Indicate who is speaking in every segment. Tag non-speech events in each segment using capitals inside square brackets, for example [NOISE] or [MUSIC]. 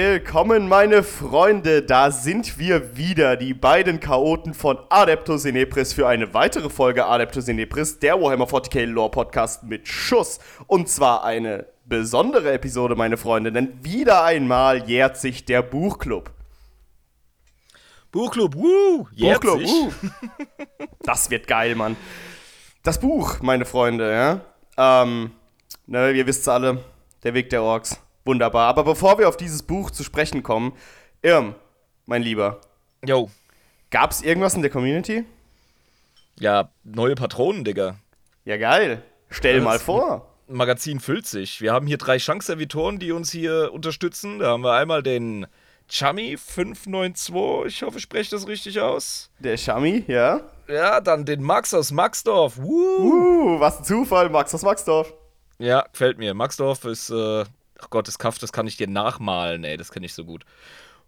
Speaker 1: Willkommen, meine Freunde, da sind wir wieder, die beiden Chaoten von Adeptus Inepris für eine weitere Folge Adeptus Inepris, der Warhammer 40k Lore Podcast mit Schuss. Und zwar eine besondere Episode, meine Freunde, denn wieder einmal jährt sich der Buchclub.
Speaker 2: Buchclub, wuh, jährt
Speaker 1: Buchclub,
Speaker 2: sich.
Speaker 1: uh. [LAUGHS] Das wird geil, Mann. Das Buch, meine Freunde, ja. Ähm, ne, ihr wisst's alle, der Weg der Orks. Wunderbar. Aber bevor wir auf dieses Buch zu sprechen kommen, Irm, mein Lieber,
Speaker 2: Yo,
Speaker 1: gab's irgendwas in der Community?
Speaker 2: ja, neue Patronen, Digga.
Speaker 1: Ja, geil. Stell
Speaker 2: Das-
Speaker 1: mal vor.
Speaker 2: Magazin füllt sich. Wir haben hier drei Chance-Servitoren, die uns hier unterstützen. Da haben wir einmal den Chummy 592, ich hoffe, ich spreche das richtig aus.
Speaker 1: Der Shami, ja.
Speaker 2: Ja, dann den Max aus Maxdorf. Woo.
Speaker 1: Uh, was ein Zufall, Max aus Maxdorf.
Speaker 2: Ja, gefällt mir. Maxdorf ist, äh, ach Gott, das Kaff, das kann ich dir nachmalen, ey, das kenne ich so gut.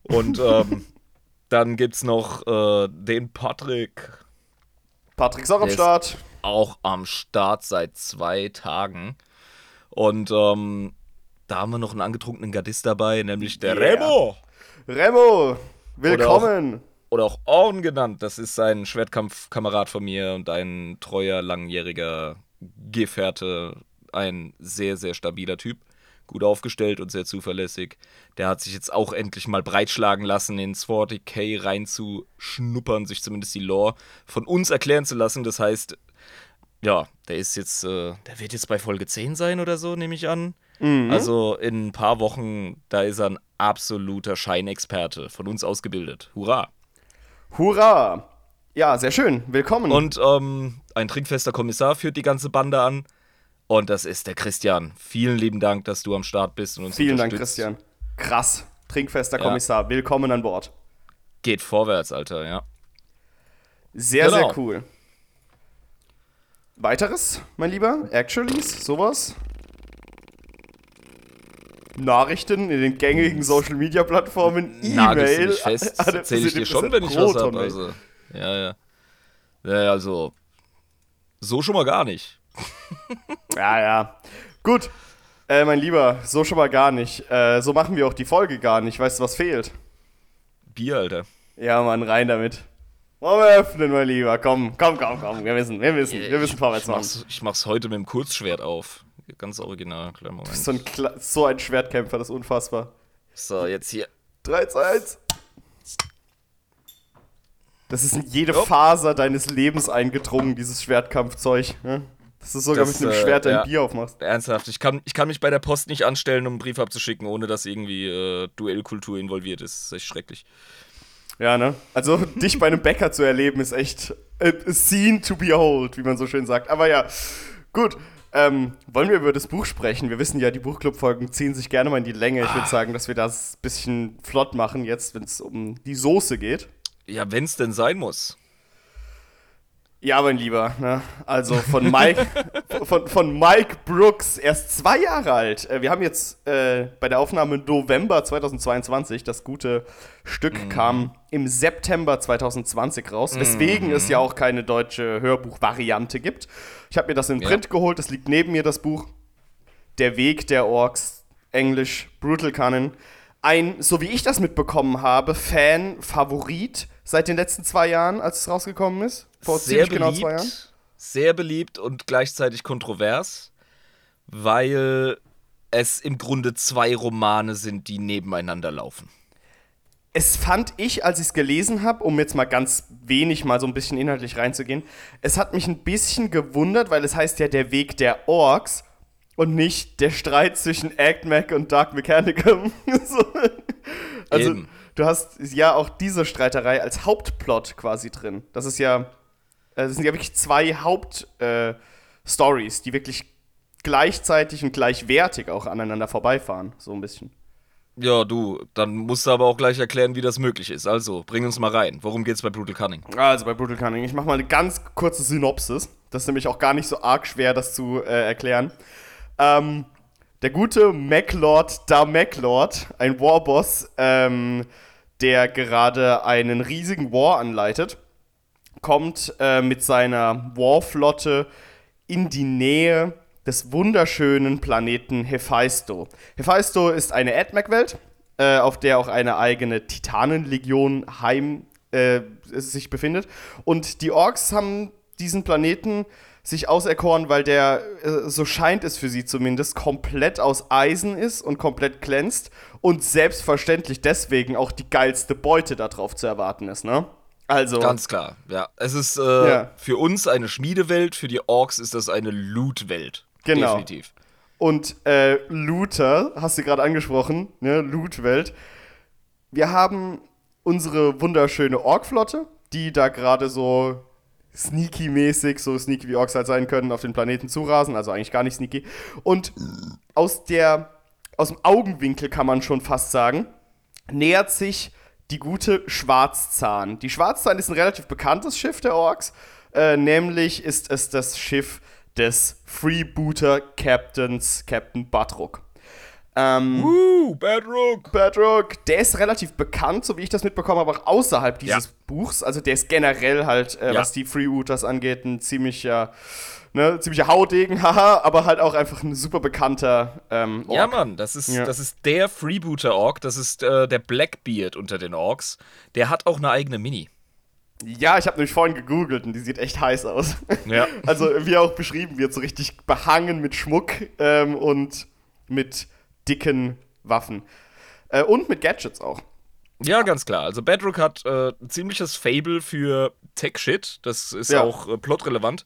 Speaker 2: Und ähm, [LAUGHS] dann gibt's noch äh, den Patrick,
Speaker 1: Patrick ist auch am
Speaker 2: Der
Speaker 1: Start.
Speaker 2: auch am Start seit zwei Tagen. Und ähm, da haben wir noch einen angetrunkenen Gardist dabei, nämlich der
Speaker 1: Yeah.
Speaker 2: Remo.
Speaker 1: Remo, willkommen.
Speaker 2: Oder auch Orn genannt. Das ist ein Schwertkampfkamerad von mir und ein treuer, langjähriger Gefährte. Ein sehr, sehr stabiler Typ. Gut aufgestellt und sehr zuverlässig. Der hat sich jetzt auch endlich mal breitschlagen lassen, ins 40k reinzuschnuppern, sich zumindest die Lore von uns erklären zu lassen. Das heißt, ja, der ist jetzt, äh, der wird jetzt bei Folge 10 sein oder so, nehme ich an. Also in ein paar Wochen, da ist er ein absoluter Scheinexperte, von uns ausgebildet. Hurra!
Speaker 1: Hurra. Ja, sehr schön. Willkommen.
Speaker 2: Und ähm, ein trinkfester Kommissar führt die ganze Bande an. Und das ist der Christian. Vielen lieben Dank, dass du am Start bist und uns
Speaker 1: Vielen Dank. Christian. Krass. Trinkfester
Speaker 2: Ja.
Speaker 1: Kommissar. Willkommen an Bord.
Speaker 2: Geht vorwärts, Alter, ja.
Speaker 1: Sehr,
Speaker 2: Genau.
Speaker 1: sehr cool. Weiteres, mein Lieber? Actuallys? Sowas? Nachrichten in den gängigen Social Media Plattformen, E-Mail.
Speaker 2: fest, [LAUGHS] erzähle ich dir schon, wenn ich was habe. Also, ja, ja. Ja, ja, also, so schon mal gar nicht. [LAUGHS]
Speaker 1: Ja, ja. Gut. Äh, mein Lieber, so schon mal gar nicht. Äh, so machen wir auch die Folge gar nicht. Weißt du, was fehlt?
Speaker 2: Bier, Alter.
Speaker 1: Ja, Mann, rein damit. Wollen wir öffnen, mein Lieber. Komm, komm, komm, komm. Wir wissen, wir wissen, wir müssen vorwärts
Speaker 2: ich,
Speaker 1: machen.
Speaker 2: mach's, ich mach's heute mit dem Kurzschwert auf. Ganz original, kleiner Moment.
Speaker 1: So ein, Kla so ein Schwertkämpfer, das ist unfassbar.
Speaker 2: So, jetzt hier.
Speaker 1: 3, 2, 1. Das ist in jede
Speaker 2: Jupp.
Speaker 1: Faser deines Lebens eingedrungen, dieses Schwertkampfzeug. Ne? Dass du sogar
Speaker 2: Das,
Speaker 1: mit einem
Speaker 2: äh,
Speaker 1: Schwert dein
Speaker 2: ja.
Speaker 1: Bier aufmachst.
Speaker 2: Ernsthaft, ich kann, ich kann mich bei der Post nicht anstellen, um einen Brief abzuschicken, ohne dass irgendwie äh, Duellkultur involviert ist. Das ist echt schrecklich.
Speaker 1: Ja, ne? Also, [LAUGHS] dich bei einem Bäcker zu erleben, ist echt a, a scene to behold, wie man so schön sagt. Aber ja, gut. Ähm, wollen wir über das Buch sprechen? Wir wissen ja, die Buchclub-Folgen ziehen sich gerne mal in die Länge. Ich würde sagen, dass wir das ein bisschen flott machen, jetzt, wenn es um die Soße geht.
Speaker 2: Ja, wenn's denn sein muss.
Speaker 1: Ja, mein Lieber, ne? Also von Mike, [LAUGHS] von, von Mike Brooks, erst zwei Jahre alt. Äh, Wir haben jetzt äh, bei der Aufnahme November 2022, das gute Stück kam im September 2020 raus, weswegen es ja auch keine deutsche Hörbuchvariante gibt. Ich habe mir das in
Speaker 2: Ja.
Speaker 1: Print geholt, das liegt neben mir, das Buch. Der Weg der Orks, Englisch, Brutal Canon. Ein, so wie ich das mitbekommen habe, Fan-Favorit seit den letzten zwei Jahren, als es rausgekommen ist. Vor
Speaker 2: sehr
Speaker 1: ziemlich genau
Speaker 2: beliebt,
Speaker 1: zwei Jahren.
Speaker 2: sehr beliebt und gleichzeitig kontrovers, weil es im Grunde zwei Romane sind, die nebeneinander laufen.
Speaker 1: Es fand ich, als ich es gelesen habe, um jetzt mal ganz wenig mal so ein bisschen inhaltlich reinzugehen, es hat mich ein bisschen gewundert, weil es heißt ja der Weg der Orks und nicht der Streit zwischen Actmac und Dark Mechanicum. [LAUGHS] so. Also
Speaker 2: Eben.
Speaker 1: du hast ja auch diese Streiterei als Hauptplot quasi drin. Das ist ja, äh, das sind ja wirklich zwei Hauptstories, äh, die wirklich gleichzeitig und gleichwertig auch aneinander vorbeifahren, so ein bisschen.
Speaker 2: Ja, du, dann musst du aber auch gleich erklären, wie das möglich ist. Also, bring uns mal rein. Worum geht's bei Brutal Cunning?
Speaker 1: Also bei Brutal Cunning, ich mache mal eine ganz kurze Synopsis. Das ist nämlich auch gar nicht so arg schwer, das zu äh, erklären. Ähm, der gute Maclord da Maclord, ein Warboss, ähm, der gerade einen riesigen War anleitet, kommt äh, mit seiner Warflotte in die Nähe des wunderschönen Planeten Hephaesto. Hephaesto ist eine AdMac-Welt, äh, auf der auch eine eigene Titanenlegion heim äh, sich befindet. Und die Orks haben diesen Planeten sich auserkoren, weil der, äh, so scheint es für sie zumindest, komplett aus Eisen ist und komplett glänzt und selbstverständlich deswegen auch die geilste Beute darauf zu erwarten ist, ne? Also.
Speaker 2: Ganz klar, ja. Es ist äh,
Speaker 1: Ja.
Speaker 2: für uns eine Schmiedewelt, für die Orks ist das eine Loot-Welt.
Speaker 1: Genau.
Speaker 2: Definitiv.
Speaker 1: Und äh, Looter, hast du gerade angesprochen, ne? Loot-Welt. Wir haben unsere wunderschöne Ork-Flotte, die da gerade so sneaky-mäßig, so sneaky wie Orks halt sein können, auf den Planeten zurasen, also eigentlich gar nicht sneaky. Und aus der, aus dem Augenwinkel kann man schon fast sagen, nähert sich die gute Schwarzzahn. Die Schwarzzahn ist ein relativ bekanntes Schiff der Orks, äh, nämlich ist es das Schiff des Freebooter Captains Captain Batrock. Ähm,
Speaker 2: Uh, Bedrock!
Speaker 1: Bedrock, der ist relativ bekannt, so wie ich das mitbekommen habe, auch außerhalb dieses
Speaker 2: Ja.
Speaker 1: Buchs. Also der ist generell halt, äh,
Speaker 2: Ja.
Speaker 1: was die Freebooters angeht, ein ziemlicher, ne, ziemlicher Haudegen, [LAUGHS] haha, aber halt auch einfach ein super bekannter ähm, Ork.
Speaker 2: Ja, Mann, das ist,
Speaker 1: Ja.
Speaker 2: das ist der Freebooter-Ork, das ist äh, der Blackbeard unter den Orks. Der hat auch eine eigene Mini.
Speaker 1: Ja, ich habe nämlich vorhin gegoogelt und die sieht echt heiß aus.
Speaker 2: Ja. [LAUGHS]
Speaker 1: Also, wie auch beschrieben wird, so richtig behangen mit Schmuck ähm, und mit dicken Waffen. Äh, und mit Gadgets auch.
Speaker 2: Ja, ganz klar. Also Bedrock hat äh, ein ziemliches Fable für Tech-Shit. Das ist
Speaker 1: Ja.
Speaker 2: auch äh, plotrelevant.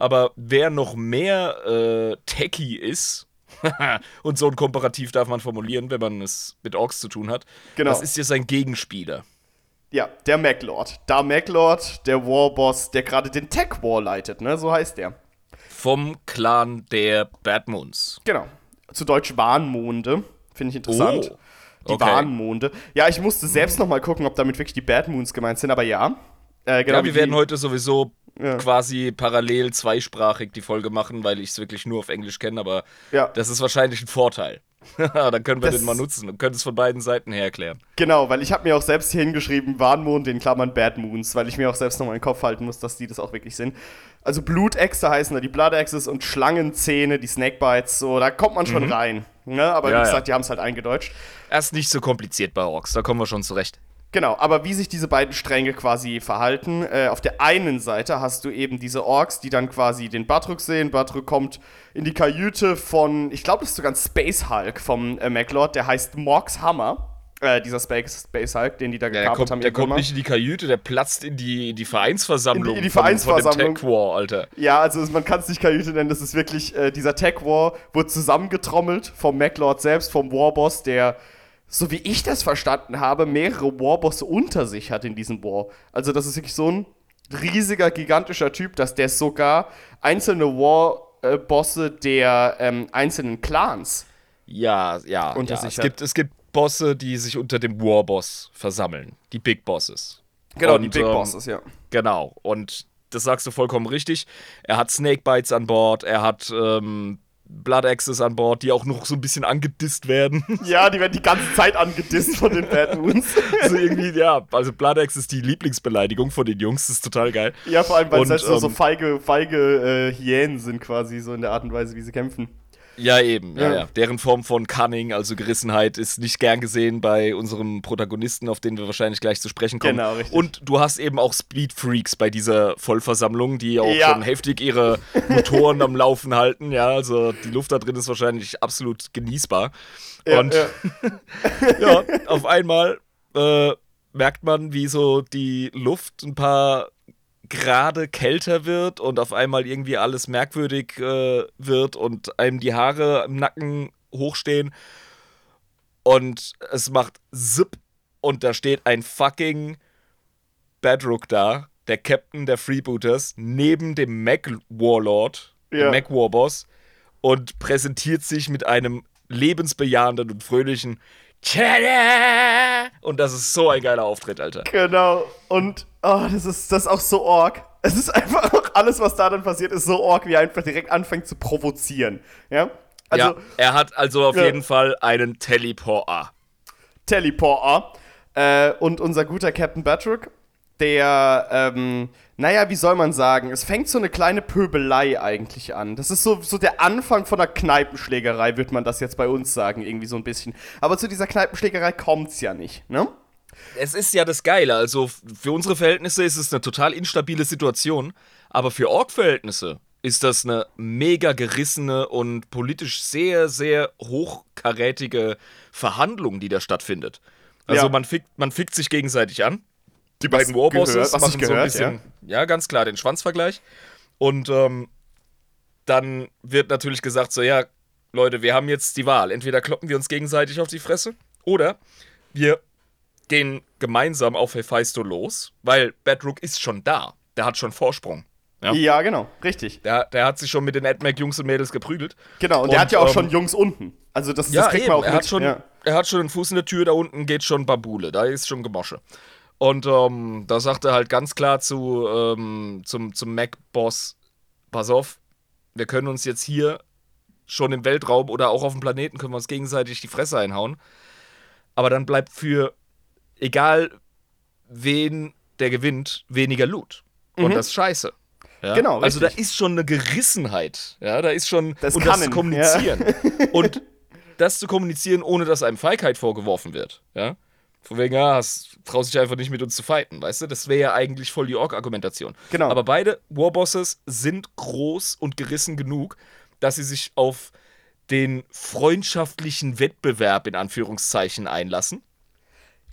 Speaker 2: Aber wer noch mehr äh, techy ist, [LAUGHS] und so ein Komparativ darf man formulieren, wenn man es mit Orks zu tun hat,
Speaker 1: Genau.
Speaker 2: das ist ja sein Gegenspieler.
Speaker 1: Ja, der Maclord. Da Maclord, der Warboss, der gerade den Tech War leitet, ne? So heißt der.
Speaker 2: Vom Clan der Badmoons.
Speaker 1: Genau. Zu Deutsch Warnmonde. Finde ich interessant.
Speaker 2: Oh,
Speaker 1: Die
Speaker 2: okay.
Speaker 1: Warnmonde. Ja, ich musste selbst noch mal gucken, ob damit wirklich die Bad Moons gemeint sind, aber ja. Äh, genau
Speaker 2: ja, wir werden heute sowieso
Speaker 1: Ja.
Speaker 2: quasi parallel zweisprachig die Folge machen, weil ich es wirklich nur auf Englisch kenne, aber
Speaker 1: Ja.
Speaker 2: das ist wahrscheinlich ein Vorteil. [LAUGHS] Dann können wir
Speaker 1: Das-
Speaker 2: den mal nutzen und können es von beiden Seiten her erklären.
Speaker 1: Genau, weil ich habe mir auch selbst hier hingeschrieben, Warnmond in Klammern Bad Moons, weil ich mir auch selbst nochmal in den Kopf halten muss, dass die das auch wirklich sind. Also Blutechse heißen da die Blood Axes und Schlangenzähne, die Snakebites, so, da kommt man schon rein. Ne? Aber
Speaker 2: Mhm. Ja,
Speaker 1: wie gesagt, die haben es halt eingedeutscht.
Speaker 2: Erst nicht so kompliziert bei Orks, da kommen wir schon zurecht.
Speaker 1: Genau, aber wie sich diese beiden Stränge quasi verhalten, äh, auf der einen Seite hast du eben diese Orks, die dann quasi den Batruk sehen. Batruk kommt in die Kajüte von, ich glaube, das ist sogar ein Space Hulk vom äh, Maclord, der heißt Morgs Hammer. Äh, dieser Space, Space Hulk, den die da
Speaker 2: Ja,
Speaker 1: gekapert
Speaker 2: kommt,
Speaker 1: haben.
Speaker 2: der kommt nicht in die Kajüte, der platzt in die, in die Vereinsversammlung.
Speaker 1: In die- in die
Speaker 2: von-
Speaker 1: Vereinsversammlung.
Speaker 2: Von dem Tech War, Alter.
Speaker 1: Ja, also man kann es nicht Kajüte nennen, das ist wirklich, äh, dieser Tech War wurde zusammengetrommelt vom Maclord selbst, vom Warboss, der, so wie ich das verstanden habe, mehrere Warbosse unter sich hat in diesem War. Also das ist wirklich so ein riesiger, gigantischer Typ, dass der sogar einzelne War-Bosse der ähm, einzelnen Clans
Speaker 2: Ja, ja.
Speaker 1: Unter
Speaker 2: ja.
Speaker 1: sich
Speaker 2: Es,
Speaker 1: hat.
Speaker 2: gibt, es gibt Bosse, die sich unter dem Warboss versammeln. Die Big Bosses.
Speaker 1: Genau,
Speaker 2: Und,
Speaker 1: die Big
Speaker 2: ähm,
Speaker 1: Bosses, ja.
Speaker 2: Genau. Und das sagst du vollkommen richtig. Er hat Snakebites an Bord, er hat ähm, Blood Axes an Bord, die auch noch so ein bisschen angedisst werden. [LAUGHS]
Speaker 1: Ja, die werden die ganze Zeit angedisst von den Bad Moons. [LAUGHS]
Speaker 2: also irgendwie, ja, also Blood Axe ist die Lieblingsbeleidigung von den Jungs, das ist total geil.
Speaker 1: ja, vor allem, weil es halt so, so
Speaker 2: ähm,
Speaker 1: feige, feige äh, Hyänen sind quasi, so in der Art und Weise, wie sie kämpfen.
Speaker 2: Ja, eben, ja,
Speaker 1: Ja.
Speaker 2: ja. Deren Form von Cunning, also Gerissenheit, ist nicht gern gesehen bei unserem Protagonisten, auf den wir wahrscheinlich gleich zu sprechen kommen.
Speaker 1: Genau, richtig.
Speaker 2: Und du hast eben auch Speed Freaks bei dieser Vollversammlung, die auch
Speaker 1: Ja.
Speaker 2: schon heftig ihre Motoren am Laufen halten. Ja, also die Luft da drin ist wahrscheinlich absolut genießbar. Und
Speaker 1: ja. [LAUGHS]
Speaker 2: ja, auf einmal äh, merkt man, wie so die Luft ein paar Grade kälter wird und auf einmal irgendwie alles merkwürdig äh, wird und einem die Haare im Nacken hochstehen und es macht Zip und da steht ein fucking Bedrock da, der Captain der Freebooters, neben dem Mac Warlord,
Speaker 1: Ja.
Speaker 2: dem Mac Warboss und präsentiert sich mit einem lebensbejahenden und fröhlichen Tada! Und das ist so ein geiler Auftritt, Alter.
Speaker 1: Genau. Und oh, das ist das ist auch so org. Es ist einfach auch alles, was da dann passiert, ist so org, wie er einfach direkt anfängt zu provozieren. Ja. Also
Speaker 2: ja, er hat also auf
Speaker 1: Ja.
Speaker 2: jeden Fall einen Teleporter.
Speaker 1: Teleporter. Äh, und unser guter Captain Batrook, der ähm, naja, wie soll man sagen? Es fängt so eine kleine Pöbelei eigentlich an. Das ist so, so der Anfang von einer Kneipenschlägerei, wird man das jetzt bei uns sagen, irgendwie so ein bisschen. Aber zu dieser Kneipenschlägerei kommt's ja nicht, ne?
Speaker 2: Es ist ja das Geile. Also für unsere Verhältnisse ist es eine total instabile Situation. Aber für Ork-Verhältnisse ist das eine mega gerissene und politisch sehr, sehr hochkarätige Verhandlung, die da stattfindet. Also
Speaker 1: Ja.
Speaker 2: man, fickt, man fickt sich gegenseitig an. Die beiden Warbosses
Speaker 1: gehört-
Speaker 2: machen so ein
Speaker 1: gehört,
Speaker 2: bisschen, ja. ganz klar, den Schwanzvergleich. Und ähm, dann wird natürlich gesagt, so ja, Leute, wir haben jetzt die Wahl. Entweder kloppen wir uns gegenseitig auf die Fresse oder wir gehen gemeinsam auf Hephaistos los, weil Bedrook ist schon da. Der hat schon Vorsprung. Ja.
Speaker 1: Ja, genau, richtig.
Speaker 2: Der, der hat sich schon mit den AdMac-Jungs und Mädels geprügelt.
Speaker 1: Genau, und, der
Speaker 2: Und,
Speaker 1: hat ja auch
Speaker 2: ähm,
Speaker 1: schon Jungs unten. Also das,
Speaker 2: Ja,
Speaker 1: das kriegt
Speaker 2: eben.
Speaker 1: man auch
Speaker 2: er,
Speaker 1: mit.
Speaker 2: hat schon,
Speaker 1: ja.
Speaker 2: er hat schon einen Fuß in der Tür, da unten geht schon Bambule, da ist schon Gemosche. Und ähm, da sagt er halt ganz klar zu, ähm, zum, zum Mac-Boss, pass auf, wir können uns jetzt hier schon im Weltraum oder auch auf dem Planeten, können wir uns gegenseitig die Fresse einhauen. Aber dann bleibt für, egal wen der gewinnt, weniger Loot. Und das ist scheiße. Ja?
Speaker 1: Mhm. Genau,
Speaker 2: Also da
Speaker 1: richtig.
Speaker 2: ist schon eine Gerissenheit. Ja, da ist schon
Speaker 1: Das
Speaker 2: und das
Speaker 1: kann
Speaker 2: zu
Speaker 1: ihn,
Speaker 2: kommunizieren. [LAUGHS] Und das zu kommunizieren, ohne dass einem Feigheit vorgeworfen wird. Ja? Von wegen, ja, hast- traust dich einfach nicht mit uns zu fighten, weißt du? Das wäre ja eigentlich voll die Org-Argumentation.
Speaker 1: Genau.
Speaker 2: Aber beide Warbosses sind groß und gerissen genug, dass sie sich auf den freundschaftlichen Wettbewerb in Anführungszeichen einlassen.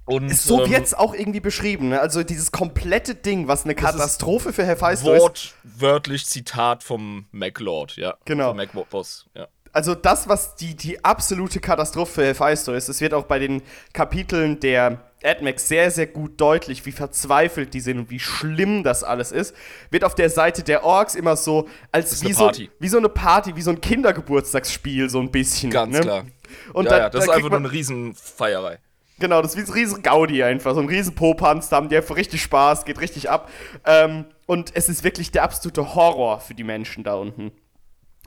Speaker 2: Und
Speaker 1: So
Speaker 2: ähm,
Speaker 1: wird's auch irgendwie beschrieben, ne? Also dieses komplette Ding, was eine Katastrophe für Hephaistos ist.
Speaker 2: wortwörtlich Zitat vom MacLord, ja.
Speaker 1: Genau.
Speaker 2: Vom Mac-Boss, ja.
Speaker 1: Also das, was die, die absolute Katastrophe für Hephaistos ist, es wird auch bei den Kapiteln der AdMax sehr, sehr gut deutlich, wie verzweifelt die sind und wie schlimm das alles ist, wird auf der Seite der Orks immer so als wie
Speaker 2: eine
Speaker 1: so,
Speaker 2: Party.
Speaker 1: wie so eine Party, wie so ein Kindergeburtstagsspiel, so ein bisschen.
Speaker 2: Ganz
Speaker 1: ne?
Speaker 2: klar.
Speaker 1: Und
Speaker 2: ja,
Speaker 1: da,
Speaker 2: ja, das
Speaker 1: da
Speaker 2: ist einfach nur eine Riesenfeierei.
Speaker 1: Genau, das ist wie ein riesen Gaudi einfach, so ein riesen Popanz, da haben die einfach richtig Spaß, geht richtig ab. Ähm, und es ist wirklich der absolute Horror für die Menschen da unten.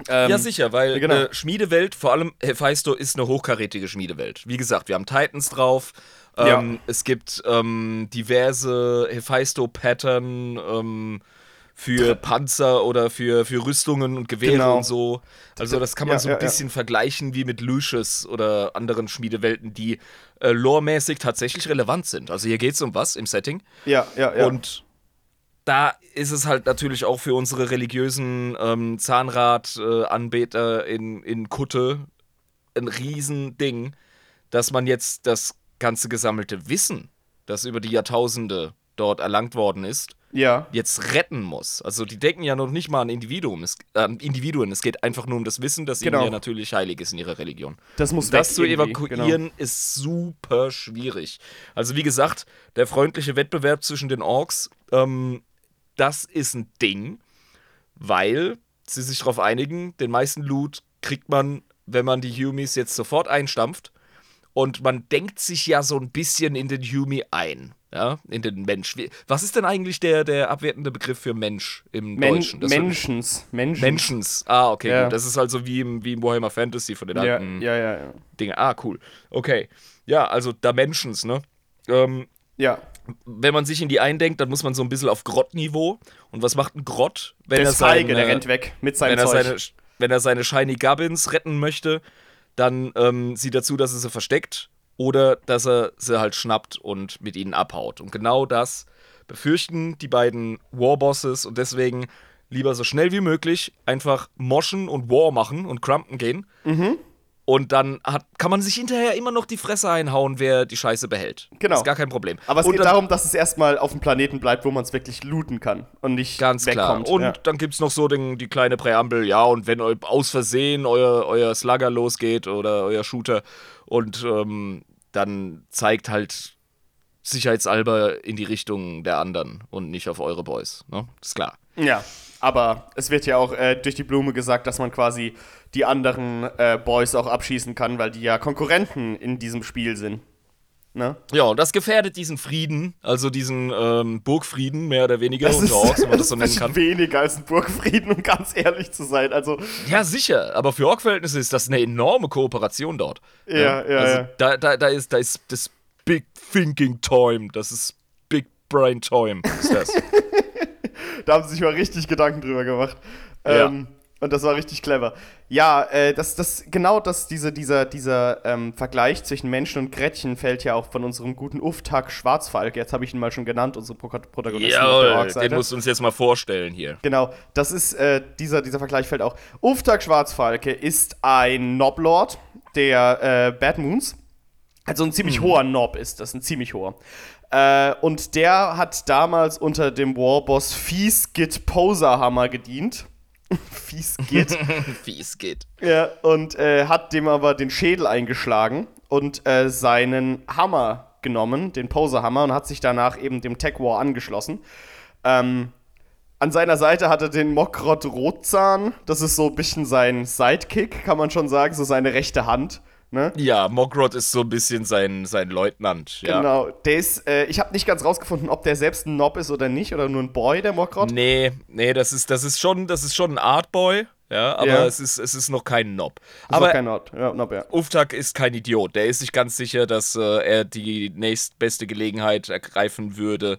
Speaker 1: Ähm,
Speaker 2: ja, sicher, weil
Speaker 1: genau.
Speaker 2: äh, Schmiedewelt, vor allem Hephaistos, ist eine hochkarätige Schmiedewelt. Wie gesagt, wir haben Titans drauf. Ähm,
Speaker 1: Ja.
Speaker 2: Es gibt ähm, diverse Hephaistos-Pattern ähm, für Panzer oder für, für Rüstungen und Gewehre
Speaker 1: Genau.
Speaker 2: und so. Also das kann man
Speaker 1: Ja,
Speaker 2: so
Speaker 1: ja,
Speaker 2: ein
Speaker 1: ja.
Speaker 2: bisschen vergleichen wie mit Lucius oder anderen Schmiedewelten, die äh, loremäßig tatsächlich relevant sind. Also hier geht es um was im Setting.
Speaker 1: Ja, ja, ja.
Speaker 2: Und da ist es halt natürlich auch für unsere religiösen ähm, Zahnrad-Anbeter in, in Kutte ein Riesending, dass man jetzt das ganze gesammelte Wissen, das über die Jahrtausende dort erlangt worden ist,
Speaker 1: ja.
Speaker 2: jetzt retten muss. Also die denken ja noch nicht mal an Individuen. Es, äh, Individuen. Es geht einfach nur um das Wissen, das
Speaker 1: Genau.
Speaker 2: ja natürlich heilig ist in ihrer Religion.
Speaker 1: Das muss
Speaker 2: Das zu
Speaker 1: irgendwie,
Speaker 2: evakuieren
Speaker 1: genau.
Speaker 2: ist super schwierig. Also wie gesagt, der freundliche Wettbewerb zwischen den Orks, ähm, das ist ein Ding, weil sie sich darauf einigen, den meisten Loot kriegt man, wenn man die Humies jetzt sofort einstampft. Und man denkt sich ja so ein bisschen in den Humi ein. Ja, in den Mensch. Was ist denn eigentlich der, der abwertende Begriff für Mensch im
Speaker 1: Men
Speaker 2: Deutschen? Das
Speaker 1: Menschens. Menschen.
Speaker 2: Menschens. Ah, okay,
Speaker 1: Ja.
Speaker 2: gut. Das ist also wie im, wie im Warhammer Fantasy von den alten
Speaker 1: ja, ja, ja.
Speaker 2: Dinge. Ah, cool. Okay. Ja, also Dimensions, ne? Ähm,
Speaker 1: Ja.
Speaker 2: wenn man sich in die eindenkt, dann muss man so ein bisschen auf Grottniveau. Und was macht ein Grott, wenn
Speaker 1: Der
Speaker 2: er
Speaker 1: ist feige,
Speaker 2: seine,
Speaker 1: der rennt weg mit seinem
Speaker 2: wenn er seine, wenn er seine Shiny Gubbins retten möchte, dann ähm, sieht er zu, dass er sie versteckt oder dass er sie halt schnappt und mit ihnen abhaut. Und genau das befürchten die beiden Warbosses und deswegen lieber so schnell wie möglich einfach moschen und War machen und crumpen gehen.
Speaker 1: Mhm.
Speaker 2: Und dann hat, kann man sich hinterher immer noch die Fresse einhauen, wer die Scheiße behält.
Speaker 1: Genau.
Speaker 2: Ist gar kein Problem.
Speaker 1: Aber es
Speaker 2: und
Speaker 1: geht
Speaker 2: dann,
Speaker 1: darum, dass es erstmal auf dem Planeten bleibt, wo man es wirklich looten kann und nicht
Speaker 2: Ganz klar.
Speaker 1: wegkommt.
Speaker 2: Und
Speaker 1: ja.
Speaker 2: dann gibt es noch so den, die kleine Präambel, ja, und wenn aus Versehen euer, euer Slugger losgeht oder euer Shooter und ähm, dann zeigt halt sicherheitshalber in die Richtung der anderen und nicht auf eure Boys. Ne? Ist klar.
Speaker 1: ja, aber es wird ja auch äh, durch die Blume gesagt, dass man quasi die anderen äh, Boys auch abschießen kann, weil die ja Konkurrenten in diesem Spiel sind. Ne?
Speaker 2: Ja, und das gefährdet diesen Frieden, also diesen ähm, Burgfrieden, mehr oder weniger,
Speaker 1: Das
Speaker 2: unter Orks, wenn man das so [LAUGHS] nennen
Speaker 1: ist
Speaker 2: kann.
Speaker 1: weniger als ein Burgfrieden, um ganz ehrlich zu sein. Also,
Speaker 2: Ja, sicher, aber für Ork-Verhältnisse ist das eine enorme Kooperation dort.
Speaker 1: Ja, ja,
Speaker 2: also
Speaker 1: ja.
Speaker 2: Da, da, da, ist, da ist das Big Thinking Time, das ist Big Brain Time, ist das. [LAUGHS]
Speaker 1: da haben sie sich mal richtig Gedanken drüber gemacht.
Speaker 2: Ja.
Speaker 1: Ähm, und das war richtig clever. Ja, äh, das, das, genau das, diese, dieser, dieser ähm, Vergleich zwischen Menschen und Gretchen fällt ja auch von unserem guten Uftak Schwarzfalk. Jetzt habe ich ihn mal schon genannt, unsere Pro Protagonisten Org-Seite.
Speaker 2: den musst du uns jetzt mal vorstellen hier.
Speaker 1: Genau, das ist, äh, dieser, dieser Vergleich fällt auch. Uftak Schwarzfalke ist ein Noblord der äh, Bad Moons. Also ein ziemlich hoher Nob ist das, ein ziemlich hoher. Äh, und der hat damals unter dem Warboss Fiesgit Poserhammer gedient. Fiesgit.
Speaker 2: Wie es geht.
Speaker 1: ja, und äh, hat dem aber den Schädel eingeschlagen und äh, seinen Hammer genommen, den Poserhammer, und hat sich danach eben dem Tech War angeschlossen. Ähm, an seiner Seite hat er den Mokrot Rotzahn. Das ist so ein bisschen sein Sidekick, kann man schon sagen, so seine rechte Hand. Ne?
Speaker 2: Ja, Mogrod ist so ein bisschen sein, sein Leutnant. Ja.
Speaker 1: Genau. Der ist, äh, ich habe nicht ganz rausgefunden, ob der selbst ein Nob ist oder nicht, oder nur ein Boy, der Mokrot.
Speaker 2: Nee, nee, das ist, das ist schon, das ist schon ein Artboy, ja, aber
Speaker 1: Ja.
Speaker 2: es, ist, es ist noch kein Nob.
Speaker 1: Ist
Speaker 2: aber
Speaker 1: kein Nob. Ja, Nob, ja.
Speaker 2: Uftak ist kein Idiot. Der ist sich ganz sicher, dass äh, er die nächstbeste Gelegenheit ergreifen würde,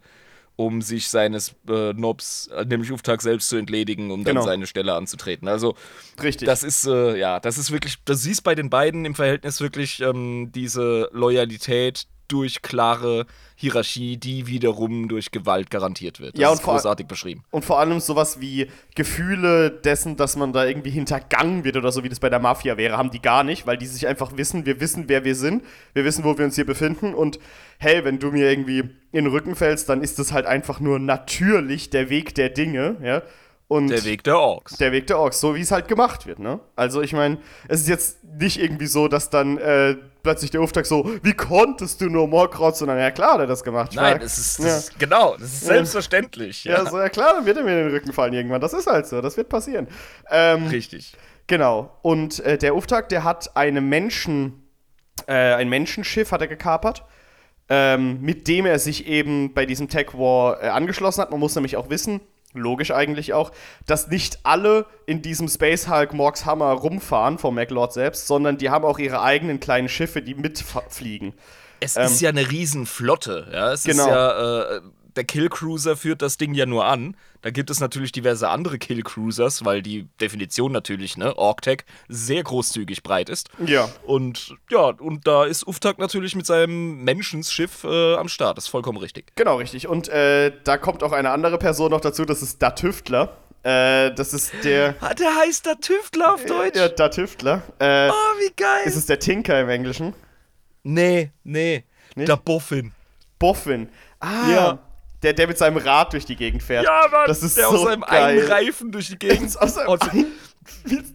Speaker 2: um sich seines äh, Nobs, äh, nämlich Uftak selbst zu entledigen, um dann
Speaker 1: Genau.
Speaker 2: seine Stelle anzutreten. Also
Speaker 1: Richtig.
Speaker 2: das ist, äh, ja, das ist wirklich, du siehst bei den beiden im Verhältnis wirklich ähm, diese Loyalität durch klare Hierarchie, die wiederum durch Gewalt garantiert wird. Das
Speaker 1: Ja, und
Speaker 2: ist
Speaker 1: vor-
Speaker 2: großartig beschrieben.
Speaker 1: Und vor allem sowas wie Gefühle dessen, dass man da irgendwie hintergangen wird oder so, wie das bei der Mafia wäre, haben die gar nicht, weil die sich einfach wissen, wir wissen, wer wir sind, wir wissen, wo wir uns hier befinden und hey, wenn du mir irgendwie in den Rücken fällst, dann ist das halt einfach nur natürlich der Weg der Dinge, ja. Und
Speaker 2: Der Weg der Orks.
Speaker 1: der Weg der Orks, so wie es halt gemacht wird, ne? Also ich meine, es ist jetzt nicht irgendwie so, dass dann äh, plötzlich der Auftakt so, wie konntest du nur Morkrot, sondern ja klar, hat er das gemacht.
Speaker 2: Nein, das ist, das
Speaker 1: ja.
Speaker 2: ist genau, das ist selbstverständlich.
Speaker 1: Ja, so, ja klar, dann wird er mir in den Rücken fallen irgendwann. Das ist halt so, das wird passieren. Ähm,
Speaker 2: Richtig.
Speaker 1: genau. Und äh, der Auftakt, der hat eine Menschen, äh, ein Menschenschiff hat er gekapert, ähm, mit dem er sich eben bei diesem Tech War äh, angeschlossen hat. Man muss nämlich auch wissen, logisch eigentlich auch, dass nicht alle in diesem Space Hulk Morgs Hammer rumfahren vom MacLord selbst, sondern die haben auch ihre eigenen kleinen Schiffe, die mitfliegen.
Speaker 2: Es ist ja eine Riesenflotte, ja. Es
Speaker 1: Genau.
Speaker 2: ist ja, äh, der Killcruiser führt das Ding ja nur an. Da gibt es natürlich diverse andere Killcruisers, weil die Definition natürlich, ne, Orktech, sehr großzügig breit ist.
Speaker 1: Ja.
Speaker 2: Und ja, und da ist Uftak natürlich mit seinem Menschenschiff äh, am Start. Das ist vollkommen richtig.
Speaker 1: Genau, richtig. Und äh, da kommt auch eine andere Person noch dazu, das ist Da Tüftler. Äh, das ist der.
Speaker 2: Ah, der heißt der Tüftler auf Deutsch.
Speaker 1: Ja, Tüftler. Äh,
Speaker 2: Oh, wie geil.
Speaker 1: ist es der Tinker im Englischen?
Speaker 2: nee, nee.
Speaker 1: Nicht?
Speaker 2: Der Boffin.
Speaker 1: Boffin. Ah,
Speaker 2: Ja.
Speaker 1: Der, der mit seinem Rad durch die Gegend fährt.
Speaker 2: Ja, Mann,
Speaker 1: das ist
Speaker 2: der
Speaker 1: so
Speaker 2: auf seinem
Speaker 1: geil.
Speaker 2: einen Reifen durch die Gegend.
Speaker 1: Aus seinem
Speaker 2: Und-
Speaker 1: einen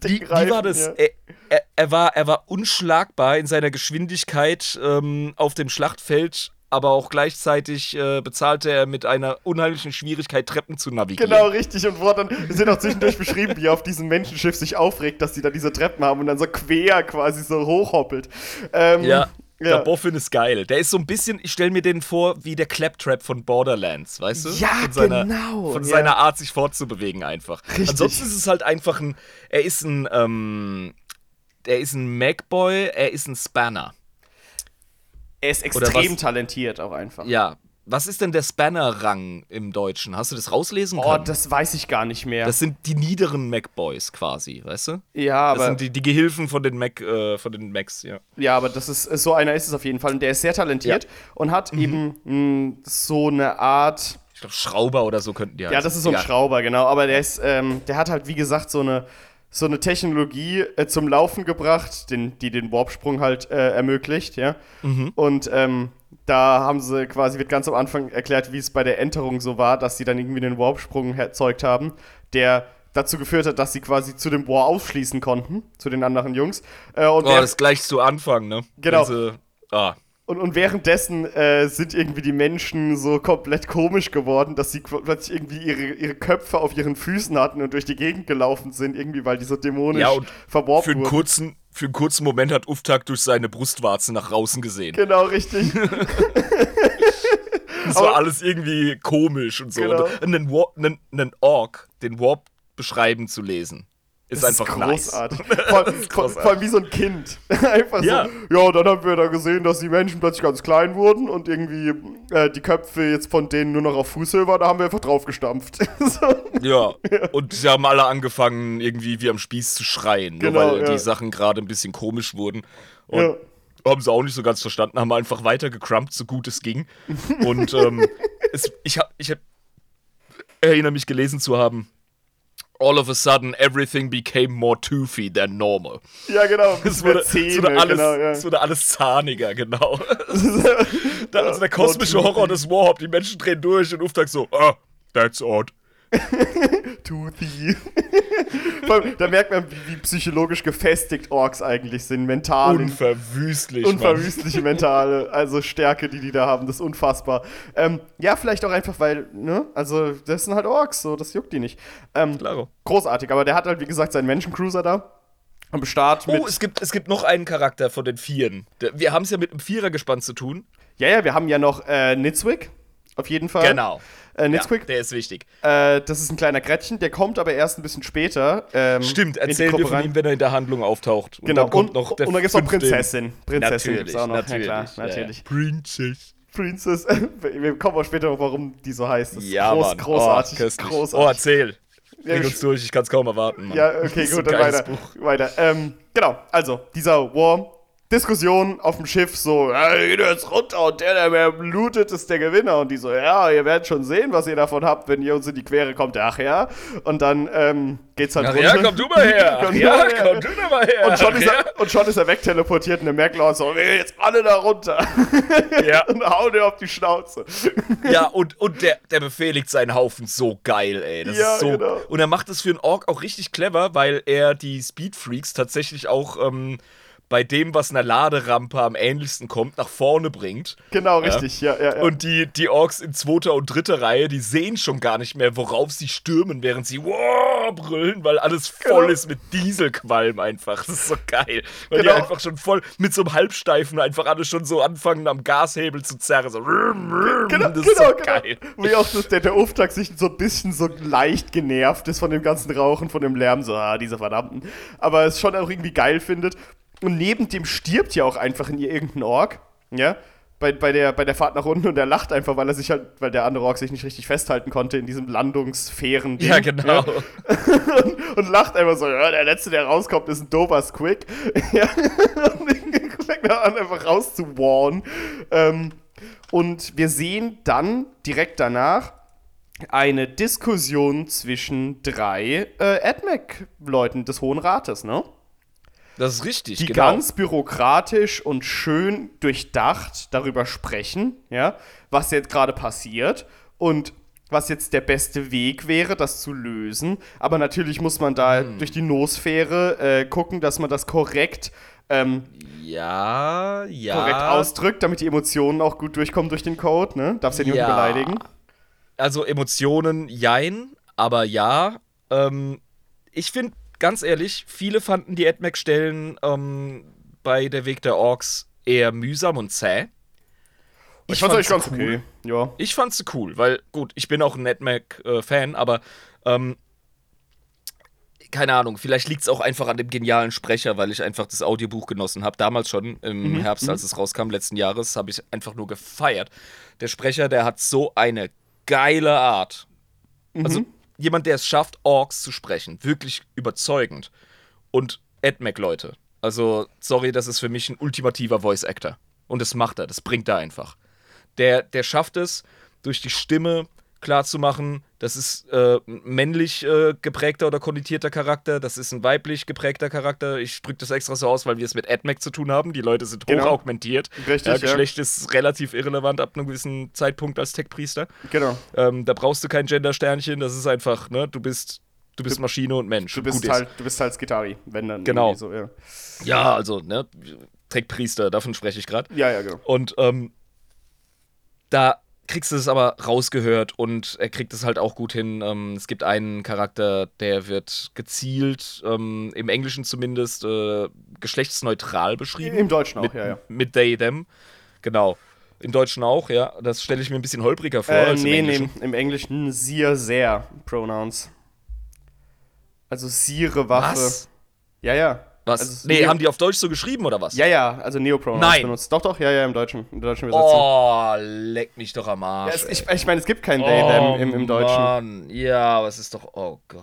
Speaker 1: zu
Speaker 2: Wie,
Speaker 1: Reifen,
Speaker 2: war das?
Speaker 1: Ja.
Speaker 2: Er, er, er, war, er war unschlagbar in seiner Geschwindigkeit ähm, auf dem Schlachtfeld, aber auch gleichzeitig äh, bezahlte er mit einer unheimlichen Schwierigkeit, Treppen zu navigieren.
Speaker 1: Genau, richtig. Und wo dann, wir sind auch zwischendurch beschrieben, wie er auf diesem Menschenschiff sich aufregt, dass die da diese Treppen haben und dann so quer quasi so hochhoppelt. Ähm,
Speaker 2: Ja, der
Speaker 1: ja.
Speaker 2: Boffin ist geil. Der ist so ein bisschen, ich stelle mir den vor, wie der Claptrap von Borderlands, weißt du?
Speaker 1: Ja,
Speaker 2: von seiner,
Speaker 1: genau,
Speaker 2: Von
Speaker 1: ja.
Speaker 2: seiner Art, sich fortzubewegen einfach.
Speaker 1: Richtig.
Speaker 2: Ansonsten ist es halt einfach ein, er ist ein, ähm, er ist ein Macboy, er ist ein Spanner.
Speaker 1: Er ist extrem talentiert auch einfach.
Speaker 2: Ja, was ist denn der Spanner-Rang im Deutschen? Hast du das rauslesen
Speaker 1: Oh,
Speaker 2: können?
Speaker 1: das weiß ich gar nicht mehr.
Speaker 2: Das sind die niederen Macboys quasi, weißt du?
Speaker 1: ja,
Speaker 2: Das
Speaker 1: aber,
Speaker 2: sind die, die Gehilfen von den Mac, äh, von den Macs, ja.
Speaker 1: ja, aber das ist so einer ist es auf jeden Fall. Und der ist sehr talentiert und hat
Speaker 2: Mhm.
Speaker 1: eben mh, so eine Art.
Speaker 2: Ich glaube, Schrauber oder so könnten die
Speaker 1: Ja,
Speaker 2: heißen.
Speaker 1: das ist so ein
Speaker 2: Egal.
Speaker 1: Schrauber, genau. Aber der ist, ähm, der hat halt, wie gesagt, so eine, so eine Technologie äh, zum Laufen gebracht, den, die den Warpsprung halt äh, ermöglicht, ja.
Speaker 2: Mhm.
Speaker 1: Und ähm, da haben sie quasi, wird ganz am Anfang erklärt, wie es bei der Enterung so war, dass sie dann irgendwie den Warpsprung erzeugt haben, der dazu geführt hat, dass sie quasi zu dem War ausschließen konnten, zu den anderen Jungs. Äh, und
Speaker 2: Oh, das gleich zu Anfang, ne?
Speaker 1: Genau.
Speaker 2: Sie- ah.
Speaker 1: Und, und währenddessen äh, sind irgendwie die Menschen so komplett komisch geworden, dass sie plötzlich irgendwie ihre, ihre Köpfe auf ihren Füßen hatten und durch die Gegend gelaufen sind, irgendwie, weil die so dämonisch
Speaker 2: Ja, und
Speaker 1: verworfen
Speaker 2: Für einen,
Speaker 1: wurden.
Speaker 2: kurzen, für einen kurzen Moment hat Uftak durch seine Brustwarze nach draußen gesehen.
Speaker 1: Genau, richtig. [LAUGHS]
Speaker 2: Das war alles irgendwie komisch und so.
Speaker 1: Genau.
Speaker 2: Und einen, Warp, einen, einen Ork, den Warp beschreiben zu lesen. Ist
Speaker 1: Das
Speaker 2: einfach
Speaker 1: großartig. [LAUGHS]
Speaker 2: nice.
Speaker 1: Vor,
Speaker 2: ist
Speaker 1: vor,
Speaker 2: großartig.
Speaker 1: vor allem wie so ein Kind. [LAUGHS] Einfach
Speaker 2: Ja.
Speaker 1: so. Ja, dann haben wir da gesehen, dass die Menschen plötzlich ganz klein wurden und irgendwie äh, die Köpfe jetzt von denen nur noch auf Fußhöhe waren. Da haben wir einfach draufgestampft. [LAUGHS] so.
Speaker 2: Ja, und sie haben alle angefangen, irgendwie wie am Spieß zu schreien,
Speaker 1: Genau,
Speaker 2: nur weil
Speaker 1: ja.
Speaker 2: die Sachen gerade ein bisschen komisch wurden. Und
Speaker 1: Ja.
Speaker 2: haben sie auch nicht so ganz verstanden, haben einfach weiter gecrumpt, so gut es ging. Und ähm, es, ich, hab, ich hab, erinnere mich gelesen zu haben, all of a sudden everything became more toothy than normal.
Speaker 1: ja, genau. [LAUGHS]
Speaker 2: Es wurde,
Speaker 1: Zähne,
Speaker 2: es, wurde alles,
Speaker 1: genau, ja.
Speaker 2: es wurde alles zahniger, genau. [LAUGHS] da, also der kosmische Horror des Warhop, die Menschen drehen durch und Uftag so, ah, that's odd.
Speaker 1: Toothy. Da merkt man, wie, wie psychologisch gefestigt Orks eigentlich sind, mental.
Speaker 2: Unverwüstlich.
Speaker 1: Unverwüstliche mentale, also Stärke, die die da haben, das ist unfassbar. Ähm, ja, vielleicht auch einfach, weil, ne, also das sind halt Orks, so, das juckt die nicht. Ähm,
Speaker 2: Klaro.
Speaker 1: großartig, aber der hat halt, wie gesagt, seinen Menschencruiser da am Start mit.
Speaker 2: Oh, es gibt, es gibt noch einen Charakter von den Vieren. Wir haben es ja mit einem Vierergespann zu tun.
Speaker 1: ja, ja, wir haben ja noch äh, Nitzwick, auf jeden Fall.
Speaker 2: Genau.
Speaker 1: Äh,
Speaker 2: Ja,
Speaker 1: Nitzwick,
Speaker 2: der ist wichtig.
Speaker 1: äh, das ist ein kleiner Gretchen, der kommt aber erst ein bisschen später. Ähm,
Speaker 2: Stimmt, erzählen wir von
Speaker 1: rein.
Speaker 2: ihm, wenn er in der Handlung auftaucht. Und
Speaker 1: Genau,
Speaker 2: dann kommt
Speaker 1: und,
Speaker 2: noch der
Speaker 1: und dann gibt's noch
Speaker 2: fünfte-
Speaker 1: Prinzessin. Prinzessin
Speaker 2: Natürlich,
Speaker 1: gibt's auch noch.
Speaker 2: natürlich.
Speaker 1: Ja, klar,
Speaker 2: ja, ja.
Speaker 1: natürlich.
Speaker 2: Princess.
Speaker 1: Princess. [LAUGHS] Wir kommen auch später noch, warum die so heißt. Das
Speaker 2: Ja,
Speaker 1: groß,
Speaker 2: Mann.
Speaker 1: großartig.
Speaker 2: Oh,
Speaker 1: großartig.
Speaker 2: oh erzähl.
Speaker 1: Ja,
Speaker 2: uns durch, ich kann es kaum erwarten. Mann.
Speaker 1: Ja, okay, gut, dann weiter.
Speaker 2: Buch.
Speaker 1: weiter. Ähm, genau, also, dieser War. Diskussion auf dem Schiff, so, ja, geht jetzt runter und der, der mehr blutet, ist der Gewinner. Und die so, ja, ihr werdet schon sehen, was ihr davon habt, wenn ihr uns in die Quere kommt. Ach ja. Und dann ähm, geht's halt
Speaker 2: Ach
Speaker 1: runter.
Speaker 2: ja, komm du mal her. [LAUGHS]
Speaker 1: Komm
Speaker 2: ja,
Speaker 1: mal her.
Speaker 2: komm du mal her.
Speaker 1: Und schon,
Speaker 2: Ach
Speaker 1: ist er, und schon ist er wegteleportiert und der Merkel so, wir jetzt alle da runter. [LAUGHS]
Speaker 2: ja.
Speaker 1: und hauen dir auf die Schnauze.
Speaker 2: Ja, und, und der, der befehligt seinen Haufen so geil, ey. Das
Speaker 1: Ja,
Speaker 2: ist so.
Speaker 1: genau.
Speaker 2: Und er macht das für einen Ork auch richtig clever, weil er die Speedfreaks tatsächlich auch ähm, bei dem, was einer Laderampe am ähnlichsten kommt, nach vorne bringt.
Speaker 1: Genau, richtig, ja, ja, ja.
Speaker 2: Und die, die Orks in zweiter und dritter Reihe, die sehen schon gar nicht mehr, worauf sie stürmen, während sie wow, brüllen, weil alles voll
Speaker 1: Genau.
Speaker 2: ist mit Dieselqualm einfach. Das ist so geil. Weil
Speaker 1: Genau.
Speaker 2: die einfach schon voll mit so einem Halbsteifen einfach alle schon so anfangen, am Gashebel zu zerren. So,
Speaker 1: Genau,
Speaker 2: das ist
Speaker 1: genau,
Speaker 2: so
Speaker 1: genau.
Speaker 2: geil.
Speaker 1: Wie auch das, der, der Auftakt sich so ein bisschen so leicht genervt ist von dem ganzen Rauchen, von dem Lärm, so, ah, diese Verdammten. Aber es schon auch irgendwie geil findet. Und neben dem stirbt ja auch einfach in ihr irgendein Ork, ja, bei, bei, der, bei der Fahrt nach unten und er lacht einfach, weil er sich halt, weil der andere Ork sich nicht richtig festhalten konnte in diesem landungssphären Ding.
Speaker 2: Ja, genau. [LAUGHS]
Speaker 1: und, und lacht einfach so, ja, der Letzte, der rauskommt, ist ein dober Squig. [LAUGHS] Ja, und fängt an, einfach rauszuwarnen. Ähm, und wir sehen dann direkt danach eine Diskussion zwischen drei äh, AdMac-Leuten des Hohen Rates, ne?
Speaker 2: Das ist richtig,
Speaker 1: die
Speaker 2: genau.
Speaker 1: ganz bürokratisch und schön durchdacht darüber sprechen, ja, was jetzt gerade passiert und was jetzt der beste Weg wäre, das zu lösen. Aber natürlich muss man da
Speaker 2: Hm.
Speaker 1: durch die Nosphäre äh, gucken, dass man das korrekt, ähm,
Speaker 2: ja, ja.
Speaker 1: korrekt ausdrückt, damit die Emotionen auch gut durchkommen durch den Code, ne? Darfst ja niemanden
Speaker 2: Ja.
Speaker 1: beleidigen.
Speaker 2: Also Emotionen, jein, aber ja. Ähm, ich finde, ganz ehrlich, viele fanden die AdMac-Stellen ähm, bei der Weg der Orks eher mühsam und zäh.
Speaker 1: Ich, fand's eigentlich ganz okay. Ja.
Speaker 2: Ich fand's cool, weil gut, ich bin auch ein AdMac-Fan, aber ähm, keine Ahnung, vielleicht liegt es auch einfach an dem genialen Sprecher, weil ich einfach das Audiobuch genossen habe. Damals schon, im Herbst, als es rauskam, letzten Jahres, habe ich einfach nur gefeiert. Der Sprecher, der hat so eine geile Art. Also jemand, der es schafft, Orks zu sprechen. Wirklich überzeugend. Und AdMac-Leute. Also, sorry, das ist für mich ein ultimativer Voice-Actor. Und das macht er, das bringt er einfach. Der, der schafft es, durch die Stimme klarzumachen, das ist äh, ein männlich äh, geprägter oder konnotierter Charakter, das ist ein weiblich geprägter Charakter. Ich drücke das extra so aus, weil wir es mit AdMac zu tun haben. Die Leute sind
Speaker 1: Genau.
Speaker 2: hochaugmentiert.
Speaker 1: Richtig,
Speaker 2: ja,
Speaker 1: ja.
Speaker 2: Geschlecht ist relativ irrelevant ab einem gewissen Zeitpunkt als Tech-Priester.
Speaker 1: Genau.
Speaker 2: Ähm, da brauchst du kein Gender-Sternchen, das ist einfach, ne, du bist, du bist Maschine und Mensch.
Speaker 1: Du bist
Speaker 2: Gut
Speaker 1: halt, du bist halt Skitari, wenn dann
Speaker 2: Genau.
Speaker 1: so, ja.
Speaker 2: ist. Ja, also, ne, Tech-Priester, davon spreche ich gerade.
Speaker 1: Ja, ja, genau.
Speaker 2: Und ähm, da kriegst du es aber rausgehört und er kriegt es halt auch gut hin. Ähm, es gibt einen Charakter, der wird gezielt, ähm, im Englischen zumindest, äh, geschlechtsneutral beschrieben.
Speaker 1: Im Deutschen auch,
Speaker 2: mit,
Speaker 1: ja, ja.
Speaker 2: Mit they, them. Genau. Im Deutschen auch, ja. Das stelle ich mir ein bisschen holpriger vor
Speaker 1: Äh,
Speaker 2: als im
Speaker 1: nee, nee,
Speaker 2: Englischen.
Speaker 1: im Englischen sehr, sehr Pronouns. Also Sire-Waffe.
Speaker 2: Was?
Speaker 1: Ja, ja.
Speaker 2: Was?
Speaker 1: Also,
Speaker 2: nee,
Speaker 1: Neo-
Speaker 2: haben die auf Deutsch so geschrieben oder was?
Speaker 1: Ja, ja, also Neopronouns
Speaker 2: Nein.
Speaker 1: benutzt. Doch, doch, ja, ja, im Deutschen. In der deutschen Übersetzung.
Speaker 2: Oh, leck mich doch am
Speaker 1: Ja,
Speaker 2: Arsch.
Speaker 1: es,
Speaker 2: ey.
Speaker 1: ich ich meine, es gibt kein they, them im, im Deutschen.
Speaker 2: Oh, Mann. Ja, aber es ist doch. Oh Gott.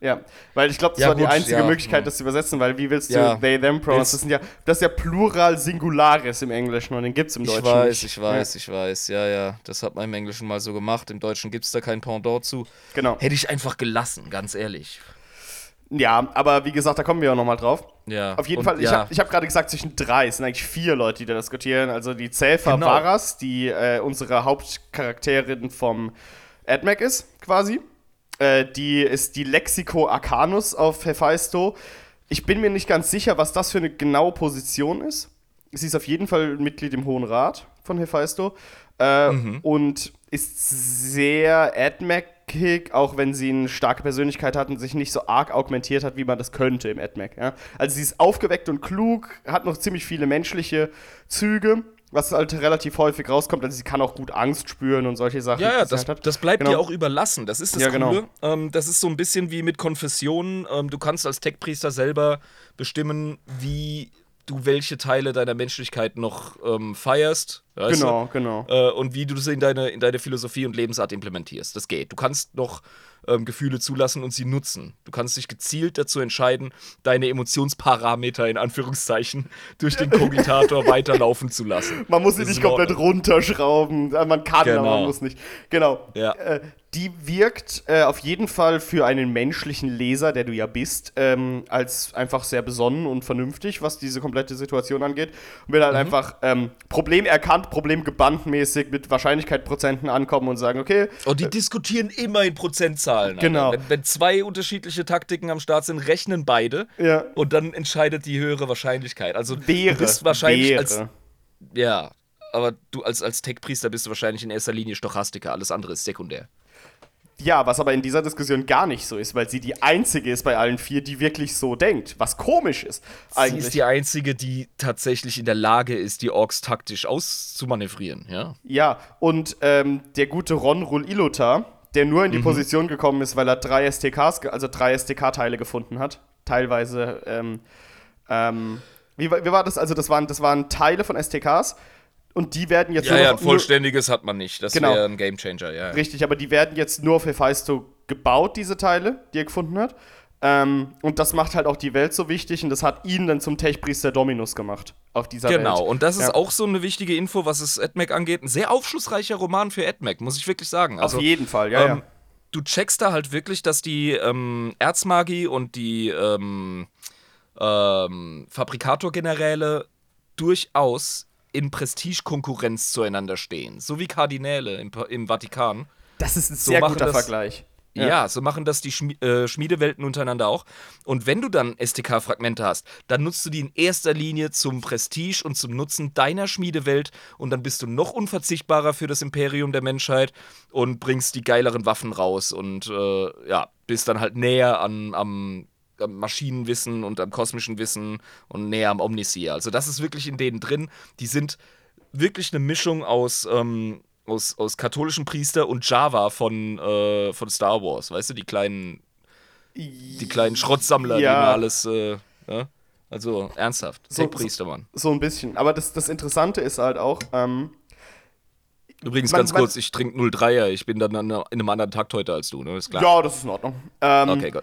Speaker 1: Ja, weil ich glaube, das
Speaker 2: Ja,
Speaker 1: war die
Speaker 2: gut,
Speaker 1: einzige
Speaker 2: ja,
Speaker 1: Möglichkeit, das zu übersetzen, weil wie willst du
Speaker 2: Ja.
Speaker 1: they, them Pronouns? Das, sind ja, das ist ja Plural Singularis im Englischen und den gibt's im
Speaker 2: Ich
Speaker 1: Deutschen
Speaker 2: weiß,
Speaker 1: nicht.
Speaker 2: ich weiß, ich weiß. Ja, ja. Das hat man im Englischen mal so gemacht. Im Deutschen gibt es da kein Pendant zu.
Speaker 1: Ja, genau.
Speaker 2: Hätte ich einfach gelassen, ganz ehrlich.
Speaker 1: Ja, aber wie gesagt, da kommen wir ja nochmal drauf.
Speaker 2: Ja.
Speaker 1: Auf jeden
Speaker 2: und
Speaker 1: Fall, ich
Speaker 2: ja.
Speaker 1: habe hab gerade gesagt, zwischen drei, es sind eigentlich vier Leute, die da diskutieren. Also die Zelfa
Speaker 2: Genau.
Speaker 1: Varas, die äh, unsere Hauptcharakterin vom AdMac ist, quasi. Äh, die ist die Lexico Arcanus auf Hephaesto. Ich bin mir nicht ganz sicher, was das für eine genaue Position ist. Sie ist auf jeden Fall Mitglied im Hohen Rat von Hephaesto äh,
Speaker 2: Mhm.
Speaker 1: und ist sehr AdMac-ig, auch wenn sie eine starke Persönlichkeit hat und sich nicht so arg augmentiert hat, wie man das könnte im AdMac. Ja? Also sie ist aufgeweckt und klug, hat noch ziemlich viele menschliche Züge, was halt relativ häufig rauskommt. Also sie kann auch gut Angst spüren und solche Sachen.
Speaker 2: Ja, ja, das, das bleibt
Speaker 1: Genau.
Speaker 2: dir auch überlassen. Das ist das
Speaker 1: Ja, genau.
Speaker 2: Coole. Ähm, das ist so ein bisschen wie mit Konfessionen. Ähm, du kannst als Tech-Priester selber bestimmen, wie du welche Teile deiner Menschlichkeit noch ähm, feierst. weißt du?
Speaker 1: Genau, genau.
Speaker 2: Äh, und wie du das in deine, in deine Philosophie und Lebensart implementierst. Das geht. Du kannst noch ähm, Gefühle zulassen und sie nutzen. Du kannst dich gezielt dazu entscheiden, deine Emotionsparameter in Anführungszeichen [LAUGHS] durch den Kogitator [LAUGHS] weiterlaufen zu lassen.
Speaker 1: Man muss sie nicht komplett runterschrauben. Äh, Man kann, aber
Speaker 2: Genau.
Speaker 1: man muss nicht. Genau.
Speaker 2: Ja.
Speaker 1: Äh, die wirkt äh, auf jeden Fall für einen menschlichen Leser, der du ja bist, ähm, als einfach sehr besonnen und vernünftig, was diese komplette Situation angeht. Und will
Speaker 2: Mhm.
Speaker 1: halt einfach ähm, Problem erkannt, Problem gebannt mäßig mit Wahrscheinlichkeitsprozenten ankommen und sagen, okay,
Speaker 2: Und die diskutieren immer in Prozentzahlen. Alter.
Speaker 1: Genau.
Speaker 2: Wenn, wenn zwei unterschiedliche Taktiken am Start sind, rechnen beide.
Speaker 1: Ja.
Speaker 2: Und dann entscheidet die höhere Wahrscheinlichkeit. Also
Speaker 1: wäre,
Speaker 2: du bist wahrscheinlich
Speaker 1: wäre.
Speaker 2: als ja, aber du als als Tech-Priester bist du wahrscheinlich in erster Linie Stochastiker. Alles andere ist sekundär.
Speaker 1: Ja, was aber in dieser Diskussion gar nicht so ist, weil sie die einzige ist bei allen vier, die wirklich so denkt. Was komisch ist.
Speaker 2: Sie
Speaker 1: Eigentlich.
Speaker 2: ist die einzige, die tatsächlich in der Lage ist, die Orks taktisch auszumanövrieren. Ja.
Speaker 1: Ja, und ähm, der gute Ron Rul Ilota, der nur in
Speaker 2: Mhm.
Speaker 1: die Position gekommen ist, weil er drei STKs, also drei STK-Teile gefunden hat. Teilweise, ähm, ähm, wie, wie war das? Also, das waren, das waren Teile von STKs und die werden jetzt
Speaker 2: Ja,
Speaker 1: nur
Speaker 2: ja, ein vollständiges hat man nicht. Das
Speaker 1: Genau.
Speaker 2: wäre ein Gamechanger, ja.
Speaker 1: nur, richtig, aber die werden jetzt nur auf Hephaesto gebaut, diese Teile, die er gefunden hat. Ähm, und das macht halt auch die Welt so wichtig und das hat ihn dann zum Techpriester Dominus gemacht auf dieser Welt.
Speaker 2: Genau, und das ist
Speaker 1: Ja.
Speaker 2: auch so eine wichtige Info, was es AdMac angeht. Ein sehr aufschlussreicher Roman für AdMac, muss ich wirklich sagen. Also,
Speaker 1: auf jeden Fall, ja,
Speaker 2: ähm,
Speaker 1: ja.
Speaker 2: Du checkst da halt wirklich, dass die ähm, Erzmagie und die ähm, ähm, Fabrikator-Generäle durchaus in Prestigekonkurrenz zueinander stehen. So wie Kardinäle im, im Vatikan.
Speaker 1: Das ist ein
Speaker 2: so
Speaker 1: sehr
Speaker 2: machen
Speaker 1: guter Vergleich.
Speaker 2: Ja. so machen das die Schmi äh, Schmiedewelten untereinander auch. Und wenn du dann STK-Fragmente hast, dann nutzt du die in erster Linie zum Prestige und zum Nutzen deiner Schmiedewelt und dann bist du noch unverzichtbarer für das Imperium der Menschheit und bringst die geileren Waffen raus und äh, ja, bist dann halt näher an, am, am Maschinenwissen und am kosmischen Wissen und näher am Omniseer. Also das ist wirklich in denen drin. Die sind wirklich eine Mischung aus, ähm, aus, aus katholischen Priester und Java von, äh, von Star Wars, weißt du, die kleinen, die kleinen Schrottsammler, die
Speaker 1: Ja.
Speaker 2: immer alles, äh, ja? also ernsthaft,
Speaker 1: So-
Speaker 2: so, Priester, Mann.
Speaker 1: So ein bisschen. Aber das, das Interessante ist halt auch, ähm,
Speaker 2: Übrigens
Speaker 1: Man-
Speaker 2: ganz
Speaker 1: man-
Speaker 2: kurz, ich trinke 03er, ich bin dann an, in einem anderen Takt heute als du, ne, ist klar.
Speaker 1: ja, das ist in Ordnung. Ähm,
Speaker 2: Okay, gut.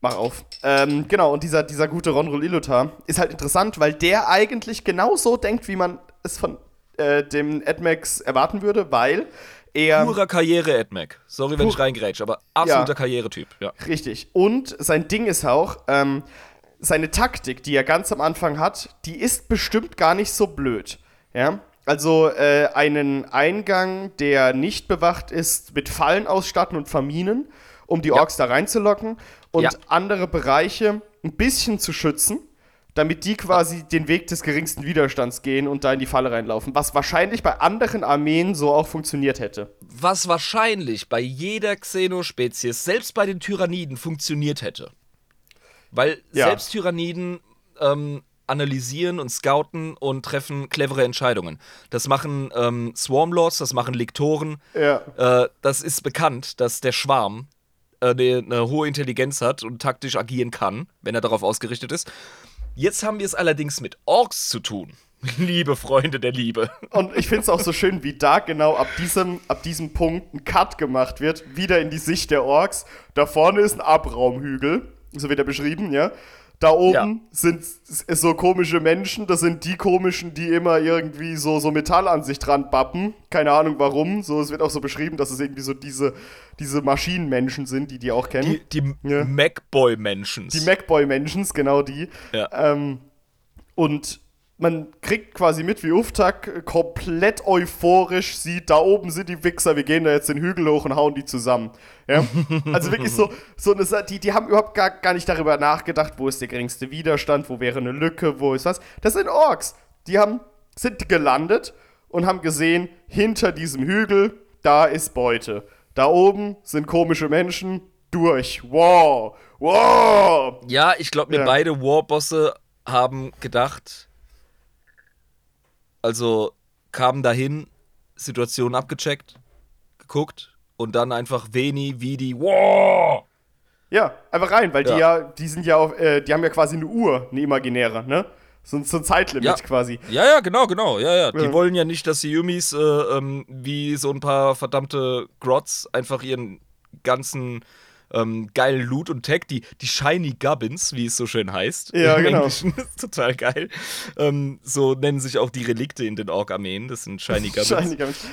Speaker 1: Mach auf. Ähm, genau, und dieser, dieser gute Ronrol Illuta ist halt interessant, weil der eigentlich genau so denkt, wie man es von äh, dem AdMax erwarten würde, weil er.
Speaker 2: Purer Karriere, AdMac. Sorry, wenn ich reingrätsch, aber absoluter Karrieretyp, ja.
Speaker 1: Richtig. Und sein Ding ist auch, ähm, seine Taktik, die er ganz am Anfang hat, die ist bestimmt gar nicht so blöd. Ja. Also äh, einen Eingang, der nicht bewacht ist, mit Fallen ausstatten und verminen, um die Orks da reinzulocken und
Speaker 2: Ja.
Speaker 1: andere Bereiche ein bisschen zu schützen, damit die quasi den Weg des geringsten Widerstands gehen und da in die Falle reinlaufen. Was wahrscheinlich bei anderen Armeen so auch funktioniert hätte.
Speaker 2: Was wahrscheinlich bei jeder Xenospezies, selbst bei den Tyranniden, funktioniert hätte. Weil
Speaker 1: Ja.
Speaker 2: selbst Tyranniden ähm, analysieren und scouten und treffen clevere Entscheidungen. Das machen ähm, Swarmlords, das machen Lektoren.
Speaker 1: Ja.
Speaker 2: Äh, das ist bekannt, dass der Schwarm äh, eine, eine hohe Intelligenz hat und taktisch agieren kann, wenn er darauf ausgerichtet ist. Jetzt haben wir es allerdings mit Orks zu tun. [LAUGHS] Liebe Freunde der Liebe.
Speaker 1: Und ich finde es auch so schön, wie da genau ab diesem, ab diesem Punkt ein Cut gemacht wird, wieder in die Sicht der Orks. Da vorne ist ein Abraumhügel, so wird er beschrieben, ja. Da oben
Speaker 2: Ja.
Speaker 1: sind so komische Menschen, das sind die komischen, die immer irgendwie so, so Metall an sich dran bappen. Keine Ahnung warum. So, es wird auch so beschrieben, dass es irgendwie so diese, diese Maschinenmenschen sind, die die auch kennen.
Speaker 2: Die, die
Speaker 1: Ja.
Speaker 2: Macboy-Menschen.
Speaker 1: Die Macboy-Mentions, genau die.
Speaker 2: Ja.
Speaker 1: Ähm, und man kriegt quasi mit, wie Uftak komplett euphorisch sieht, da oben sind die Wichser, wir gehen da jetzt den Hügel hoch und hauen die zusammen. Ja? [LAUGHS] Also wirklich so, so eine, Sa- die, die haben überhaupt gar, gar nicht darüber nachgedacht, wo ist der geringste Widerstand, wo wäre eine Lücke, wo ist was. Das sind Orks. Die haben, sind gelandet und haben gesehen, hinter diesem Hügel, da ist Beute. Da oben sind komische Menschen, durch. Wow. Wow.
Speaker 2: Ja, ich glaube, mir
Speaker 1: Ja.
Speaker 2: beide Warbosse haben gedacht, also kamen dahin, Situation abgecheckt, geguckt und dann einfach Veni, Vidi, wow!
Speaker 1: Ja, einfach rein, weil die
Speaker 2: Ja.
Speaker 1: ja, die sind ja auf, äh, die haben ja quasi eine Uhr, eine imaginäre, ne? So, ein- so ein Zeitlimit
Speaker 2: Ja.
Speaker 1: quasi.
Speaker 2: Ja, ja, genau, genau, ja, ja. Die
Speaker 1: Ja.
Speaker 2: wollen ja nicht, dass die Yumis äh, ähm, wie so ein paar verdammte Grots einfach ihren ganzen ähm, geilen Loot und Tech, die, die Shiny Gubbins, wie es so schön heißt.
Speaker 1: Ja,
Speaker 2: im
Speaker 1: genau.
Speaker 2: Englischen, [LAUGHS] ist total geil. Ähm, so nennen sich auch die Relikte in den Ork-Armeen. Das sind Shiny [LAUGHS] Gubbins.
Speaker 1: Shiny Gubbins.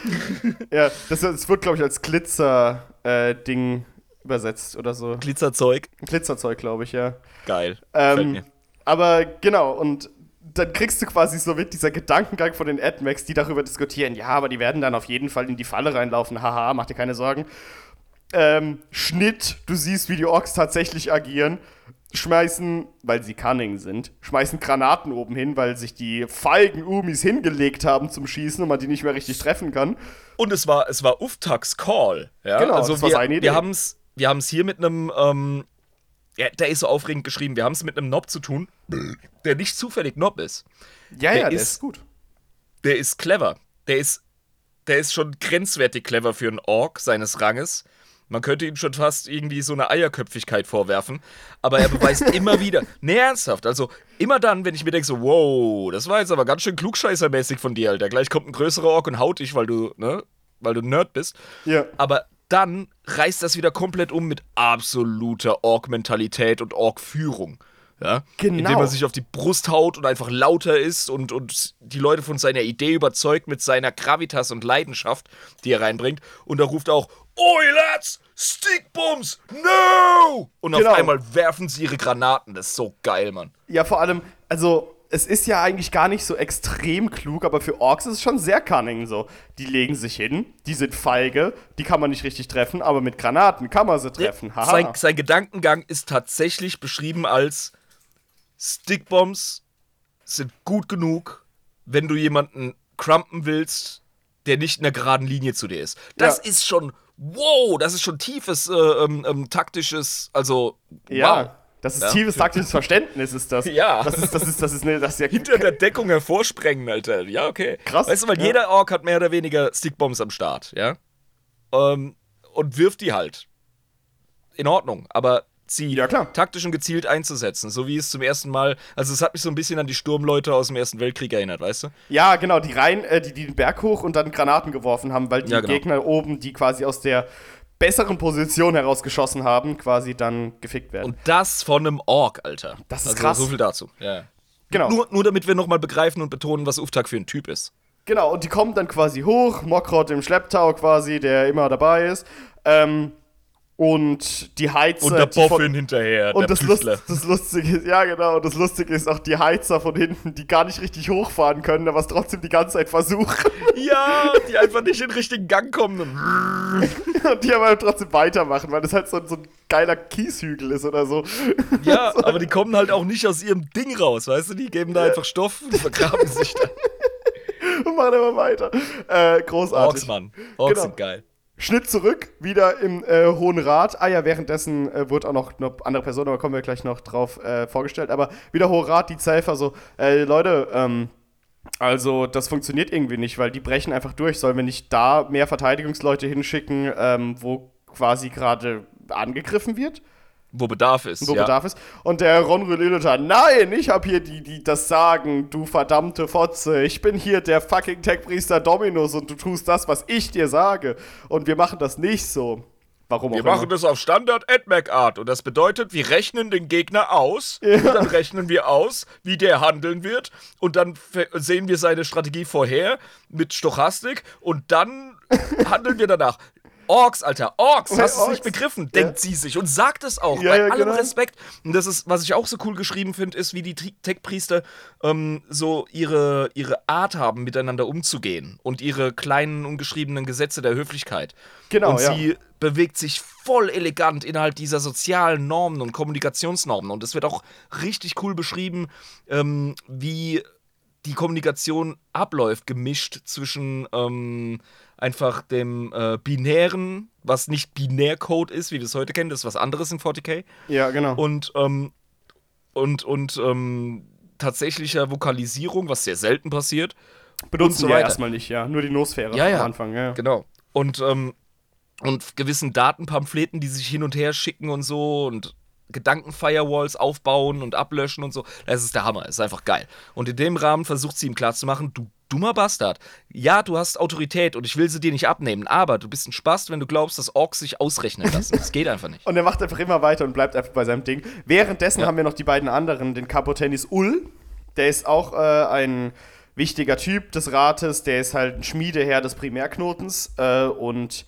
Speaker 1: ja, das, das wird, glaube ich, als Glitzer-Ding übersetzt oder so.
Speaker 2: Glitzerzeug.
Speaker 1: Glitzerzeug, glaube ich, ja.
Speaker 2: Geil.
Speaker 1: Ähm, aber genau, und dann kriegst du quasi so mit dieser Gedankengang von den AdMacs, die darüber diskutieren, ja, aber die werden dann auf jeden Fall in die Falle reinlaufen, haha, mach dir keine Sorgen. Ähm, Schnitt, du siehst, wie die Orks tatsächlich agieren, schmeißen, weil sie cunning sind, schmeißen Granaten oben hin, weil sich die feigen Umis hingelegt haben zum Schießen und man die nicht mehr richtig treffen kann.
Speaker 2: Und es war, es war Uftaks Call. Ja?
Speaker 1: Genau,
Speaker 2: also
Speaker 1: das war
Speaker 2: wir,
Speaker 1: seine Idee.
Speaker 2: Wir haben es wir haben's hier mit einem, ähm, ja, der ist so aufregend geschrieben, wir haben es mit einem Nob zu tun, der nicht zufällig Nob ist.
Speaker 1: Ja,
Speaker 2: Der
Speaker 1: ja, der
Speaker 2: ist-
Speaker 1: ist gut.
Speaker 2: Der ist clever. Der ist, der ist schon grenzwertig clever für einen Ork seines Ranges. Man könnte ihm schon fast irgendwie so eine Eierköpfigkeit vorwerfen. Aber er beweist [LAUGHS] immer wieder, nee, ernsthaft. Also immer dann, wenn ich mir denke, so, wow, das war jetzt aber ganz schön klugscheißermäßig von dir, Alter. Gleich kommt ein größerer Ork und haut dich, weil du, ne, weil du Nerd bist.
Speaker 1: Ja.
Speaker 2: Aber dann reißt das wieder komplett um mit absoluter Ork-Mentalität und Ork-Führung. Ja?
Speaker 1: Genau.
Speaker 2: Indem er sich auf die Brust haut und einfach lauter ist und, und die Leute von seiner Idee überzeugt mit seiner Gravitas und Leidenschaft, die er reinbringt. Und er ruft auch, Oi, lads! Stickbombs! No! Und
Speaker 1: Genau.
Speaker 2: auf einmal werfen sie ihre Granaten. Das ist so geil, Mann.
Speaker 1: Ja, vor allem, also, es ist ja eigentlich gar nicht so extrem klug, aber für Orks ist es schon sehr cunning so. Die legen sich hin, die sind feige, die kann man nicht richtig treffen, aber mit Granaten kann man sie treffen. Haha.
Speaker 2: Sein, sein Gedankengang ist tatsächlich beschrieben als Stickbombs sind gut genug, wenn du jemanden crumpen willst, der nicht in einer geraden Linie zu dir ist. Das
Speaker 1: Ja.
Speaker 2: ist schon, wow, das ist schon tiefes äh, ähm, ähm, taktisches, also
Speaker 1: ja,
Speaker 2: wow.
Speaker 1: das ist
Speaker 2: Ja.
Speaker 1: tiefes taktisches Verständnis, ist das. [LAUGHS]
Speaker 2: Ja.
Speaker 1: Das ist, das ist, das ist, ne, das ist ja.
Speaker 2: Hinter der Deckung hervorsprengen, Alter. Ja, okay.
Speaker 1: Krass,
Speaker 2: Weißt du, weil
Speaker 1: ja.
Speaker 2: jeder Ork hat mehr oder weniger Stickbombs am Start, ja? Ähm, und wirft die halt. In Ordnung, aber sie
Speaker 1: Ja, klar.
Speaker 2: taktisch und gezielt einzusetzen, so wie es zum ersten Mal, also es hat mich so ein bisschen an die Sturmleute aus dem Ersten Weltkrieg erinnert, weißt du?
Speaker 1: Ja, genau, die rein, äh, die, die den Berg hoch und dann Granaten geworfen haben, weil die
Speaker 2: Ja, genau.
Speaker 1: Gegner oben, die quasi aus der besseren Position herausgeschossen haben, quasi dann gefickt werden.
Speaker 2: Und das von einem Ork, Alter.
Speaker 1: Das ist
Speaker 2: also
Speaker 1: krass.
Speaker 2: So viel dazu. Ja.
Speaker 1: genau.
Speaker 2: Nur, nur damit wir nochmal begreifen und betonen, was Uftak für ein Typ ist.
Speaker 1: Genau, und die kommen dann quasi hoch, Mokrot im Schlepptau quasi, der immer dabei ist. Ähm, und die Heizer.
Speaker 2: Und der Boffin hinterher,
Speaker 1: Und das, Lust, das Lustige ist, ja genau, und das Lustige ist auch die Heizer von hinten, die gar nicht richtig hochfahren können, aber es trotzdem die ganze Zeit versuchen. [LAUGHS]
Speaker 2: Ja, die einfach nicht in den richtigen Gang kommen.
Speaker 1: und [LAUGHS] die aber trotzdem weitermachen, weil das halt so, so ein geiler Kieshügel ist oder so. [LAUGHS]
Speaker 2: Ja, aber die kommen halt auch nicht aus ihrem Ding raus, weißt du? Die geben da einfach Stoff und vergraben sich dann.
Speaker 1: und machen immer weiter. Äh, großartig.
Speaker 2: Orks, Mann. Orks
Speaker 1: Genau.
Speaker 2: sind geil.
Speaker 1: Schnitt zurück, wieder im äh, Hohen Rat. Ah ja, währenddessen äh, wurde auch noch eine andere Person, aber kommen wir gleich noch drauf äh, vorgestellt. Aber wieder Hoher Rat, die Zelfer so, äh, Leute, ähm, also das funktioniert irgendwie nicht, weil die brechen einfach durch. Sollen wir nicht da mehr Verteidigungsleute hinschicken, ähm, wo quasi gerade angegriffen wird.
Speaker 2: Wo Bedarf ist.
Speaker 1: Wo
Speaker 2: ja.
Speaker 1: Bedarf ist. Und der Ron Illuta, nein, ich habe hier die, die das Sagen, du verdammte Fotze. Ich bin hier der fucking Tech-Priester Dominus und du tust das, was ich dir sage. Und wir machen das nicht so. Warum
Speaker 2: Wir machen
Speaker 1: immer.
Speaker 2: das auf Standard AdMac Art und das bedeutet, wir rechnen den Gegner aus und dann rechnen wir aus, wie der handeln wird und dann sehen wir seine Strategie vorher mit Stochastik und dann [LAUGHS] handeln wir danach. Orks, Alter, Orks, hast du es nicht begriffen? Denkt sie sich und sagt es auch.
Speaker 1: Ja,
Speaker 2: bei
Speaker 1: ja,
Speaker 2: allem
Speaker 1: genau.
Speaker 2: Respekt. Und das ist, was ich auch so cool geschrieben finde, ist, wie die Tech-Priester ähm, so ihre, ihre Art haben, miteinander umzugehen und ihre kleinen, ungeschriebenen Gesetze der Höflichkeit.
Speaker 1: Genau,
Speaker 2: Und sie bewegt sich voll elegant innerhalb dieser sozialen Normen und Kommunikationsnormen. Und es wird auch richtig cool beschrieben, ähm, wie die Kommunikation abläuft, gemischt zwischen ähm, einfach dem äh, binären, was nicht Binärcode ist, wie wir es heute kennen, das ist was anderes in 40k,
Speaker 1: Ja, genau.
Speaker 2: und, ähm, und, und ähm, tatsächlicher Vokalisierung, was sehr selten passiert.
Speaker 1: Benutzen
Speaker 2: so
Speaker 1: wir
Speaker 2: weiter.
Speaker 1: erstmal nicht, ja. Nur die Nosphäre
Speaker 2: Ja, ja.
Speaker 1: am Anfang, ja.
Speaker 2: Genau. Und, ähm, und gewissen Datenpamphleten, die sich hin und her schicken und so und Gedankenfirewalls aufbauen und ablöschen und so. Das ist der Hammer, das ist einfach geil. Und in dem Rahmen versucht sie ihm klarzumachen, du dummer Bastard. Ja, du hast Autorität und ich will sie dir nicht abnehmen, aber du bist ein Spast, wenn du glaubst, dass Orks sich ausrechnen lassen. Das geht einfach nicht. [LAUGHS]
Speaker 1: Und er macht einfach immer weiter und bleibt einfach bei seinem Ding. Währenddessen haben wir noch die beiden anderen, den Kapotennis Ull. Der ist auch äh, ein wichtiger Typ des Rates. Der ist halt ein Schmiedeherr des Primärknotens äh, und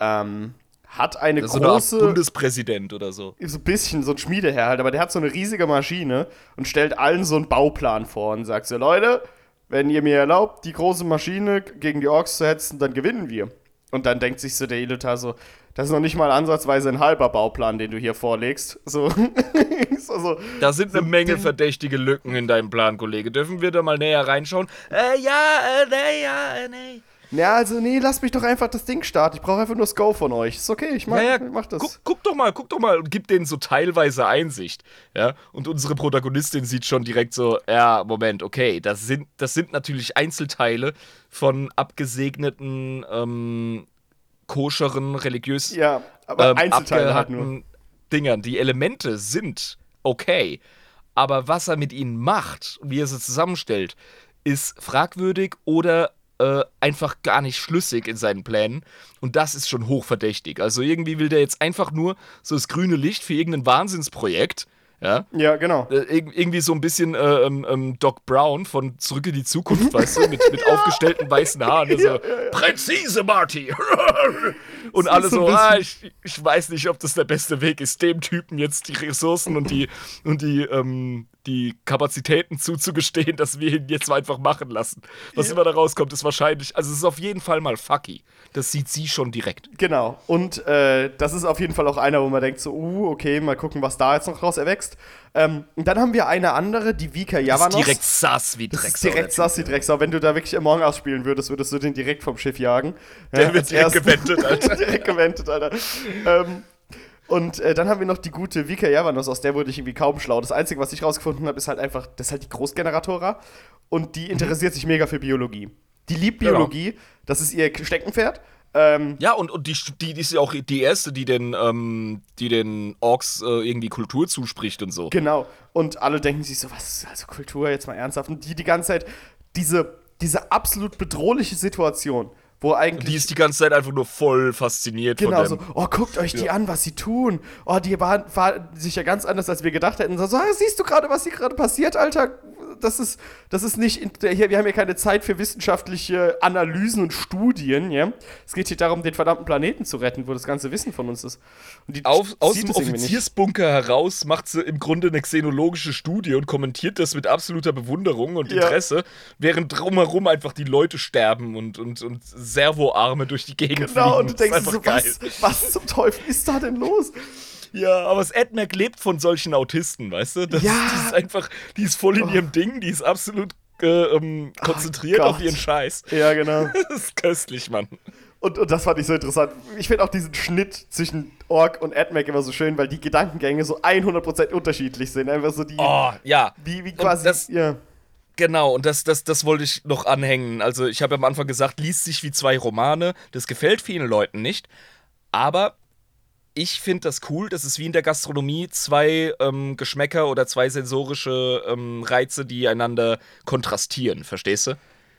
Speaker 1: ähm, hat eine
Speaker 2: Das ist so eine
Speaker 1: große.
Speaker 2: Bundespräsident oder so.
Speaker 1: so ein bisschen so ein Schmiedeherr halt, aber der hat so eine riesige Maschine und stellt allen so einen Bauplan vor und sagt so, Leute, wenn ihr mir erlaubt, die große Maschine gegen die Orks zu hetzen, dann gewinnen wir. Und dann denkt sich so der Ilutar so, das ist noch nicht mal ansatzweise ein halber Bauplan, den du hier vorlegst. So, [LAUGHS] so, so.
Speaker 2: Da sind eine Menge
Speaker 1: Ding-
Speaker 2: verdächtige Lücken in deinem Plan, Kollege. Dürfen wir da mal näher reinschauen? Äh, ja, äh, nee, ja, äh, nee.
Speaker 1: Ja, also nee, lasst mich doch einfach das Ding starten. Ich brauche einfach nur das Go von euch. Ist okay, ich mach,
Speaker 2: Ja, ja,
Speaker 1: ich mach das.
Speaker 2: Guck, guck doch mal, guck doch mal und gib denen so teilweise Einsicht. Ja, und unsere Protagonistin sieht schon direkt so, ja, Moment, okay, das sind, das sind natürlich Einzelteile von abgesegneten, ähm, koscheren, religiös
Speaker 1: Ja, aber
Speaker 2: ähm,
Speaker 1: Einzelteile halt nur.
Speaker 2: Dingern. Die Elemente sind okay, aber was er mit ihnen macht und wie er sie zusammenstellt, ist fragwürdig oder äh, einfach gar nicht schlüssig in seinen Plänen. Und das ist schon hochverdächtig. Also irgendwie will der jetzt einfach nur so das grüne Licht für irgendein Wahnsinnsprojekt. Ja,
Speaker 1: Ja, genau.
Speaker 2: äh, irg- irgendwie so ein bisschen äh, ähm, ähm, Doc Brown von Zurück in die Zukunft, weißt du, mit, mit [LAUGHS] aufgestellten weißen Haaren. [LAUGHS] der so, Präzise, Marty! [LAUGHS] und
Speaker 1: Das
Speaker 2: alle
Speaker 1: so
Speaker 2: so, ah, ich, ich weiß nicht, ob das der beste Weg ist, dem Typen jetzt die Ressourcen und die, und die, ähm, die Kapazitäten zuzugestehen, dass wir ihn jetzt einfach machen lassen. Was immer da rauskommt, ist wahrscheinlich, also es ist auf jeden Fall mal fucky. Das sieht sie schon direkt.
Speaker 1: Genau. Und äh, das ist auf jeden Fall auch einer, wo man denkt so, uh, okay, mal gucken, was da jetzt noch raus erwächst. Ähm, und dann haben wir eine andere, die Vika
Speaker 2: Das
Speaker 1: Javanos.
Speaker 2: ist direkt sass wie
Speaker 1: Das
Speaker 2: Drecksau.
Speaker 1: ist direkt
Speaker 2: der
Speaker 1: Sassi Drecksau. Wenn du da wirklich Among Us spielen würdest, würdest du den direkt vom Schiff jagen.
Speaker 2: Der
Speaker 1: Ja,
Speaker 2: wird direkt gewendet, [LAUGHS] Alter.
Speaker 1: direkt gewendet, Alter. ähm, und äh, dann haben wir noch die gute Vika Javanos, aus der wurde ich irgendwie kaum schlau. Das Einzige, was ich rausgefunden habe, ist halt einfach, das ist halt die Großgeneratora. Und die interessiert sich mega für Biologie. Die liebt
Speaker 2: Genau.
Speaker 1: Biologie. Das ist ihr Steckenpferd. Ähm,
Speaker 2: Ja, und, und die, die, die ist ja auch die erste, die den, ähm, die den Orks äh, irgendwie Kultur zuspricht und so.
Speaker 1: Genau. Und alle denken sich so, was, also Kultur, jetzt mal ernsthaft. Und die die ganze Zeit, diese, diese absolut bedrohliche Situation, wo eigentlich.
Speaker 2: Die ist die ganze Zeit einfach nur voll fasziniert
Speaker 1: Genau,
Speaker 2: von
Speaker 1: so,
Speaker 2: dem.
Speaker 1: oh, guckt euch die
Speaker 2: Ja.
Speaker 1: an, was sie tun. Oh, die waren, war sich ja ganz anders, als wir gedacht hätten. So, so, ah, siehst du gerade, was hier gerade passiert, Alter? Das ist, das ist nicht, hier, wir haben hier keine Zeit für wissenschaftliche Analysen und Studien, ja. Es geht hier darum, den verdammten Planeten zu retten, wo das ganze Wissen von uns ist. Und die
Speaker 2: Auf, aus dem. Offiziersbunker heraus macht sie im Grunde eine xenologische Studie und kommentiert das mit absoluter Bewunderung und
Speaker 1: Ja.
Speaker 2: Interesse, während drumherum einfach die Leute sterben und, und, und Servoarme durch die Gegend
Speaker 1: Genau,
Speaker 2: fliegen.
Speaker 1: und du denkst so, was, was zum Teufel ist da denn los?
Speaker 2: Ja, aber das AdMac lebt von solchen Autisten, weißt du? Das,
Speaker 1: Ja.
Speaker 2: Die ist einfach, die ist voll in ihrem Ding, die ist absolut äh, ähm, konzentriert
Speaker 1: Gott.
Speaker 2: auf ihren Scheiß.
Speaker 1: Ja, genau. [LAUGHS]
Speaker 2: Das ist köstlich, Mann.
Speaker 1: Und, und das fand ich so interessant. Ich finde auch diesen Schnitt zwischen Ork und AdMac immer so schön, weil die Gedankengänge so 100% unterschiedlich sind. Einfach so die,
Speaker 2: Oh, ja.
Speaker 1: wie, wie quasi,
Speaker 2: das-
Speaker 1: ja.
Speaker 2: Genau, und das, das, das wollte ich noch anhängen. Also, ich habe am Anfang gesagt, liest sich wie zwei Romane. Das gefällt vielen Leuten nicht. Aber ich finde das cool. Das ist wie in der Gastronomie zwei ähm, Geschmäcker oder zwei sensorische ähm, Reize, die einander kontrastieren. Verstehst du?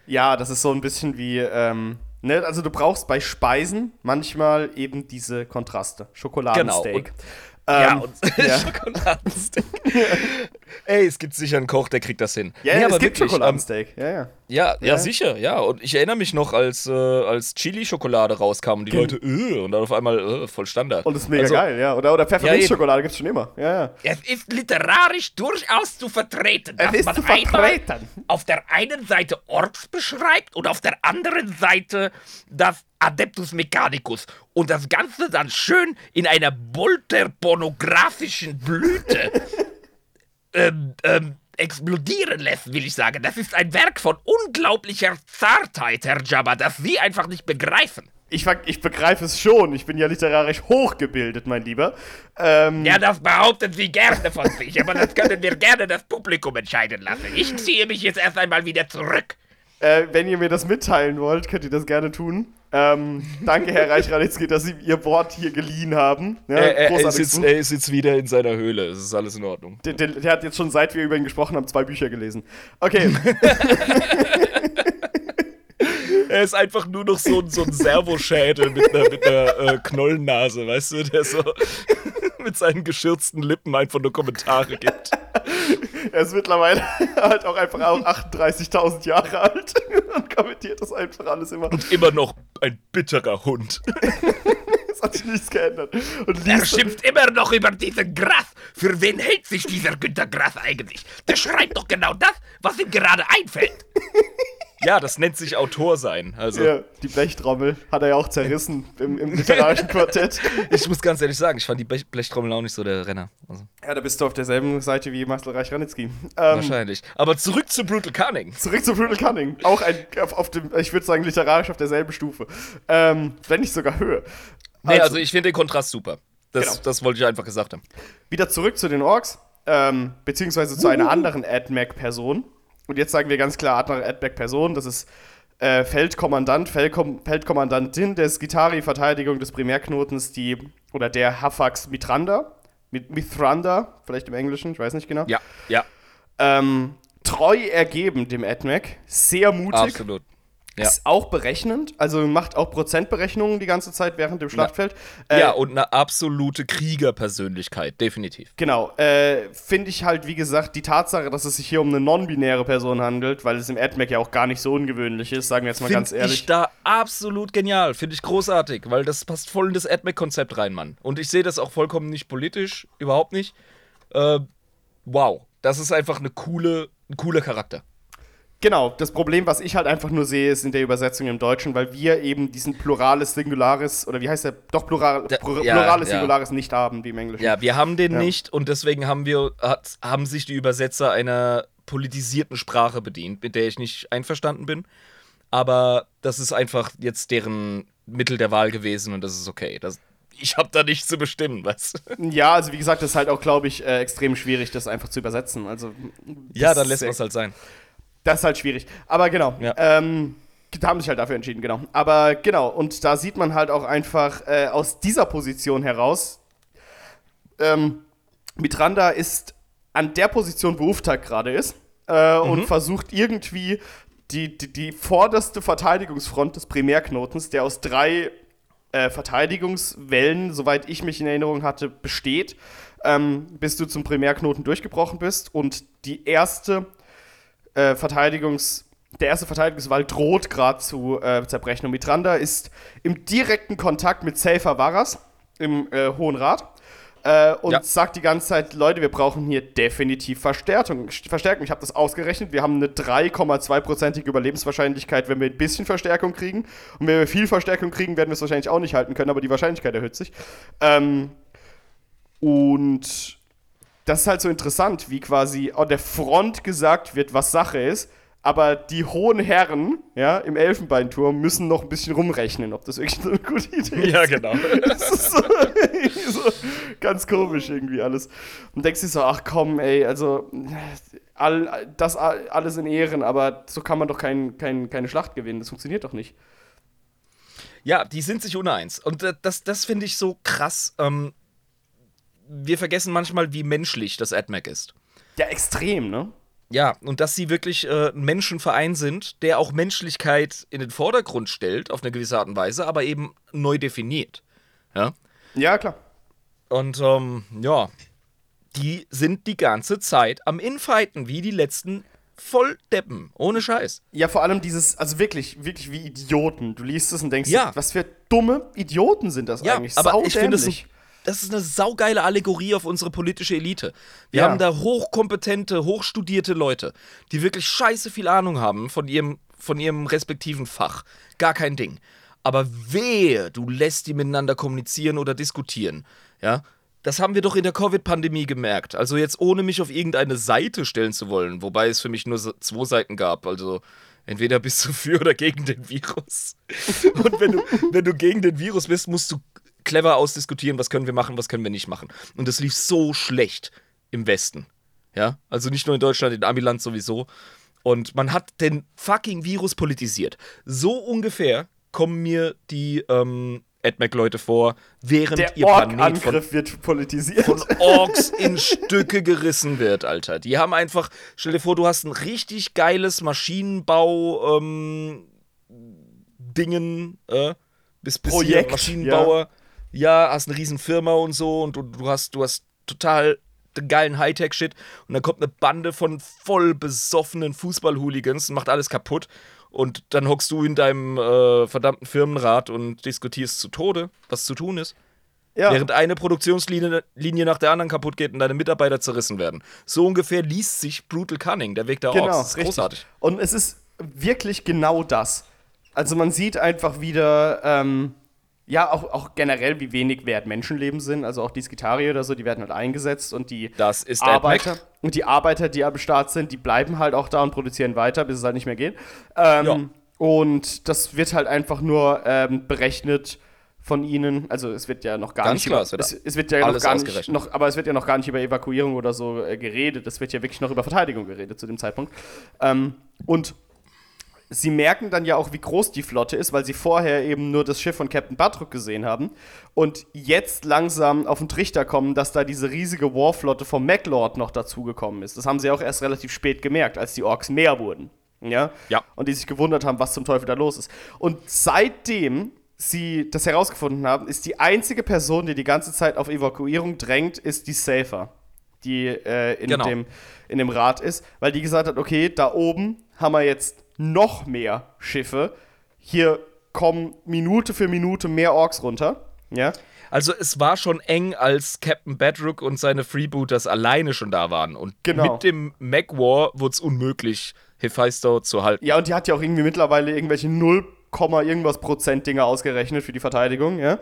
Speaker 1: Ja, das ist so ein bisschen wie, ähm, ne, also du brauchst bei Speisen manchmal eben diese Kontraste. Schokoladensteak.
Speaker 2: Genau. Ja,
Speaker 1: Ähm,
Speaker 2: und [LAUGHS]
Speaker 1: ja.
Speaker 2: Schokoladensteak. [LAUGHS] Ey, es gibt sicher einen Koch, der kriegt das hin.
Speaker 1: Ja,
Speaker 2: Nee,
Speaker 1: ja, es gibt
Speaker 2: wirklich, ähm,
Speaker 1: Schokoladensteak. Ja, ja.
Speaker 2: Ja, ja,
Speaker 1: Ja.
Speaker 2: sicher, ja. Und ich erinnere mich noch, als, äh, als Chili-Schokolade rauskam und die Leute, äh, und dann auf einmal, äh, voll Standard.
Speaker 1: Und das ist mega
Speaker 2: Also,
Speaker 1: geil, ja. Oder, oder Pfefferminzschokolade gibt's schon immer. Ja, ja.
Speaker 3: Es ist literarisch durchaus zu vertreten, dass
Speaker 1: ist
Speaker 3: man
Speaker 1: zu vertreten.
Speaker 3: auf der einen Seite Orks beschreibt und auf der anderen Seite das Adeptus Mechanicus und das Ganze dann schön in einer bolterpornografischen Blüte [LAUGHS] ähm, ähm, explodieren lässt, will ich sagen. Das ist ein Werk von unglaublicher Zartheit, Herr Jabba, das Sie einfach nicht begreifen.
Speaker 1: Ich, ich begreife es schon. Ich bin ja literarisch hochgebildet, mein Lieber. Ähm,
Speaker 3: Ja, das behaupten Sie gerne von sich, aber das können wir gerne das Publikum entscheiden lassen. Ich ziehe mich jetzt erst einmal wieder zurück.
Speaker 1: äh, wenn ihr mir das mitteilen wollt, könnt ihr das gerne tun. Ähm, danke, Herr Reich-Ranitzky, dass Sie Ihr Wort hier geliehen haben. Ja,
Speaker 2: er, er,
Speaker 1: großartig.
Speaker 2: sitzt, er sitzt wieder in seiner Höhle. Es ist alles in Ordnung.
Speaker 1: der, der, der hat jetzt schon, seit wir über ihn gesprochen haben, zwei Bücher gelesen. Okay, [LAUGHS]
Speaker 2: Er ist einfach nur noch so, ein- so ein Servoschädel mit einer, mit einer äh, Knollennase, weißt du, der so [LAUGHS] mit seinen geschürzten Lippen einfach nur Kommentare gibt. [LAUGHS]
Speaker 1: er ist mittlerweile [LAUGHS] halt auch einfach auch 38.000 Jahre alt und kommentiert das einfach alles immer.
Speaker 2: Immer noch ein bitterer Hund.
Speaker 1: Es hat sich nichts geändert. Und
Speaker 3: Er schimpft immer noch über diesen Grass. Für wen hält sich dieser Günter Grass eigentlich? Der schreibt doch genau das, was ihm gerade einfällt.
Speaker 2: Ja, das nennt sich Autor sein. Also,
Speaker 1: ja, die Blechtrommel hat er ja auch zerrissen im, im literarischen [LAUGHS] Quartett.
Speaker 2: ich muss ganz ehrlich sagen, ich fand die Blech Blechtrommel auch nicht so der Renner. Also,
Speaker 1: Ja, da bist du auf derselben Seite wie Marcel Reich-Ranitzky. Ähm,
Speaker 2: wahrscheinlich. Aber zurück zu Brutal Cunning.
Speaker 1: Zurück zu Brutal Cunning. Auch ein, auf, auf dem, ich würde sagen, literarisch auf derselben Stufe. Ähm, wenn nicht sogar höher.
Speaker 2: Nee, also ich finde den Kontrast super. Das,
Speaker 1: Genau.
Speaker 2: das wollte ich einfach gesagt haben.
Speaker 1: Wieder zurück zu den Orks, ähm, beziehungsweise zu einer anderen AdMac-Person. Und jetzt sagen wir ganz klar andere AdMac-Person. Das ist äh, Feldkommandant, Feldkom Feldkommandantin des Gitari-Verteidigung des Primärknotens, die, oder der Hafax Mitranda. Mit Mithranda, vielleicht im Englischen, ich weiß nicht genau.
Speaker 2: Ja, ja,
Speaker 1: Ähm, treu ergeben dem AdMac, sehr mutig.
Speaker 2: absolut. Ja.
Speaker 1: Ist auch berechnend, also macht auch Prozentberechnungen die ganze Zeit während dem Schlachtfeld. Äh,
Speaker 2: ja, und eine absolute Kriegerpersönlichkeit, definitiv.
Speaker 1: Genau, äh, finde ich halt, wie gesagt, die Tatsache, dass es sich hier um eine non-binäre Person handelt, weil es im AdMac ja auch gar nicht so ungewöhnlich ist, sagen wir jetzt mal ganz
Speaker 2: Finde
Speaker 1: ehrlich.
Speaker 2: ich da absolut genial. Finde ich großartig, weil das passt voll in das AdMac-Konzept rein, Mann. Und ich sehe das auch vollkommen nicht politisch, überhaupt nicht. Äh, wow, das ist einfach eine coole, ein cooler Charakter.
Speaker 1: Genau, das Problem, was ich halt einfach nur sehe, ist in der Übersetzung im Deutschen, weil wir eben diesen Pluralis Singularis, oder wie heißt der? Doch, Plural, Plur-
Speaker 2: ja,
Speaker 1: Pluralis
Speaker 2: ja.
Speaker 1: Singularis nicht haben, wie im Englischen.
Speaker 2: Ja, wir haben den
Speaker 1: Ja.
Speaker 2: nicht und deswegen haben wir, hat, haben sich die Übersetzer einer politisierten Sprache bedient, mit der ich nicht einverstanden bin. Aber das ist einfach jetzt deren Mittel der Wahl gewesen und das ist okay. Das, ich habe da nichts zu bestimmen, was? [LAUGHS]
Speaker 1: Ja, also wie gesagt, das ist halt auch, glaube ich, äh, extrem schwierig, das einfach zu übersetzen. Also,
Speaker 2: Ja, dann lässt man es halt sein.
Speaker 1: Das ist halt schwierig. Aber genau.
Speaker 2: Ja.
Speaker 1: Ähm, da haben sich halt dafür entschieden, genau. Aber genau, und da sieht man halt auch einfach äh, aus dieser Position heraus, ähm, Mitranda ist an der Position, wo Uftag gerade ist, äh, und versucht irgendwie die, die, die vorderste Verteidigungsfront des Primärknotens, der aus drei äh, Verteidigungswellen, soweit ich mich in Erinnerung hatte, besteht, ähm, bis du zum Primärknoten durchgebrochen bist. Und die erste äh, Verteidigungs, der erste Verteidigungswall droht gerade zu äh, zerbrechen. Und Mitranda ist im direkten Kontakt mit Safer Varas im äh, Hohen Rat äh, und
Speaker 2: Ja.
Speaker 1: sagt die ganze Zeit, Leute, wir brauchen hier definitiv Verstärkung. Verstärkung. Ich habe das ausgerechnet. Wir haben eine 3,2-prozentige Überlebenswahrscheinlichkeit, wenn wir ein bisschen Verstärkung kriegen. Und wenn wir viel Verstärkung kriegen, werden wir es wahrscheinlich auch nicht halten können, aber die Wahrscheinlichkeit erhöht sich. Ähm, und das ist halt so interessant, wie quasi an der Front gesagt wird, was Sache ist. Aber die hohen Herren, ja, im Elfenbeinturm müssen noch ein bisschen rumrechnen, ob das wirklich so eine gute Idee ist.
Speaker 2: Ja, genau. [LAUGHS]
Speaker 1: Das ist so, [LAUGHS] so ganz komisch irgendwie alles. Und denkst dir so, ach komm, ey, also all, das all- alles in Ehren, aber so kann man doch kein, kein, keine Schlacht gewinnen. Das funktioniert doch nicht.
Speaker 2: Ja, die sind sich uneins. Und äh, das, das finde ich so krass. Ähm, wir vergessen manchmal, wie menschlich das AdMac ist.
Speaker 1: Ja, extrem, ne?
Speaker 2: Ja, und dass sie wirklich äh, ein Menschenverein sind, der auch Menschlichkeit in den Vordergrund stellt, auf eine gewisse Art und Weise, aber eben neu definiert. Ja.
Speaker 1: Ja, klar.
Speaker 2: Und ähm, ja, die sind die ganze Zeit am Infighten, wie die letzten Volldeppen. Ohne Scheiß.
Speaker 1: Ja, vor allem dieses, also wirklich, wirklich wie Idioten. Du liest es und denkst,
Speaker 2: Ja.
Speaker 1: was für dumme Idioten sind das
Speaker 2: Ja,
Speaker 1: eigentlich?
Speaker 2: aber ich finde, das,
Speaker 1: Saudämlich.
Speaker 2: Das ist eine saugeile Allegorie auf unsere politische Elite. Wir
Speaker 1: Ja.
Speaker 2: haben da hochkompetente, hochstudierte Leute, die wirklich scheiße viel Ahnung haben von ihrem, von ihrem respektiven Fach. Gar kein Ding. Aber wehe, du lässt die miteinander kommunizieren oder diskutieren. Ja. Das haben wir doch in der Covid-Pandemie gemerkt. Also jetzt ohne mich auf irgendeine Seite stellen zu wollen, wobei es für mich nur zwei Seiten gab. Also entweder bist du [LAUGHS] für oder gegen den Virus. Und wenn du, wenn du gegen den Virus bist, musst du clever ausdiskutieren, was können wir machen, was können wir nicht machen. Und das lief so schlecht im Westen. Ja, also nicht nur in Deutschland, in Amiland sowieso. Und man hat den fucking Virus politisiert. So ungefähr kommen mir die ähm, AdMac-Leute vor, während
Speaker 1: Der
Speaker 2: ihr Planet von
Speaker 1: wird politisiert.
Speaker 2: von Orks in Stücke gerissen wird, Alter. Die haben einfach, stell dir vor, du hast ein richtig geiles Maschinenbau ähm, Dingen, äh, bist
Speaker 1: Projekt,
Speaker 2: Maschinenbauer, ja. Hast eine riesen Firma und so und du, du hast du hast total geilen Hightech-Shit und dann kommt eine Bande von voll besoffenen Fußball-Hooligans und macht alles kaputt und dann hockst du in deinem äh, verdammten Firmenrat und diskutierst zu Tode, was zu tun ist.
Speaker 1: ja.
Speaker 2: Während eine Produktionslinie Linie nach der anderen kaputt geht und deine Mitarbeiter zerrissen werden. So ungefähr liest sich Brutal Cunning, der Weg der
Speaker 1: Genau,
Speaker 2: Orks. Das ist
Speaker 1: richtig.
Speaker 2: großartig.
Speaker 1: Und es ist wirklich genau das. Also man sieht einfach wieder, ähm, ja, auch, auch generell, wie wenig wert Menschenleben sind. Also auch die Skitarier oder so, die werden halt eingesetzt und die
Speaker 2: Das ist
Speaker 1: Arbeiter und die Arbeiter, die am Start sind, die bleiben halt auch da und produzieren weiter, bis es halt nicht mehr geht. Ähm,
Speaker 2: Ja.
Speaker 1: Und das wird halt einfach nur ähm, berechnet von ihnen. Also es wird ja noch gar
Speaker 2: Ganz
Speaker 1: nicht
Speaker 2: klar,
Speaker 1: über,
Speaker 2: es wird
Speaker 1: es, wird ja noch gar nicht noch, aber es wird ja noch gar nicht über Evakuierung oder so äh, geredet. Es wird ja wirklich noch über Verteidigung geredet zu dem Zeitpunkt. Ähm, und sie merken dann ja auch, wie groß die Flotte ist, weil sie vorher eben nur das Schiff von Captain Batrock gesehen haben und jetzt langsam auf den Trichter kommen, dass da diese riesige Warflotte vom MacLord noch dazugekommen ist. Das haben sie auch erst relativ spät gemerkt, als die Orks mehr wurden. Ja?
Speaker 2: Ja.
Speaker 1: Und die sich gewundert haben, was zum Teufel da los ist. Und seitdem sie das herausgefunden haben, ist die einzige Person, die die ganze Zeit auf Evakuierung drängt, ist die Safer, die äh, in,
Speaker 2: Genau.
Speaker 1: dem, in dem Rat ist, weil die gesagt hat, okay, da oben haben wir jetzt noch mehr Schiffe. Hier kommen Minute für Minute mehr Orks runter. Ja.
Speaker 2: Also es war schon eng, als Captain Bedrock und seine Freebooters alleine schon da waren. Und
Speaker 1: Genau.
Speaker 2: mit dem Mac War wurde es unmöglich, Hephaestus zu halten.
Speaker 1: Ja, und die hat ja auch irgendwie mittlerweile irgendwelche 0, irgendwas Prozent Dinge ausgerechnet für die Verteidigung, ja.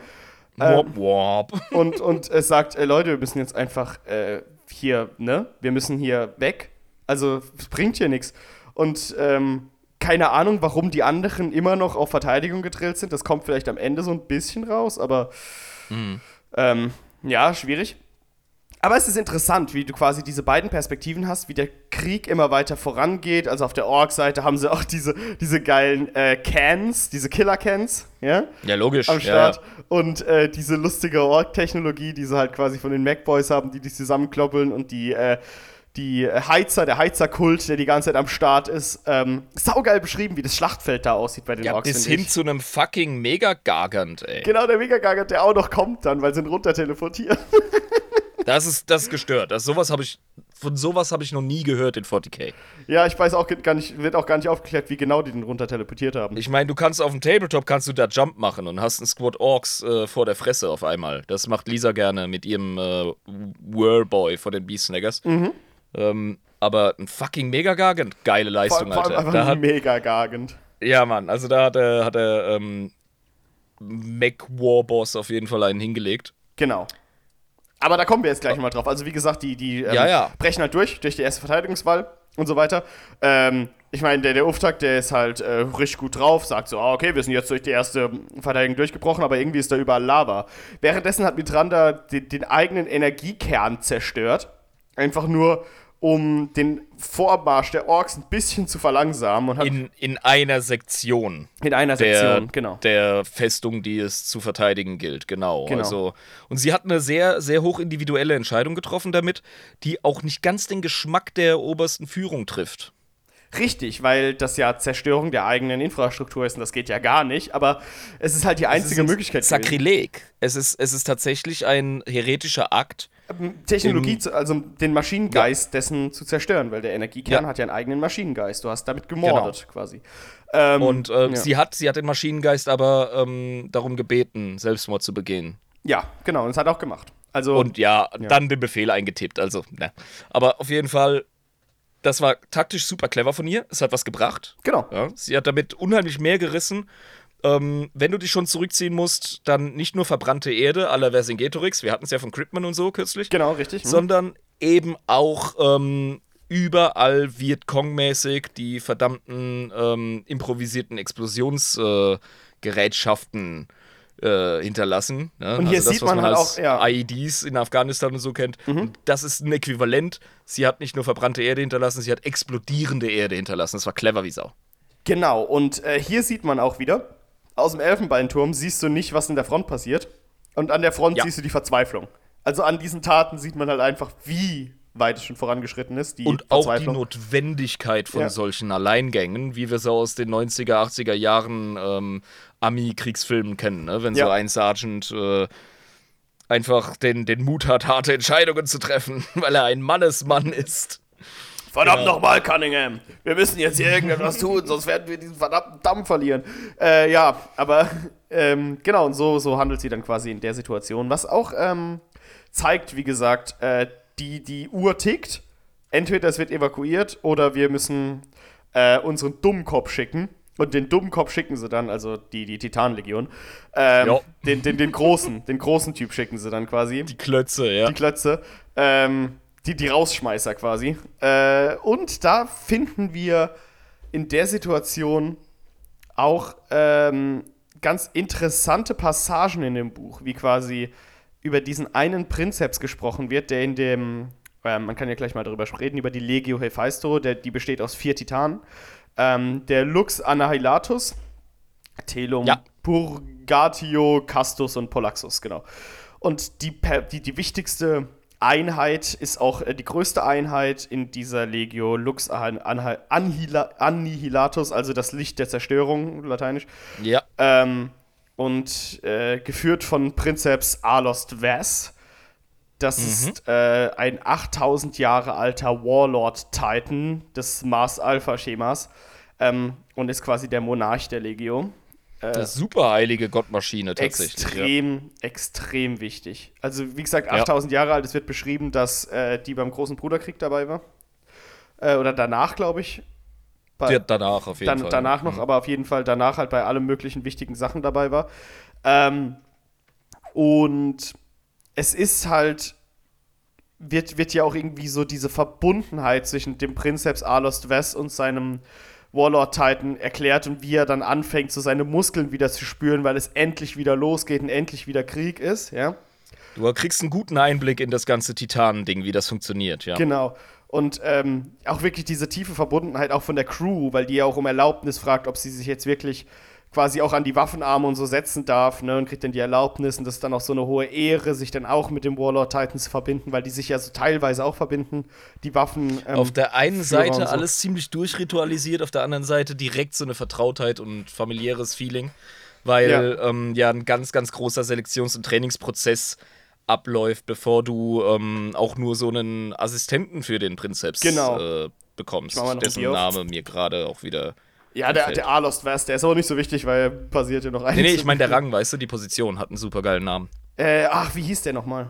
Speaker 2: Warp, warp. [LAUGHS]
Speaker 1: und, und es sagt, ey, Leute, wir müssen jetzt einfach äh, hier, ne? Wir müssen hier weg. Also, es bringt hier nichts. Und ähm, keine Ahnung, warum die anderen immer noch auf Verteidigung gedrillt sind. Das kommt vielleicht am Ende so ein bisschen raus, aber ähm, ja, schwierig. Aber es ist interessant, wie du quasi diese beiden Perspektiven hast, wie der Krieg immer weiter vorangeht. Also auf der Ork-Seite haben sie auch diese, diese geilen äh, Cans, diese Killer-Cans, ja?
Speaker 2: Ja, logisch.
Speaker 1: am Start.
Speaker 2: ja.
Speaker 1: Und äh, diese lustige Org-Technologie, die sie halt quasi von den Macboys haben, die die zusammenkloppeln und die, äh, die Heizer, der Heizerkult, der die ganze Zeit am Start ist. Ähm, saugeil beschrieben, wie das Schlachtfeld da aussieht bei den
Speaker 2: Ja,
Speaker 1: Orks.
Speaker 2: bis hin
Speaker 1: ich.
Speaker 2: zu einem fucking Mega-Gargant, ey.
Speaker 1: Genau, der Megagaga, der auch noch kommt dann, weil sie ihn runter teleportieren. [LAUGHS]
Speaker 2: Das ist, das ist gestört. Das, sowas hab ich, von sowas habe ich noch nie gehört in 40k.
Speaker 1: ja, ich weiß auch gar nicht, wird auch gar nicht aufgeklärt, wie genau die den runter teleportiert haben.
Speaker 2: Ich meine, du kannst auf dem Tabletop kannst du da Jump machen und hast einen Squad Orks äh, vor der Fresse auf einmal. Das macht Lisa gerne mit ihrem äh, Whirlboy vor den Beastsnaggers.
Speaker 1: Mhm.
Speaker 2: Ähm, aber ein fucking Mega-Gargant, geile
Speaker 1: vor,
Speaker 2: Leistung,
Speaker 1: vor allem
Speaker 2: Alter.
Speaker 1: einfach
Speaker 2: Da hat,
Speaker 1: Megagagend.
Speaker 2: ja, Mann, also da hat er, hat er ähm, Mac Warboss auf jeden Fall einen hingelegt.
Speaker 1: Genau. Aber da kommen wir jetzt gleich mal drauf. Also wie gesagt, die, die ähm,
Speaker 2: Ja, ja.
Speaker 1: brechen halt durch, durch die erste Verteidigungswahl und so weiter. Ähm, ich meine, der, der Auftakt, der ist halt äh, richtig gut drauf, sagt so, ah, okay, wir sind jetzt durch die erste Verteidigung durchgebrochen, aber irgendwie ist da überall Lava. Währenddessen hat Mitranda den, den eigenen Energiekern zerstört. Einfach nur, um den Vormarsch der Orks ein bisschen zu verlangsamen und hat
Speaker 2: In, in einer Sektion
Speaker 1: in einer
Speaker 2: der,
Speaker 1: Sektion, genau.
Speaker 2: der Festung, die es zu verteidigen gilt. Genau.
Speaker 1: Genau.
Speaker 2: Also, und sie hat eine sehr, sehr hoch individuelle Entscheidung getroffen damit, die auch nicht ganz den Geschmack der obersten Führung trifft.
Speaker 1: Richtig, weil das ja Zerstörung der eigenen Infrastruktur ist und das geht ja gar nicht, aber es ist halt die einzige Möglichkeit. gewesen.
Speaker 2: Sakrileg. Es ist, es ist tatsächlich ein heretischer Akt.
Speaker 1: Technologie, zu, also den Maschinengeist dessen zu zerstören, weil der Energiekern
Speaker 2: Ja. Genau.
Speaker 1: hat ja einen eigenen Maschinengeist. Du hast damit gemordet quasi. Ähm,
Speaker 2: Und äh,
Speaker 1: ja.
Speaker 2: sie, hat, sie hat den Maschinengeist aber ähm, darum gebeten, Selbstmord zu begehen.
Speaker 1: ja, genau, und es hat auch gemacht. Also
Speaker 2: Und ja, dann den Befehl eingetippt. Also, ne. Aber auf jeden Fall, das war taktisch super clever von ihr. Es hat was gebracht.
Speaker 1: genau.
Speaker 2: Ja, sie hat damit unheimlich mehr gerissen. Ähm, wenn du dich schon zurückziehen musst, dann nicht nur verbrannte Erde à la Vercingetorix, wir hatten es ja von Cryptman und so kürzlich,
Speaker 1: Genau, richtig. Hm.
Speaker 2: sondern eben auch ähm, überall Vietcong-mäßig die verdammten ähm, improvisierten Explosionsgerätschaften äh, äh, hinterlassen. Ne?
Speaker 1: Und hier
Speaker 2: also das,
Speaker 1: sieht man
Speaker 2: man
Speaker 1: halt auch, ja. Mhm.
Speaker 2: IEDs in Afghanistan und so kennt. Und das ist ein Äquivalent. Sie hat nicht nur verbrannte Erde hinterlassen, sie hat explodierende Erde hinterlassen. Das war clever wie Sau.
Speaker 1: Genau, und äh, hier sieht man auch wieder, aus dem Elfenbeinturm siehst du nicht, was in der Front passiert. Und an der Front
Speaker 2: Ja.
Speaker 1: siehst du die Verzweiflung. Also an diesen Taten sieht man halt einfach, wie weit es schon vorangeschritten ist. Die
Speaker 2: Und auch die. Notwendigkeit von
Speaker 1: Ja.
Speaker 2: solchen Alleingängen, wie wir sie aus den 90er, 80er Jahren ähm, Ami-Kriegsfilmen kennen, ne? wenn
Speaker 1: Ja.
Speaker 2: so ein Sergeant äh, einfach den, den Mut hat, harte Entscheidungen zu treffen, [LAUGHS] weil er ein Mannesmann ist.
Speaker 1: Verdammt
Speaker 2: Genau.
Speaker 1: nochmal, Cunningham. Wir müssen jetzt hier irgendetwas tun, sonst werden wir diesen verdammten Damm verlieren. Äh, ja, aber ähm, genau, und so, so handelt sie dann quasi in der Situation. Was auch ähm, zeigt, wie gesagt, äh, die, die Uhr tickt. Entweder es wird evakuiert oder wir müssen äh, unseren Dummkopf schicken. Und den Dummkopf schicken sie dann, also die, die Titanlegion. Ähm, den, den, den großen, den großen Typ schicken sie dann quasi
Speaker 2: Die Klötze, ja.
Speaker 1: die Klötze, ähm, die, die Rausschmeißer quasi. Äh, und da finden wir in der Situation auch ähm, ganz interessante Passagen in dem Buch, wie quasi über diesen einen Prinzeps gesprochen wird, der in dem, ähm, man kann ja gleich mal darüber reden, über die Legio Hephaesto, der, die besteht aus vier Titanen. Ähm, der Lux Annihilatus, Telum,
Speaker 2: Ja.
Speaker 1: Purgatio, Castus und Polaxus, genau. Und die, die, die wichtigste Einheit ist auch äh, die größte Einheit in dieser Legio, Lux Annihilatus, also das Licht der Zerstörung, lateinisch.
Speaker 2: Ja.
Speaker 1: Ähm, und äh, geführt von Prinzeps Alost Vass. Das ist äh, ein 8000 Jahre alter Warlord-Titan des Mars-Alpha-Schemas ähm, und ist quasi der Monarch der Legio.
Speaker 2: Das super heilige Gottmaschine tatsächlich. Ja.
Speaker 1: Extrem, extrem wichtig. Also, wie gesagt,
Speaker 2: Ja.
Speaker 1: 8000 Jahre alt. Es wird beschrieben, dass äh, die beim Großen Bruderkrieg dabei war. Äh, oder danach, glaube ich. Bei,
Speaker 2: Ja, danach auf jeden
Speaker 1: dann,
Speaker 2: Fall.
Speaker 1: danach noch, aber auf jeden Fall danach halt bei allen möglichen wichtigen Sachen dabei war. Ähm, und es ist halt, wird, wird ja auch irgendwie so diese Verbundenheit zwischen dem Prinzeps Alost West und seinem Warlord Titan erklärt und wie er dann anfängt, so seine Muskeln wieder zu spüren, weil es endlich wieder losgeht und endlich wieder Krieg ist, ja.
Speaker 2: Du kriegst einen guten Einblick in das ganze Titanen-Ding, wie das funktioniert, ja.
Speaker 1: Genau. Und ähm, auch wirklich diese tiefe Verbundenheit auch von der Crew, weil die ja auch um Erlaubnis fragt, ob sie sich jetzt wirklich quasi auch an die Waffenarme und so setzen darf, ne, und kriegt dann die Erlaubnis und das ist dann auch so eine hohe Ehre, sich dann auch mit dem Warlord Titan zu verbinden, weil die sich ja so teilweise auch verbinden, die Waffen. ähm,
Speaker 2: Auf der einen
Speaker 1: Führer
Speaker 2: Seite
Speaker 1: so.
Speaker 2: alles ziemlich durchritualisiert, auf der anderen Seite direkt so eine Vertrautheit und familiäres Feeling, weil ja, ähm, ja ein ganz, ganz großer Selektions- und Trainingsprozess abläuft, bevor du ähm, auch nur so einen Assistenten für den Prinzeps
Speaker 1: Genau.
Speaker 2: äh, bekommst, dessen. Name mir gerade auch wieder.
Speaker 1: Ja, der, der Alost West, der ist aber nicht so wichtig, weil er basiert ja noch ein.
Speaker 2: Nee, nee, ich meine der Rang, weißt du, die Position hat einen super geilen Namen.
Speaker 1: Äh, ach, wie hieß der nochmal?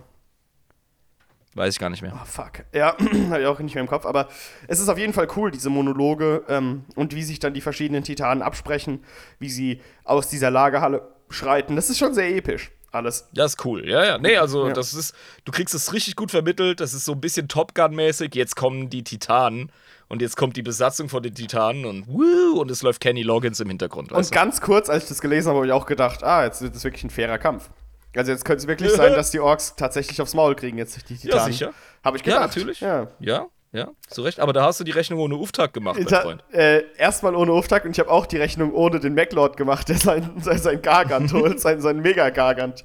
Speaker 2: Weiß ich gar nicht mehr.
Speaker 1: Ah, fuck. Ja, [CLEARS THROAT] habe ich auch nicht mehr im Kopf. Aber es ist auf jeden Fall cool, diese Monologe ähm, und wie sich dann die verschiedenen Titanen absprechen, wie sie aus dieser Lagerhalle schreiten. Das ist schon sehr episch, alles.
Speaker 2: Das ist cool, ja, ja. Nee, also
Speaker 1: Ja.
Speaker 2: das ist, du kriegst es richtig gut vermittelt, das ist so ein bisschen Top Gun-mäßig, jetzt kommen die Titanen und jetzt kommt die Besatzung von den Titanen und wuh, und es läuft Kenny Loggins im Hintergrund,
Speaker 1: Und ganz kurz, als ich das gelesen habe, habe ich auch gedacht, ah, jetzt wird es wirklich ein fairer Kampf. Also jetzt könnte es wirklich sein, [LAUGHS] dass die Orks tatsächlich aufs Maul kriegen, jetzt die Titanen.
Speaker 2: sicher.
Speaker 1: Habe ich
Speaker 2: Ja,
Speaker 1: gedacht.
Speaker 2: natürlich.
Speaker 1: Ja.
Speaker 2: Ja, Ja, zu Recht. Aber da hast du die Rechnung ohne Auftakt gemacht, mein Freund.
Speaker 1: äh, erstmal ohne Auftakt und ich habe auch die Rechnung ohne den Maclord gemacht, der sein, [LAUGHS] sein, sein Gargant holt, [LAUGHS] sein, sein Mega-Gargant.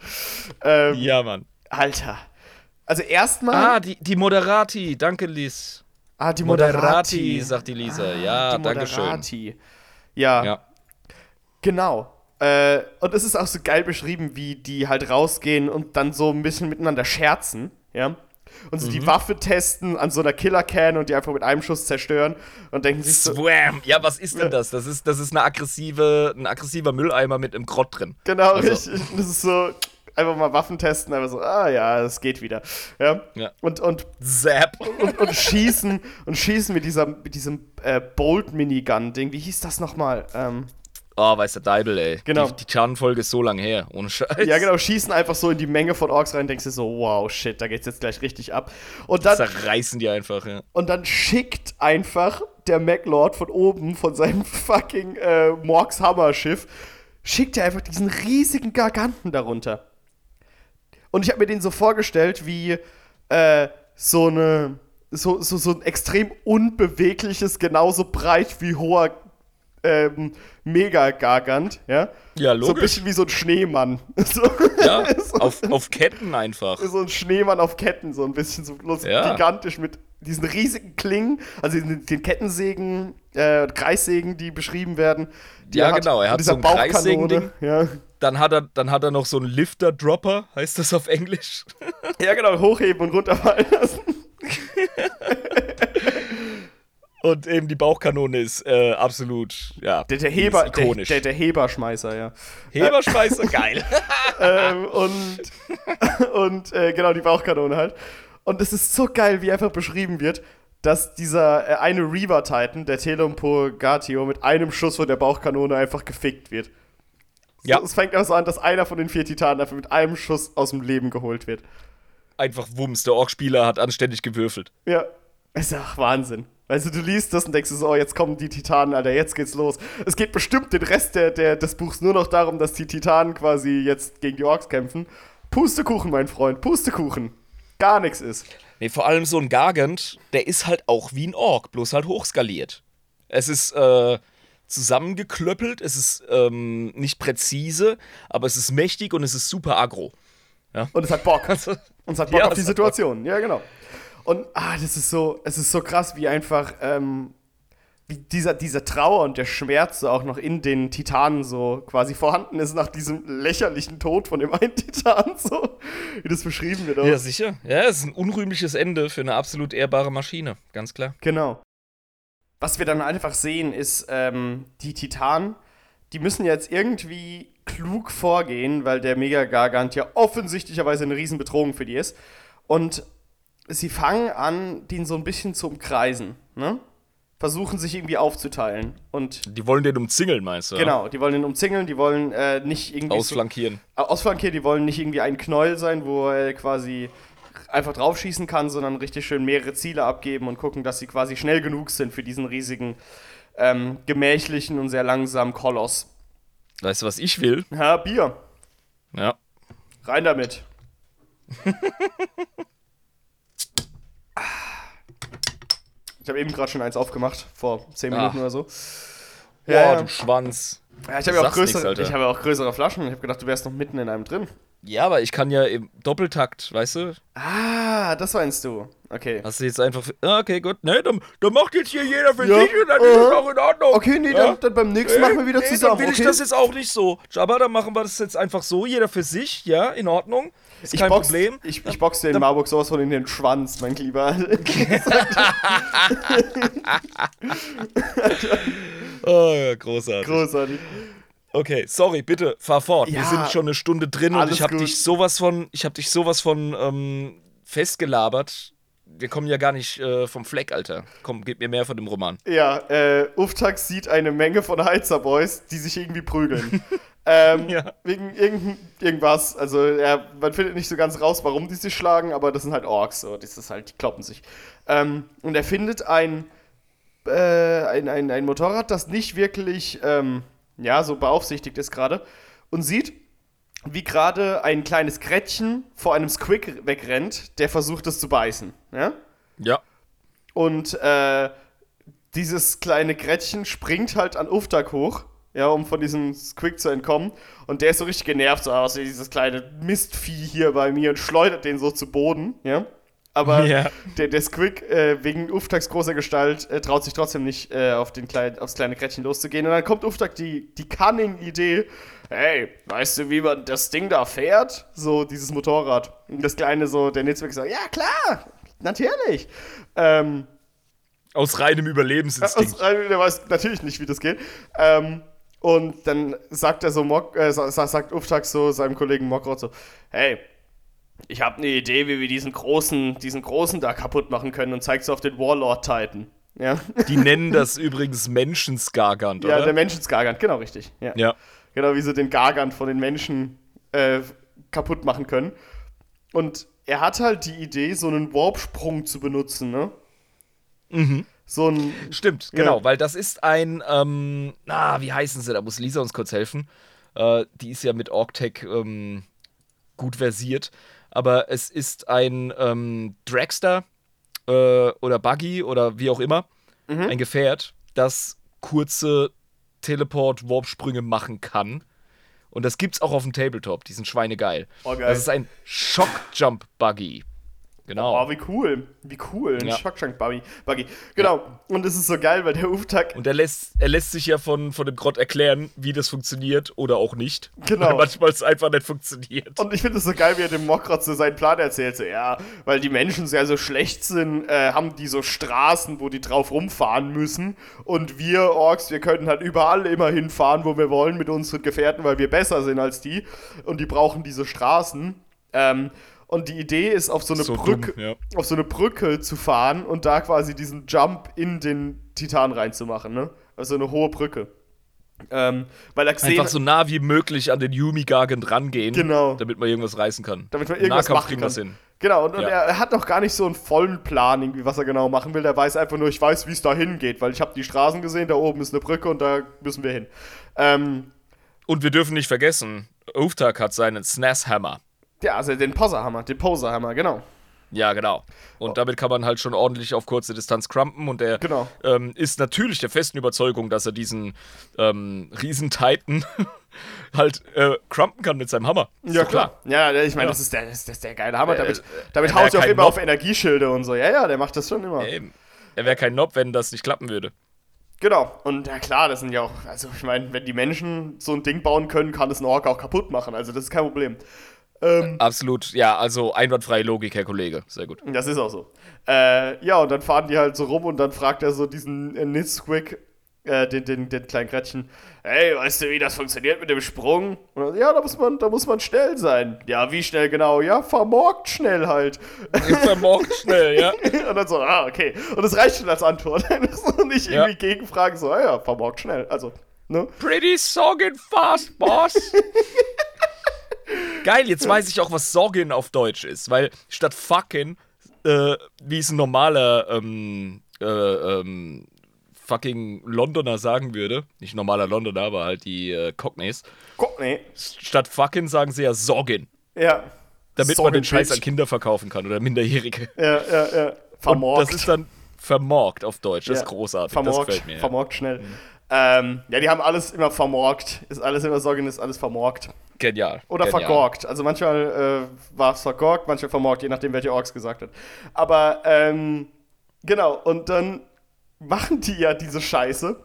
Speaker 1: Ähm,
Speaker 2: Ja, Mann.
Speaker 1: Alter. Also erstmal.
Speaker 2: Ah, die, die Moderati. Danke, Liz.
Speaker 1: Ah, die
Speaker 2: Moderati,
Speaker 1: Moderati.
Speaker 2: sagt die Lisa.
Speaker 1: Ah,
Speaker 2: Ja,
Speaker 1: die
Speaker 2: danke schön.
Speaker 1: Moderati. Ja,
Speaker 2: Ja.
Speaker 1: genau. Äh, und es ist auch so geil beschrieben, wie die halt rausgehen und dann so ein bisschen miteinander scherzen, ja. Und so
Speaker 2: Mhm.
Speaker 1: die Waffe testen an so einer Killer-Can und die einfach mit einem Schuss zerstören und denken sich so,
Speaker 2: Swam. Ja, was ist denn das? Das ist, das ist eine aggressive, ein aggressiver Mülleimer mit einem Grott drin.
Speaker 1: genau,
Speaker 2: Also-
Speaker 1: richtig. Das ist so, einfach mal Waffen testen, einfach so, ah ja, es geht wieder. Ja.
Speaker 2: Ja.
Speaker 1: Und, und
Speaker 2: Zap. [LAUGHS]
Speaker 1: und, und schießen und schießen mit, dieser, mit diesem äh, Bolt-Minigun-Ding. Wie hieß das nochmal? Ähm,
Speaker 2: Oh, weiß der Deibel, ey.
Speaker 1: Genau.
Speaker 2: Die, die Titanenfolge ist so lang her. Ohne Scheiß.
Speaker 1: ja, genau, schießen einfach so in die Menge von Orks rein, denkst du so, wow, shit, da geht's jetzt gleich richtig ab. Und dann,
Speaker 2: Zerreißen die einfach, ja.
Speaker 1: und dann schickt einfach der Maclord von oben, von seinem [LAUGHS] fucking äh, Morgs Hammer-Schiff, schickt er einfach diesen riesigen Garganten darunter. Und ich habe mir den so vorgestellt, wie äh, so eine, so, so, so ein extrem unbewegliches, genauso breit wie hoher ähm, Mega-Gargant, ja?
Speaker 2: Ja,
Speaker 1: So ein
Speaker 2: logisch.
Speaker 1: bisschen wie so ein Schneemann. [LAUGHS] So,
Speaker 2: Ja, [LAUGHS]
Speaker 1: so,
Speaker 2: auf, auf Ketten einfach.
Speaker 1: so ein Schneemann auf Ketten, so ein bisschen so bloß
Speaker 2: Ja.
Speaker 1: gigantisch mit diesen riesigen Klingen, also den, den Kettensägen, äh, Kreissägen, die beschrieben werden. Die
Speaker 2: Ja, genau, er hat so ein Kreissägending.
Speaker 1: Ja.
Speaker 2: Dann hat er, dann hat er noch so einen Lifter-Dropper, heißt das auf Englisch. [LAUGHS]
Speaker 1: ja, genau, hochheben und runterfallen lassen. [LAUGHS]
Speaker 2: Und eben die Bauchkanone ist äh, absolut, ja.
Speaker 1: Der, der Heber,
Speaker 2: ist
Speaker 1: der,
Speaker 2: ikonisch.
Speaker 1: der, der Heberschmeißer, ja.
Speaker 2: Heberschmeißer, [LAUGHS] geil.
Speaker 1: ähm, und und äh, genau, die Bauchkanone halt. Und es ist so geil, wie einfach beschrieben wird, dass dieser äh, eine Reaver-Titan, der Telempurgatio, mit einem Schuss von der Bauchkanone einfach gefickt wird.
Speaker 2: Ja.
Speaker 1: Es fängt auch so an, dass einer von den vier Titanen einfach mit einem Schuss aus dem Leben geholt wird.
Speaker 2: Einfach Wumms, der Ork-Spieler hat anständig gewürfelt.
Speaker 1: Ja. Es ist auch Wahnsinn. Also du liest das und denkst so, oh, jetzt kommen die Titanen, Alter, jetzt geht's los. Es geht bestimmt den Rest der, der, des Buchs nur noch darum, dass die Titanen quasi jetzt gegen die Orks kämpfen. Pustekuchen, mein Freund, Pustekuchen. Gar nichts ist.
Speaker 2: Nee, vor allem so ein Gargant, der ist halt auch wie ein Ork, bloß halt hochskaliert. Es ist äh, zusammengeklöppelt, es ist ähm, nicht präzise, aber es ist mächtig und es ist super aggro.
Speaker 1: Und es hat Bock.
Speaker 2: Also,
Speaker 1: Und es hat Bock
Speaker 2: Ja,
Speaker 1: auf die Situation. Ja, genau. Und ah, das ist so, es ist so krass, wie einfach, ähm, wie dieser, dieser Trauer und der Schmerz so auch noch in den Titanen so quasi vorhanden ist nach diesem lächerlichen Tod von dem [LAUGHS] einen Titan, so wie das beschrieben wird. auch.
Speaker 2: ja, sicher. Ja, es ist ein unrühmliches Ende für eine absolut ehrbare Maschine, ganz klar.
Speaker 1: Genau. Was wir dann einfach sehen, ist, ähm, die Titanen, die müssen jetzt irgendwie klug vorgehen, weil der Mega-Gargant ja offensichtlicherweise eine Riesenbedrohung für die ist. Und sie fangen an, den so ein bisschen zu umkreisen, ne? Versuchen sich irgendwie aufzuteilen. Und
Speaker 2: Die wollen den umzingeln, meinst du?
Speaker 1: genau, die wollen ihn umzingeln, die wollen äh, nicht irgendwie. so-
Speaker 2: Ausflankieren.
Speaker 1: äh, ausflankieren, die wollen nicht irgendwie ein Knäuel sein, wo er quasi einfach draufschießen kann, sondern richtig schön mehrere Ziele abgeben und gucken, dass sie quasi schnell genug sind für diesen riesigen, ähm, gemächlichen und sehr langsamen Koloss.
Speaker 2: Weißt du, was ich will?
Speaker 1: Ja, Bier.
Speaker 2: Ja.
Speaker 1: Rein damit. [LAUGHS] ich habe eben gerade schon eins aufgemacht, vor 10 Minuten
Speaker 2: Ah.
Speaker 1: oder so.
Speaker 2: Boah,
Speaker 1: Ja, ja.
Speaker 2: du Schwanz.
Speaker 1: ja ich habe ja auch
Speaker 2: nix,
Speaker 1: ich ja auch größere Flaschen. Ich habe gedacht, du wärst noch mitten in einem drin.
Speaker 2: Ja, aber ich kann ja im Doppeltakt, weißt du?
Speaker 1: Ah, das meinst du. Okay.
Speaker 2: Hast du jetzt einfach. Ah, Okay, gut. Ne, dann, dann macht jetzt hier jeder für
Speaker 1: Ja,
Speaker 2: sich und dann ist
Speaker 1: aha.
Speaker 2: es auch in Ordnung.
Speaker 1: Okay, nee,
Speaker 2: Ja?
Speaker 1: dann, dann beim nächsten machen wir wieder
Speaker 2: nee,
Speaker 1: zusammen.
Speaker 2: Dann will
Speaker 1: okay?
Speaker 2: ich das jetzt auch nicht so. Jabba, dann machen wir das jetzt einfach so, jeder für sich, ja, in Ordnung. Ist
Speaker 1: ich
Speaker 2: kein
Speaker 1: box,
Speaker 2: Problem.
Speaker 1: Ich, ich box dir in Marburg sowas von in den Schwanz, mein Lieber. [LAUGHS] [LAUGHS]
Speaker 2: Oh, ja, großartig.
Speaker 1: Großartig.
Speaker 2: Okay, sorry, bitte, fahr fort. Wir
Speaker 1: Ja,
Speaker 2: sind schon eine Stunde drin und ich habe dich sowas von, ich habe dich sowas von ähm, festgelabert. Wir kommen ja gar nicht äh, vom Fleck, Alter. Komm, gib mir mehr von dem Roman.
Speaker 1: Ja, äh, Uftax sieht eine Menge von Heizerboys, die sich irgendwie prügeln. [LAUGHS] ähm,
Speaker 2: Ja.
Speaker 1: Wegen irgend, irgendwas. Also, er, man findet nicht so ganz raus, warum die sich schlagen, aber das sind halt Orks. So. Das ist halt, die kloppen sich. Ähm, und er findet ein, äh, ein, ein, ein Motorrad, das nicht wirklich, ähm, ja, so beaufsichtigt ist gerade. Und sieht, wie gerade ein kleines Gretchen vor einem Squig wegrennt, der versucht, es zu beißen. Ja?
Speaker 2: Ja.
Speaker 1: Und äh, dieses kleine Gretchen springt halt an Uftak hoch, ja, um von diesem Squig zu entkommen. Und der ist so richtig genervt, so aus, dieses kleine Mistvieh hier bei mir und schleudert den so zu Boden, ja. Aber
Speaker 2: Ja.
Speaker 1: der, der Squig, äh, wegen Uftaks großer Gestalt, äh, traut sich trotzdem nicht, äh, auf den kleinen, aufs kleine Gretchen loszugehen. Und dann kommt Uftak die, die Cunning-Idee, hey, weißt du, wie man das Ding da fährt? So, dieses Motorrad. Und das Kleine so, der Netzwerk sagt, ja, klar, natürlich. Ähm,
Speaker 2: Aus reinem Überlebensinstinkt. [LAUGHS]
Speaker 1: aus, äh, der weiß natürlich nicht, wie das geht. Ähm, und dann sagt er so, Mok, äh, sa- sa- sagt Uftak so seinem Kollegen Mokrot so, hey, ich habe eine Idee, wie wir diesen großen, diesen großen da kaputt machen können und zeigt so auf den Warlord Titan. Ja, [LAUGHS]
Speaker 2: Die nennen das übrigens Menschensgargant,
Speaker 1: ja
Speaker 2: oder?
Speaker 1: der Menschensgargant, genau richtig. Ja.
Speaker 2: ja.
Speaker 1: Genau, wie sie den Gargant von den Menschen äh, kaputt machen können. Und er hat halt die Idee, so einen Warp-Sprung zu benutzen, ne?
Speaker 2: Mhm.
Speaker 1: So ein.
Speaker 2: Stimmt,
Speaker 1: Ja.
Speaker 2: genau, weil das ist ein, ähm, ah, wie heißen sie? Da muss Lisa uns kurz helfen. Äh, die ist ja mit Orktech ähm, gut versiert. Aber es ist ein ähm, Dragster äh, oder Buggy oder wie auch immer,
Speaker 1: Mhm.
Speaker 2: ein Gefährt, das kurze Teleport-Warp-Sprünge machen kann. Und das gibt's auch auf dem Tabletop, die sind schweinegeil.
Speaker 1: Oh, geil.
Speaker 2: Das ist ein Shock-Jump-Buggy. Genau.
Speaker 1: Oh, wie cool. Wie cool. Ein
Speaker 2: Ja.
Speaker 1: Shockshank-Buggy. Buggy. Genau. Und es ist so geil, weil der Uftak.
Speaker 2: Und er lässt, er lässt sich ja von, von dem Grott erklären, wie das funktioniert oder auch nicht.
Speaker 1: Genau.
Speaker 2: Weil manchmal es einfach nicht funktioniert.
Speaker 1: Und ich finde es so geil, wie er dem Mokrats so seinen Plan erzählt. So, ja, weil die Menschen sehr so schlecht sind, äh, haben die so Straßen, wo die drauf rumfahren müssen. Und wir Orks, wir können halt überall immer hinfahren, wo wir wollen mit unseren Gefährten, weil wir besser sind als die. Und die brauchen diese Straßen. Ähm, und die Idee ist, auf so eine
Speaker 2: So
Speaker 1: Brücke,
Speaker 2: dumm, ja.
Speaker 1: auf so eine Brücke zu fahren und da quasi diesen Jump in den Titan reinzumachen, ne? Also eine hohe Brücke. Ähm, weil er gesehen
Speaker 2: Einfach so nah wie möglich an den Yumi Gargant rangehen,
Speaker 1: Genau.
Speaker 2: damit man irgendwas reißen kann.
Speaker 1: damit man irgendwas
Speaker 2: Nahkampf
Speaker 1: machen kann.
Speaker 2: hin.
Speaker 1: Genau, und,
Speaker 2: Ja.
Speaker 1: er, er hat noch gar nicht so einen vollen Plan, irgendwie, was er genau machen will. Der weiß einfach nur, ich weiß, wie es da hingeht, weil ich habe die Straßen gesehen, da oben ist eine Brücke und da müssen wir hin. Ähm,
Speaker 2: Und wir dürfen nicht vergessen, Uftak hat seinen SNES-Hammer.
Speaker 1: Ja, also den Poserhammer, den Poserhammer, genau.
Speaker 2: Ja, genau. Und damit kann man halt schon ordentlich auf kurze Distanz crumpen. Und er
Speaker 1: Genau.
Speaker 2: ähm, ist natürlich der festen Überzeugung, dass er diesen ähm, Riesen-Titan [LAUGHS] halt äh, crumpen kann mit seinem Hammer. Ist
Speaker 1: Ja,
Speaker 2: doch
Speaker 1: klar. Ja, ich meine,
Speaker 2: Ja.
Speaker 1: das, ist der, das, das ist der geile Hammer.
Speaker 2: Äh,
Speaker 1: Damit,
Speaker 2: äh,
Speaker 1: damit haut er auch immer
Speaker 2: Mob.
Speaker 1: auf Energieschilde und so. Ja, ja, der macht das schon immer.
Speaker 2: Eben. Er wäre kein Nob, wenn das nicht klappen würde.
Speaker 1: Genau. Und ja, klar, das sind ja auch, also ich meine, wenn die Menschen so ein Ding bauen können, kann das ein Ork auch kaputt machen. Also das ist kein Problem. Ähm,
Speaker 2: Absolut, ja, also einwandfreie Logik, Herr Kollege. Sehr gut.
Speaker 1: Das ist auch so. Äh, ja, und dann fahren die halt so rum und dann fragt er so diesen äh, Nizquick, äh, den, den, den kleinen Gretchen, hey, weißt du, wie das funktioniert mit dem Sprung? Und er, ja, da muss, man, da muss man schnell sein. Ja, wie schnell genau? Ja, vermorgt schnell halt.
Speaker 2: Ist er morgen schnell, ja? [LAUGHS]
Speaker 1: und dann so, ah, okay. Und das reicht schon als Antwort. [LAUGHS] so nicht
Speaker 2: Ja.
Speaker 1: irgendwie gegenfragen, so, ah, ja, vermorgt schnell. Also, ne?
Speaker 2: Pretty soggin fast, boss. [LAUGHS] Geil, jetzt weiß ich auch, was Soggin auf Deutsch ist, weil statt fucking, äh, wie es ein normaler ähm, äh, ähm, fucking Londoner sagen würde, nicht normaler Londoner, aber halt die äh, Cockneys,
Speaker 1: Guck, nee.
Speaker 2: statt fucking sagen sie ja Soggin,
Speaker 1: Ja.
Speaker 2: damit
Speaker 1: Sorry,
Speaker 2: man den Scheiß an Kinder verkaufen kann oder Minderjährige.
Speaker 1: Ja, ja, ja.
Speaker 2: Und
Speaker 1: Vermorgt.
Speaker 2: das ist dann vermorgt auf Deutsch, das
Speaker 1: Ja,
Speaker 2: ist großartig,
Speaker 1: Vermorgt,
Speaker 2: das gefällt mir. ja.
Speaker 1: vermorgt schnell. Ähm, ja, die haben alles immer vermorgt. Ist alles immer Sorgen, ist alles vermorgt.
Speaker 2: Genial.
Speaker 1: Oder
Speaker 2: genial.
Speaker 1: vergorgt. Also manchmal äh, war es vergorgt, manchmal vermorgt, je nachdem, welche Orks gesagt hat. Aber, ähm, genau, und dann machen die ja diese Scheiße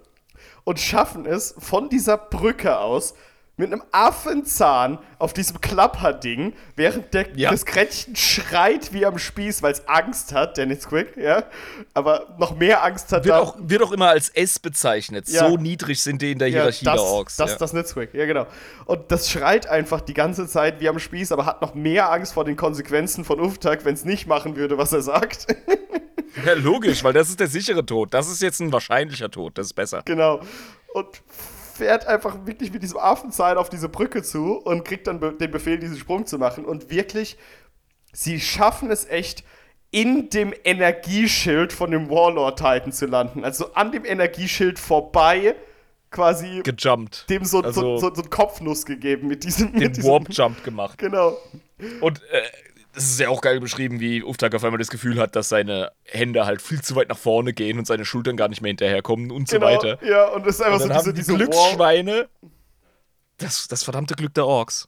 Speaker 1: und schaffen es von dieser Brücke aus mit einem Affenzahn auf diesem Klapper-Ding, während der,
Speaker 2: Ja.
Speaker 1: das Gretchen schreit wie am Spieß, weil es Angst hat, der Quick, ja, aber noch mehr Angst hat
Speaker 2: Wird auch, wird auch immer als S bezeichnet.
Speaker 1: Ja.
Speaker 2: So niedrig sind die in der
Speaker 1: Ja,
Speaker 2: Hierarchie
Speaker 1: das,
Speaker 2: der Orks.
Speaker 1: Das,
Speaker 2: ja.
Speaker 1: das Nitzwick, ja genau. Und das schreit einfach die ganze Zeit wie am Spieß, aber hat noch mehr Angst vor den Konsequenzen von Uftak, wenn es nicht machen würde, was er sagt. [LAUGHS]
Speaker 2: ja, logisch, weil das ist der sichere Tod. Das ist jetzt ein wahrscheinlicher Tod. Das ist besser.
Speaker 1: genau. Und fährt einfach wirklich mit diesem Affenzahn auf diese Brücke zu und kriegt dann den Befehl, diesen Sprung zu machen. Und wirklich, sie schaffen es echt, in dem Energieschild von dem Warlord Titan zu landen. Also an dem Energieschild vorbei quasi
Speaker 2: Gejumpt.
Speaker 1: dem so,
Speaker 2: also
Speaker 1: so, so, so einen Kopfnuss gegeben mit diesem, mit
Speaker 2: den Warp-Jump gemacht.
Speaker 1: Genau.
Speaker 2: Und äh, Das ist ja auch geil beschrieben, wie Uftag auf einmal das Gefühl hat, dass seine Hände halt viel zu weit nach vorne gehen und seine Schultern gar nicht mehr hinterherkommen und so weiter.
Speaker 1: Genau, Ja, und das ist einfach so diese,
Speaker 2: die
Speaker 1: diese
Speaker 2: Glücksschweine das, das verdammte Glück der Orks.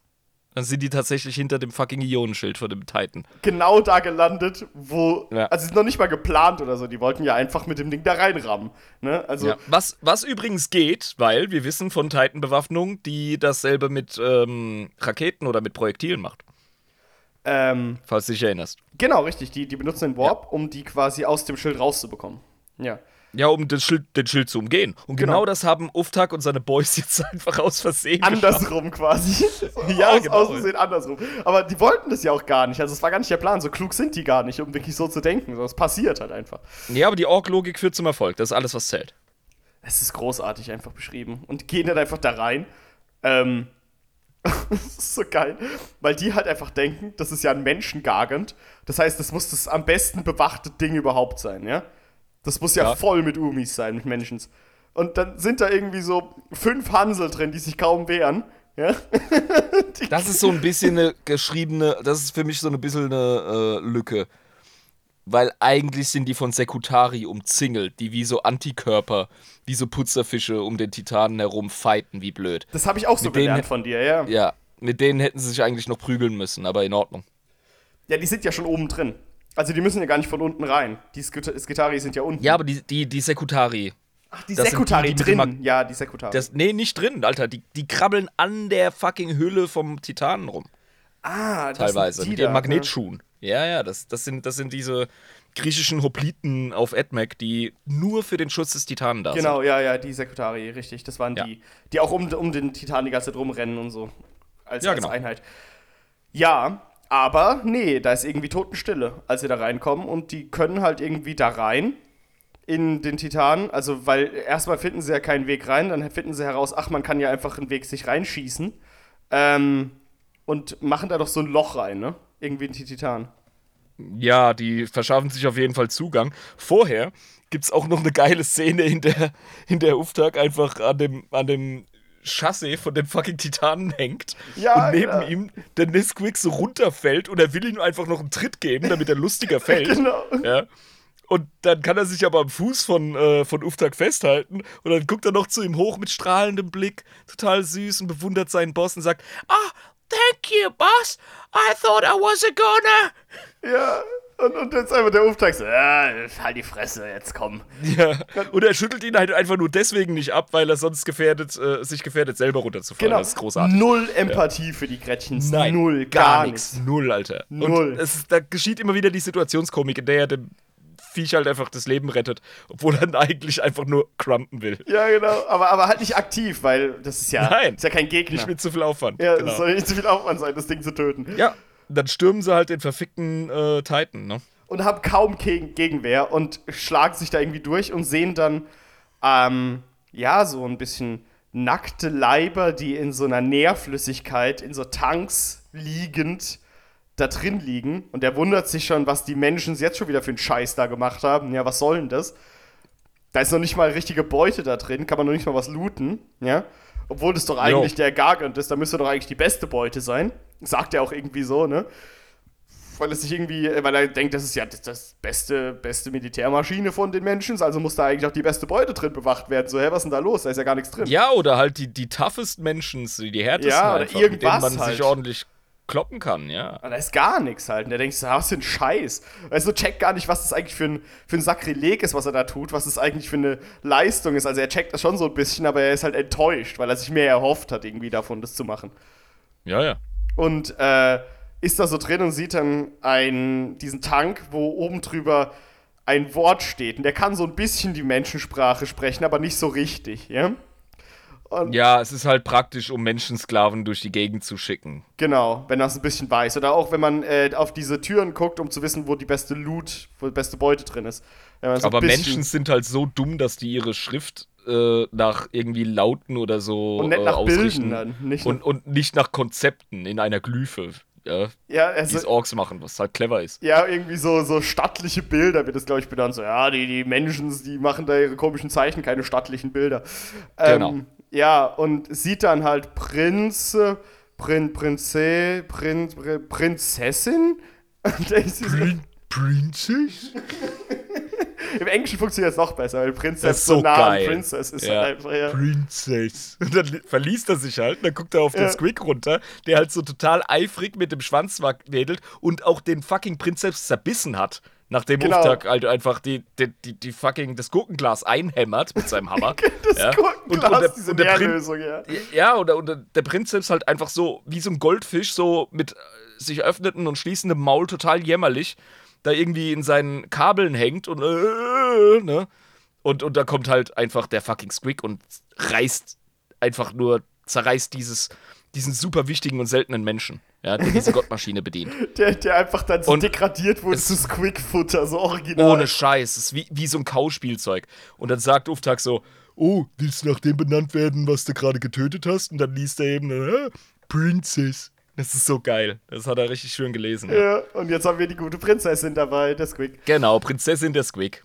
Speaker 2: Dann sind die tatsächlich hinter dem fucking Ionenschild von dem Titan.
Speaker 1: genau da gelandet, wo.
Speaker 2: Ja.
Speaker 1: Also, es ist noch nicht mal geplant oder so. Die wollten ja einfach mit dem Ding da reinrammen. Ne? Also,
Speaker 2: Ja. Was, was übrigens geht, weil wir wissen von Titan-Bewaffnung, die dasselbe mit ähm, Raketen oder mit Projektilen macht.
Speaker 1: Ähm,
Speaker 2: Falls du dich erinnerst.
Speaker 1: genau, richtig. Die, die benutzen den Warp, um die quasi aus dem Schild rauszubekommen. Ja.
Speaker 2: Ja, um das Schild, den Schild zu umgehen. Und genau,
Speaker 1: Genau.
Speaker 2: das haben Uftak und seine Boys jetzt [LAUGHS] einfach aus Versehen.
Speaker 1: Andersrum quasi. [LAUGHS]
Speaker 2: Ja, [LAUGHS]
Speaker 1: aus,
Speaker 2: genau.
Speaker 1: Aus Versehen andersrum. Aber die wollten das ja auch gar nicht. Also, es war gar nicht der Plan. So klug sind die gar nicht, um wirklich so zu denken. So, es passiert halt einfach.
Speaker 2: Ja, aber die Ork-Logik führt zum Erfolg. Das ist alles, was zählt.
Speaker 1: Es ist großartig einfach beschrieben. Und gehen dann einfach da rein. Ähm. [LAUGHS] das ist so geil. Weil die halt einfach denken, das ist ja ein Menschengargant. Das heißt, das muss das am besten bewachte Ding überhaupt sein, ja? Das muss ja,
Speaker 2: Ja.
Speaker 1: voll mit Umis sein, mit Menschen. Und dann sind da irgendwie so fünf Hansel drin, die sich kaum wehren. Ja? [LAUGHS]
Speaker 2: Das ist so ein bisschen eine geschriebene, das ist für mich so ein bisschen eine äh, Lücke. Weil eigentlich sind die von Sekutari umzingelt, die wie so Antikörper, wie so Putzerfische um den Titanen herum fighten, wie blöd.
Speaker 1: Das habe ich auch so
Speaker 2: Mit denen-
Speaker 1: gelernt von dir, ja.
Speaker 2: Ja, mit denen hätten sie sich eigentlich noch prügeln müssen, aber in Ordnung.
Speaker 1: Ja, die sind ja schon oben drin. Also die müssen ja gar nicht von unten rein. Die Skitari sind ja unten.
Speaker 2: Ja, aber die, die, die Sekutari,
Speaker 1: Ach, die
Speaker 2: das
Speaker 1: Sekutari
Speaker 2: die, die
Speaker 1: drin. Ja, die Sekutari.
Speaker 2: das, nee, nicht drin, Alter, die, die krabbeln an der fucking Hülle vom Titanen rum.
Speaker 1: ah, das
Speaker 2: teilweise,
Speaker 1: sind die
Speaker 2: mit ihren
Speaker 1: da,
Speaker 2: Magnetschuhen. Ja, ja, das, das, sind, das sind diese griechischen Hopliten auf Edmec, die nur für den Schutz des Titanen da
Speaker 1: Ne? Genau, ja, ja, die Sekutari, richtig. Das waren
Speaker 2: Ja.
Speaker 1: die, die auch um, um den Titan die ganze Zeit rumrennen und so. Als,
Speaker 2: Ja,
Speaker 1: als
Speaker 2: genau.
Speaker 1: Einheit. Ja, aber nee, da ist irgendwie Totenstille, als sie da reinkommen. Und die können halt irgendwie da rein in den Titan. Also, weil erstmal finden sie ja keinen Weg rein, dann finden sie heraus, ach, man kann ja einfach einen Weg sich reinschießen. Ähm, und machen da doch so ein Loch rein, ne? Irgendwie die Titan.
Speaker 2: sind. Ja, die verschaffen sich auf jeden Fall Zugang. Vorher gibt es auch noch eine geile Szene, in der, in der Uftag einfach an dem, an dem Chassis von dem fucking Titanen hängt
Speaker 1: Ja,
Speaker 2: und neben
Speaker 1: ja.
Speaker 2: ihm der Nisquik so runterfällt und er will ihm einfach noch einen Tritt geben, damit er lustiger [LAUGHS] fällt.
Speaker 1: Genau.
Speaker 2: Ja. Und dann kann er sich aber am Fuß von, äh, von Uftag festhalten und dann guckt er noch zu ihm hoch mit strahlendem Blick, total süß und bewundert seinen Boss und sagt, ah, thank you, boss. I thought I wasn't gonna.
Speaker 1: Ja. Und, und jetzt einfach der Auftrag so, ja, halt die Fresse, jetzt komm.
Speaker 2: Ja. Und er schüttelt ihn halt einfach nur deswegen nicht ab, weil er sonst gefährdet, äh, sich gefährdet, selber runterzufallen.
Speaker 1: Genau.
Speaker 2: Das ist großartig.
Speaker 1: Null Empathie für die Gretchens.
Speaker 2: Nein,
Speaker 1: Null, gar,
Speaker 2: nix.
Speaker 1: nichts.
Speaker 2: Null, Alter.
Speaker 1: Null.
Speaker 2: Und es, da geschieht immer wieder die Situationskomik, in der er dem Viech halt einfach das Leben rettet, obwohl er dann [LAUGHS] eigentlich einfach nur crumpen will.
Speaker 1: Ja, genau. Aber, aber halt nicht aktiv, weil das ist ja,
Speaker 2: Nein.
Speaker 1: ist ja kein Gegner.
Speaker 2: Nicht mit zu viel Aufwand.
Speaker 1: ja,
Speaker 2: genau.
Speaker 1: es soll nicht zu viel Aufwand sein, das Ding zu töten.
Speaker 2: Ja, dann stürmen sie halt den verfickten äh, Titan, ne?
Speaker 1: Und haben kaum Geg Gegenwehr und schlagen sich da irgendwie durch und sehen dann, ähm, ja, so ein bisschen nackte Leiber, die in so einer Nährflüssigkeit, in so Tanks liegend da drin liegen. Und er wundert sich schon, was die Menschen jetzt schon wieder für einen Scheiß da gemacht haben. Ja, was soll denn das? Da ist noch nicht mal richtige Beute da drin, kann man noch nicht mal was looten, ja? Obwohl das doch eigentlich der Gargant ist, da müsste doch eigentlich die beste Beute sein. Sagt er auch irgendwie so, ne? Weil es sich irgendwie, weil er denkt, das ist ja das, das beste, beste Militärmaschine von den Menschen, also muss da eigentlich auch die beste Beute drin bewacht werden. So, hä, was ist denn da los? Da ist ja gar nichts drin.
Speaker 2: Ja, oder halt die, die toughest Menschen, die härtesten
Speaker 1: Ja, oder
Speaker 2: einfach, mit denen
Speaker 1: irgendwas
Speaker 2: man
Speaker 1: halt.
Speaker 2: sich ordentlich kloppen kann, ja.
Speaker 1: Und da ist gar nichts halt. Und der denkt so, was für ein Scheiß. Du, checkt gar nicht, was das eigentlich für ein, für ein Sakrileg ist, was er da tut, was das eigentlich für eine Leistung ist. Also er checkt das schon so ein bisschen, aber er ist halt enttäuscht, weil er sich mehr erhofft hat, irgendwie davon, das zu machen.
Speaker 2: Ja, ja.
Speaker 1: Und äh, ist da so drin und sieht dann einen, diesen Tank, wo oben drüber ein Wort steht. Und der kann so ein bisschen die Menschensprache sprechen, aber nicht so richtig, ja? Und
Speaker 2: Ja, es ist halt praktisch, um Menschensklaven durch die Gegend zu schicken.
Speaker 1: Genau, wenn man es ein bisschen weiß. Oder auch, wenn man äh, auf diese Türen guckt, um zu wissen, wo die beste Loot, wo die beste Beute drin ist. So
Speaker 2: Aber Menschen sind halt so dumm, dass die ihre Schrift äh, nach irgendwie Lauten oder so
Speaker 1: Und nicht
Speaker 2: äh,
Speaker 1: nach Bilden
Speaker 2: ausrichten.
Speaker 1: dann, nicht
Speaker 2: und, und nicht nach Konzepten in einer Glyphe, ja,
Speaker 1: Ja,
Speaker 2: die
Speaker 1: also,
Speaker 2: Orks machen, was halt clever ist.
Speaker 1: ja, irgendwie so, so stattliche Bilder wird das, glaube ich, benannt. So, ja, die, die Menschen, die machen da ihre komischen Zeichen, keine stattlichen Bilder.
Speaker 2: Genau.
Speaker 1: Ja, und sieht dann halt Prinz, Prin, Prinze, Prin, [LAUGHS] Prin, Prinzessin
Speaker 2: Prin Princess?
Speaker 1: Im Englischen funktioniert es noch besser, weil Princess so
Speaker 2: so
Speaker 1: nah an. Princess ist
Speaker 2: Ja.
Speaker 1: halt einfach, ja.
Speaker 2: Princess. [LAUGHS] Und dann li- verliest er sich halt, und dann guckt er auf
Speaker 1: Ja.
Speaker 2: den Squig runter, der halt so total eifrig mit dem Schwanz wa- wedelt und auch den fucking Prinzeps zerbissen hat. Nachdem
Speaker 1: Genau.
Speaker 2: Uftag halt einfach die, die, die, die fucking das Gurkenglas einhämmert mit seinem Hammer. [LAUGHS]
Speaker 1: Das
Speaker 2: ja.
Speaker 1: Gurkenglas,
Speaker 2: und, und der,
Speaker 1: diese
Speaker 2: und der
Speaker 1: ja.
Speaker 2: ja, oder, oder der Prinzeps halt einfach so wie so ein Goldfisch, so mit äh, sich öffnenden und schließendem Maul total jämmerlich, da irgendwie in seinen Kabeln hängt und äh, ne? Und, und da kommt halt einfach der fucking Squig und reißt einfach nur, zerreißt dieses, diesen super wichtigen und seltenen Menschen, ja, der diese Gottmaschine bedient. [LAUGHS]
Speaker 1: Der, der einfach dann so
Speaker 2: Und
Speaker 1: degradiert wurde zu Squig-Futter, so original.
Speaker 2: Ohne Scheiß. Es ist wie, wie so ein Kauspielzeug. Und dann sagt Uftag so: Oh, willst du nach dem benannt werden, was du gerade getötet hast? Und dann liest er eben: äh, Princess. Das ist so geil. Das hat er richtig schön gelesen. Ja.
Speaker 1: Ja, und jetzt haben wir die gute Prinzessin dabei, der Squig.
Speaker 2: Genau, Prinzessin der Squig.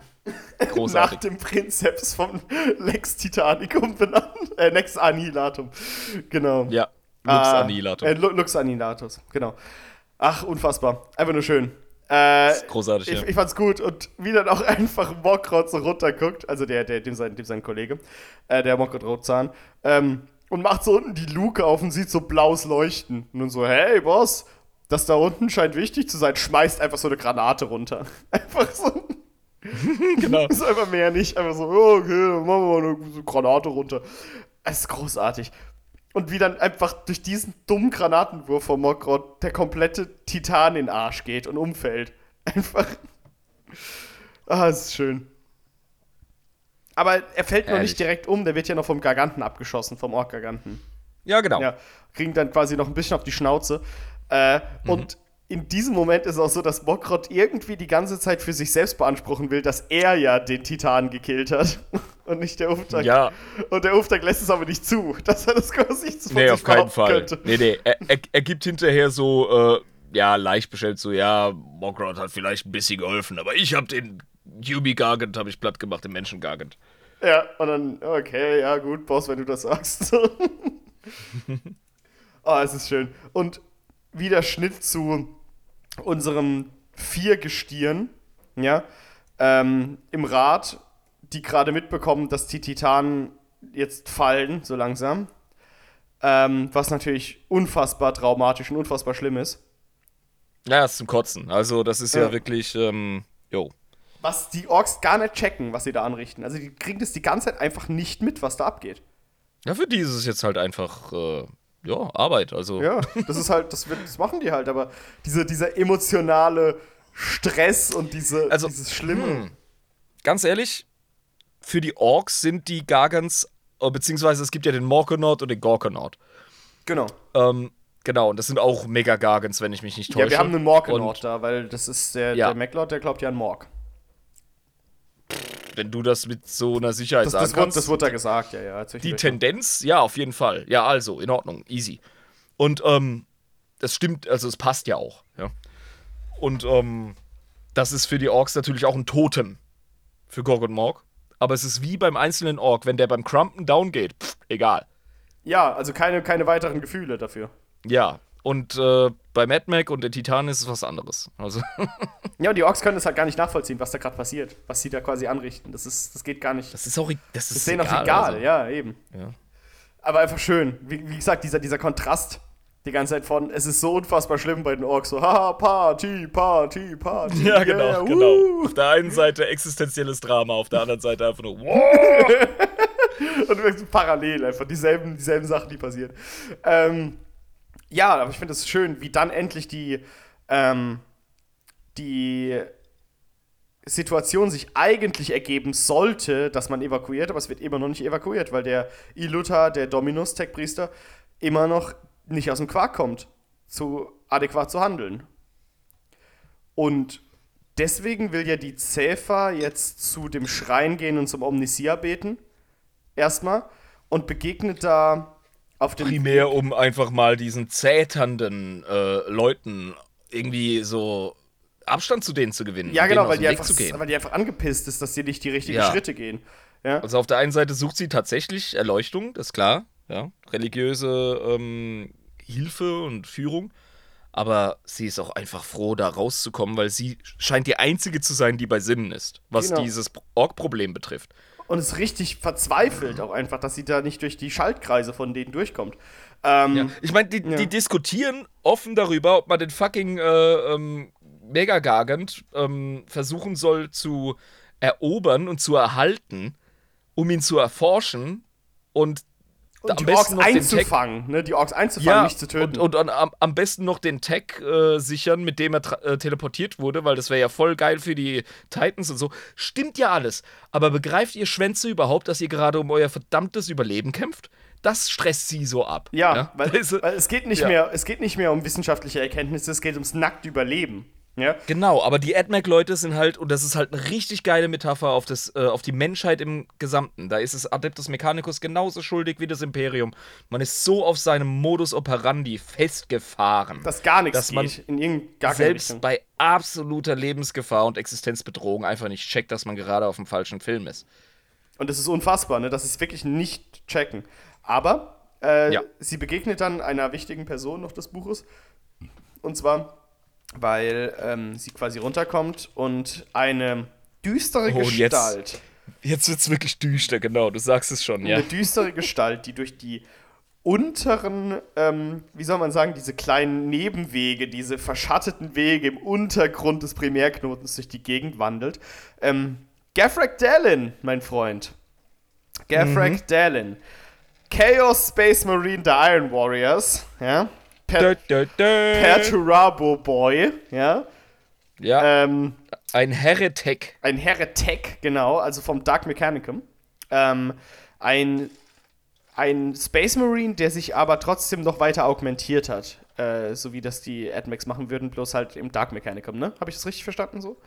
Speaker 1: Nach
Speaker 2: Großartig.
Speaker 1: dem Prinzeps von Lex Titanicum benannt. Äh, Lex Annihilatum. Genau.
Speaker 2: Ja, Lux Annihilatum.
Speaker 1: Äh, Lu- Lux Annihilatus, genau. Ach, unfassbar. Einfach nur schön. Äh,
Speaker 2: großartig,
Speaker 1: ich,
Speaker 2: ja.
Speaker 1: ich fand's gut und wie dann auch [LAUGHS] einfach Mokrot so runterguckt, also der, der, dem sein, dem sein Kollege, äh, der Mokrot Rotzahn, ähm, und macht so unten die Luke auf und sieht so blaues Leuchten. Und nun so, hey, Boss, das da unten scheint wichtig zu sein, schmeißt einfach so eine Granate runter. [LAUGHS] Einfach so. [LAUGHS]
Speaker 2: genau.
Speaker 1: Ist einfach mehr nicht. Einfach so, oh, okay, dann machen wir mal eine Granate runter. Es ist großartig. Und wie dann einfach durch diesen dummen Granatenwurf von Mokrot der komplette Titan in den Arsch geht und umfällt. [LAUGHS] Einfach. Ah, es ist schön. Aber er fällt noch
Speaker 2: Herrlich.
Speaker 1: nicht direkt um, der wird ja noch vom Garganten abgeschossen, vom Ork-Garganten.
Speaker 2: Ja, genau.
Speaker 1: Ja, kriegen dann quasi noch ein bisschen auf die Schnauze. Äh,
Speaker 2: Mhm.
Speaker 1: Und in diesem Moment ist auch so, dass Mokrot irgendwie die ganze Zeit für sich selbst beanspruchen will, dass er ja den Titan gekillt hat [LAUGHS] und nicht der Uftag.
Speaker 2: Ja.
Speaker 1: Und der Uftag lässt es aber nicht zu, [LAUGHS] dass er das quasi von
Speaker 2: Nee, auf keinen Fall.
Speaker 1: könnte.
Speaker 2: Nee, nee. Er, er, er gibt hinterher so, äh, ja, leicht bestellt, so, ja, Mogrod hat vielleicht ein bisschen geholfen, aber ich hab den Yubi Gargant, hab ich platt gemacht, den Menschen Gargant.
Speaker 1: Ja, und dann, okay, ja, gut, Boss, wenn du das sagst. oh, [LAUGHS] es ist schön. Und wieder Schnitt zu unserem Viergestirn, ja, ähm, im Rad, die gerade mitbekommen, dass die Titanen jetzt fallen, so langsam. Ähm, was natürlich unfassbar traumatisch und unfassbar schlimm ist.
Speaker 2: Ja, ist zum Kotzen. Also, das ist ja,
Speaker 1: Ja.
Speaker 2: wirklich, ähm, jo.
Speaker 1: Was die Orks gar nicht checken, was sie da anrichten. Also die kriegen das die ganze Zeit einfach nicht mit, was da abgeht.
Speaker 2: Ja, für die ist es jetzt halt einfach, äh, ja, Arbeit. Also,
Speaker 1: Ja, das ist halt, das, wird, das machen die halt, aber diese, dieser emotionale Stress und diese,
Speaker 2: Also,
Speaker 1: dieses Schlimme.
Speaker 2: hm. ganz ehrlich, für die Orks sind die Gargants, äh, beziehungsweise es gibt ja den Morkonaut und den Gorkonaut.
Speaker 1: Genau.
Speaker 2: Ähm, genau, und das sind auch Mega-Gargants, wenn ich mich nicht täusche.
Speaker 1: Ja, wir haben einen Morkenaut
Speaker 2: Und
Speaker 1: da, weil das ist der,
Speaker 2: Ja.
Speaker 1: der MacLord, der glaubt ja an Morg.
Speaker 2: Wenn du das mit so einer Sicherheit
Speaker 1: Das,
Speaker 2: sagen
Speaker 1: das, wurde,
Speaker 2: kannst.
Speaker 1: das wurde da gesagt, ja, ja.
Speaker 2: Die Tendenz, ja, auf jeden Fall. Ja, also, in Ordnung, easy. Und ähm, das stimmt, also es passt ja auch, ja. Und ähm, das ist für die Orks natürlich auch ein Totem für Gorg und Morg. Aber es ist wie beim einzelnen Ork, wenn der beim Crumpen down geht, pff, egal.
Speaker 1: Ja, also keine, keine weiteren Gefühle dafür.
Speaker 2: Ja. Und äh, bei Mad Mac und der Titan ist es was anderes. Also, [LAUGHS]
Speaker 1: Ja, und die Orks können das halt gar nicht nachvollziehen, was da gerade passiert, was sie da quasi anrichten. Das, ist, das geht gar nicht.
Speaker 2: das ist auch, das ist
Speaker 1: denen auch egal,
Speaker 2: also.
Speaker 1: ja, eben.
Speaker 2: Ja.
Speaker 1: Aber einfach schön. Wie, wie gesagt, dieser, dieser Kontrast die ganze Zeit von, es ist so unfassbar schlimm bei den Orks, so, haha, Party, Party, Party.
Speaker 2: Ja, genau,
Speaker 1: yeah,
Speaker 2: genau. Auf der einen Seite existenzielles Drama, auf der anderen Seite einfach nur, wow. [LAUGHS]
Speaker 1: Und parallel einfach dieselben, dieselben Sachen, die passieren. Ähm, ja, aber ich finde es schön, wie dann endlich die, ähm, die Situation sich eigentlich ergeben sollte, dass man evakuiert, aber es wird immer noch nicht evakuiert, weil der Iluta, der Dominus, Tech-Priester, immer noch nicht aus dem Quark kommt, zu adäquat zu handeln. Und deswegen will ja die Zephyr jetzt zu dem Schrein gehen und zum Omnisia beten. Erstmal. Und begegnet da auf dem
Speaker 2: primär um einfach mal diesen zäternden äh, Leuten irgendwie so Abstand zu denen zu gewinnen.
Speaker 1: Ja, genau, weil die, einfach,
Speaker 2: zu gehen.
Speaker 1: weil die einfach angepisst ist, dass sie nicht die richtigen
Speaker 2: Ja.
Speaker 1: Schritte gehen. Ja?
Speaker 2: Also auf der einen Seite sucht sie tatsächlich Erleuchtung, das ist klar, ja, religiöse ähm, Hilfe und Führung. Aber sie ist auch einfach froh, da rauszukommen, weil sie scheint die Einzige zu sein, die bei Sinnen ist, was
Speaker 1: Genau.
Speaker 2: dieses Org-Problem betrifft.
Speaker 1: Und ist richtig verzweifelt auch einfach, dass sie da nicht durch die Schaltkreise von denen durchkommt. Ähm,
Speaker 2: Ja. Ich meine, die,
Speaker 1: Ja.
Speaker 2: die diskutieren offen darüber, ob man den fucking äh, ähm, Mega Gargant ähm, versuchen soll zu erobern und zu erhalten, um ihn zu erforschen und,
Speaker 1: und
Speaker 2: am
Speaker 1: die
Speaker 2: besten
Speaker 1: Orks
Speaker 2: noch den Tech
Speaker 1: einzufangen, ne? Die Orks einzufangen, nicht zu töten.
Speaker 2: Und, und an, am, am besten noch den Tech äh, sichern, mit dem er äh, teleportiert wurde, weil das wäre ja voll geil für die Titans und so. Stimmt ja alles. Aber begreift ihr Schwänze überhaupt, dass ihr gerade um euer verdammtes Überleben kämpft? Das stresst sie so ab.
Speaker 1: Ja, Weil, [LAUGHS]
Speaker 2: Also-
Speaker 1: weil es geht nicht
Speaker 2: ja.
Speaker 1: mehr, es geht nicht mehr um wissenschaftliche Erkenntnisse, es geht ums nackte Überleben. Ja?
Speaker 2: Genau, aber die AdMac-Leute sind halt, und das ist halt eine richtig geile Metapher auf, das, äh, auf die Menschheit im Gesamten. Da ist es Adeptus Mechanicus genauso schuldig wie das Imperium. Man ist so auf seinem Modus operandi festgefahren.
Speaker 1: Dass gar nichts
Speaker 2: Dass man
Speaker 1: geht, in irgendeiner gar
Speaker 2: selbst
Speaker 1: Richtung.
Speaker 2: bei absoluter Lebensgefahr und Existenzbedrohung einfach nicht checkt, dass man gerade auf dem falschen Film ist.
Speaker 1: Und das ist unfassbar, ne? Das ist wirklich nicht checken. Aber äh,
Speaker 2: Ja.
Speaker 1: sie begegnet dann einer wichtigen Person noch des Buches. Und zwar, weil ähm, sie quasi runterkommt und eine düstere
Speaker 2: Oh, und jetzt-
Speaker 1: Gestalt,
Speaker 2: Jetzt wird's wirklich düster, genau, du sagst es schon, ja.
Speaker 1: eine düstere Gestalt, die durch die unteren, ähm, wie soll man sagen, diese kleinen Nebenwege, diese verschatteten Wege im Untergrund des Primärknotens durch die Gegend wandelt. Ähm, Gaffrak Dallin, mein Freund. Gaffrak
Speaker 2: Mhm.
Speaker 1: Dallin. Chaos Space Marine der Iron Warriors, ja. Per
Speaker 2: Dö.
Speaker 1: Perturabo Boy, ja.
Speaker 2: Ja,
Speaker 1: Ähm,
Speaker 2: ein Heretic.
Speaker 1: ein Heretic, genau, also vom Dark Mechanicum. Ähm, ein, ein Space Marine, der sich aber trotzdem noch weiter augmentiert hat. Äh, so wie das die AdMax machen würden, bloß halt im Dark Mechanicum, ne? Habe ich das richtig verstanden so?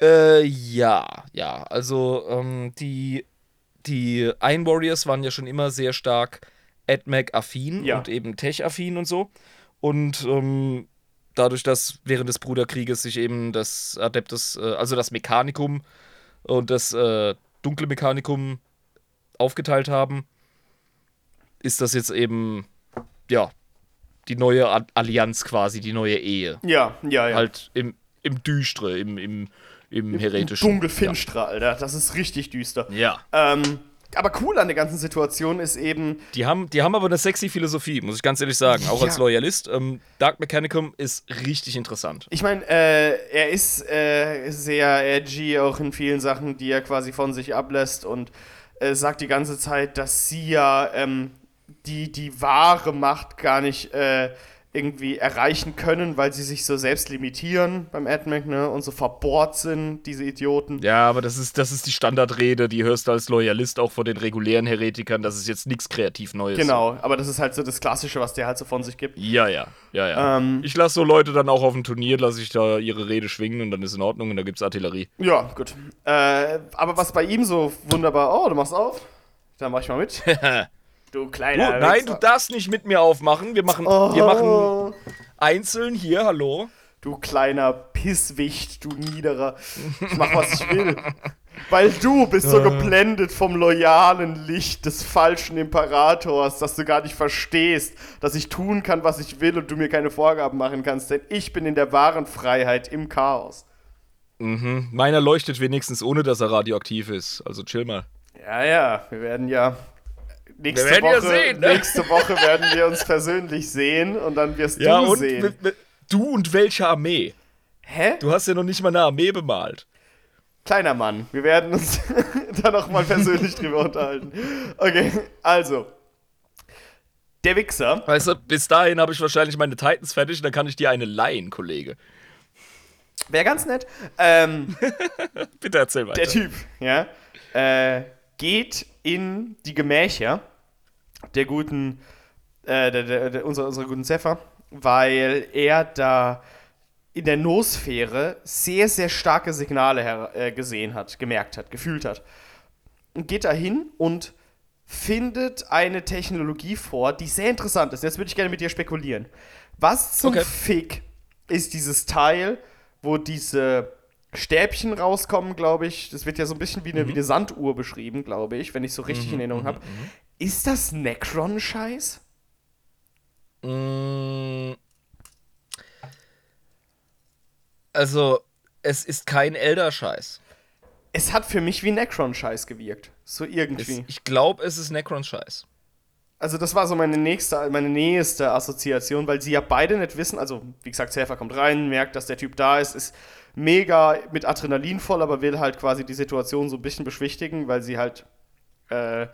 Speaker 2: Äh, ja, ja. Also, ähm, die, die Iron Warriors waren ja schon immer sehr stark AdMac-affin
Speaker 1: Ja.
Speaker 2: und eben Tech-affin und so. Und ähm, dadurch, dass während des Bruderkrieges sich eben das Adeptus, äh, also das Mechanikum und das äh, dunkle Mechanikum aufgeteilt haben, ist das jetzt eben, ja, die neue Allianz quasi, die neue Ehe.
Speaker 1: Ja, ja, ja.
Speaker 2: Halt im, im Düstre, im, im, im heretischen.
Speaker 1: Dunkelfinstre, Alter. Das ist richtig düster.
Speaker 2: Ja.
Speaker 1: Ähm, aber cool an der ganzen Situation ist eben,
Speaker 2: Die haben, die haben aber eine sexy Philosophie, muss ich ganz ehrlich sagen. Auch
Speaker 1: Ja.
Speaker 2: als Loyalist. Ähm, Dark Mechanicum ist richtig interessant.
Speaker 1: Ich meine, äh, er ist äh, sehr edgy auch in vielen Sachen, die er quasi von sich ablässt und äh, sagt die ganze Zeit, dass sie ja ähm, die, die wahre Macht gar nicht äh, irgendwie erreichen können, weil sie sich so selbst limitieren beim AdMac, ne, und so verbohrt sind, diese Idioten.
Speaker 2: Ja, aber das ist, das ist die Standardrede, die hörst du als Loyalist auch von den regulären Heretikern. Das ist jetzt nichts kreativ Neues.
Speaker 1: Genau, aber das ist halt so das Klassische, was der halt so von sich gibt.
Speaker 2: Ja, ja, ja, ja.
Speaker 1: Ähm,
Speaker 2: ich lasse so Leute dann auch auf dem Turnier, lasse ich da ihre Rede schwingen und dann ist in Ordnung und da gibt's Artillerie.
Speaker 1: Ja, gut. Äh, aber was bei ihm so wunderbar, oh, du machst auf? Dann mach ich mal mit. [LAUGHS] Du
Speaker 2: Du,
Speaker 1: kleiner
Speaker 2: nein, du darfst nicht mit mir aufmachen. Wir machen,
Speaker 1: Oh.
Speaker 2: wir machen einzeln hier, hallo.
Speaker 1: Du kleiner Pisswicht, du Niederer. Ich mach, was ich will. Weil du bist so geblendet vom loyalen Licht des falschen Imperators, dass du gar nicht verstehst, dass ich tun kann, was ich will und du mir keine Vorgaben machen kannst, denn ich bin in der wahren Freiheit im Chaos.
Speaker 2: Mhm. Meiner leuchtet wenigstens, ohne dass er radioaktiv ist. Also chill mal.
Speaker 1: Ja, ja, wir werden ja. Nächste
Speaker 2: Wir
Speaker 1: Woche,
Speaker 2: sehen, ne?
Speaker 1: nächste Woche werden wir uns persönlich sehen und dann wirst
Speaker 2: Ja,
Speaker 1: du
Speaker 2: und
Speaker 1: sehen.
Speaker 2: mit, mit, du und welche Armee?
Speaker 1: Hä?
Speaker 2: Du hast ja noch nicht mal eine Armee bemalt.
Speaker 1: Kleiner Mann, wir werden uns [LAUGHS] da noch mal persönlich [LAUGHS] drüber unterhalten. Okay, also. Der Wichser.
Speaker 2: Weißt du, bis dahin habe ich wahrscheinlich meine Titans fertig und dann kann ich dir eine leihen, Kollege.
Speaker 1: Wäre ganz nett. Ähm, [LAUGHS]
Speaker 2: Bitte erzähl weiter.
Speaker 1: der Typ, ja, äh, geht in die Gemächer der guten, äh, der, der, der, unserer, unserer guten Zephyr, weil er da in der Nosphäre sehr, sehr starke Signale äh, gesehen hat, gemerkt hat, gefühlt hat. Und geht da hin und findet eine Technologie vor, die sehr interessant ist. Jetzt würde ich gerne mit dir spekulieren. Was zum
Speaker 2: Okay.
Speaker 1: Fick ist dieses Teil, wo diese Stäbchen rauskommen, glaube ich. Das wird ja so ein bisschen wie eine, wie eine Sanduhr beschrieben, glaube ich, wenn ich so richtig in Erinnerung habe. Ist das Necron-Scheiß?
Speaker 2: Mm, Also, es ist kein Elder-Scheiß.
Speaker 1: Es hat für mich wie Necron-Scheiß gewirkt. So irgendwie.
Speaker 2: Ich glaube, es ist Necron-Scheiß.
Speaker 1: Also das war so meine nächste, meine nächste Assoziation, weil sie ja beide nicht wissen, also wie gesagt, Safer kommt rein, merkt, dass der Typ da ist, ist mega mit Adrenalin voll, aber will halt quasi die Situation so ein bisschen beschwichtigen, weil sie halt, äh,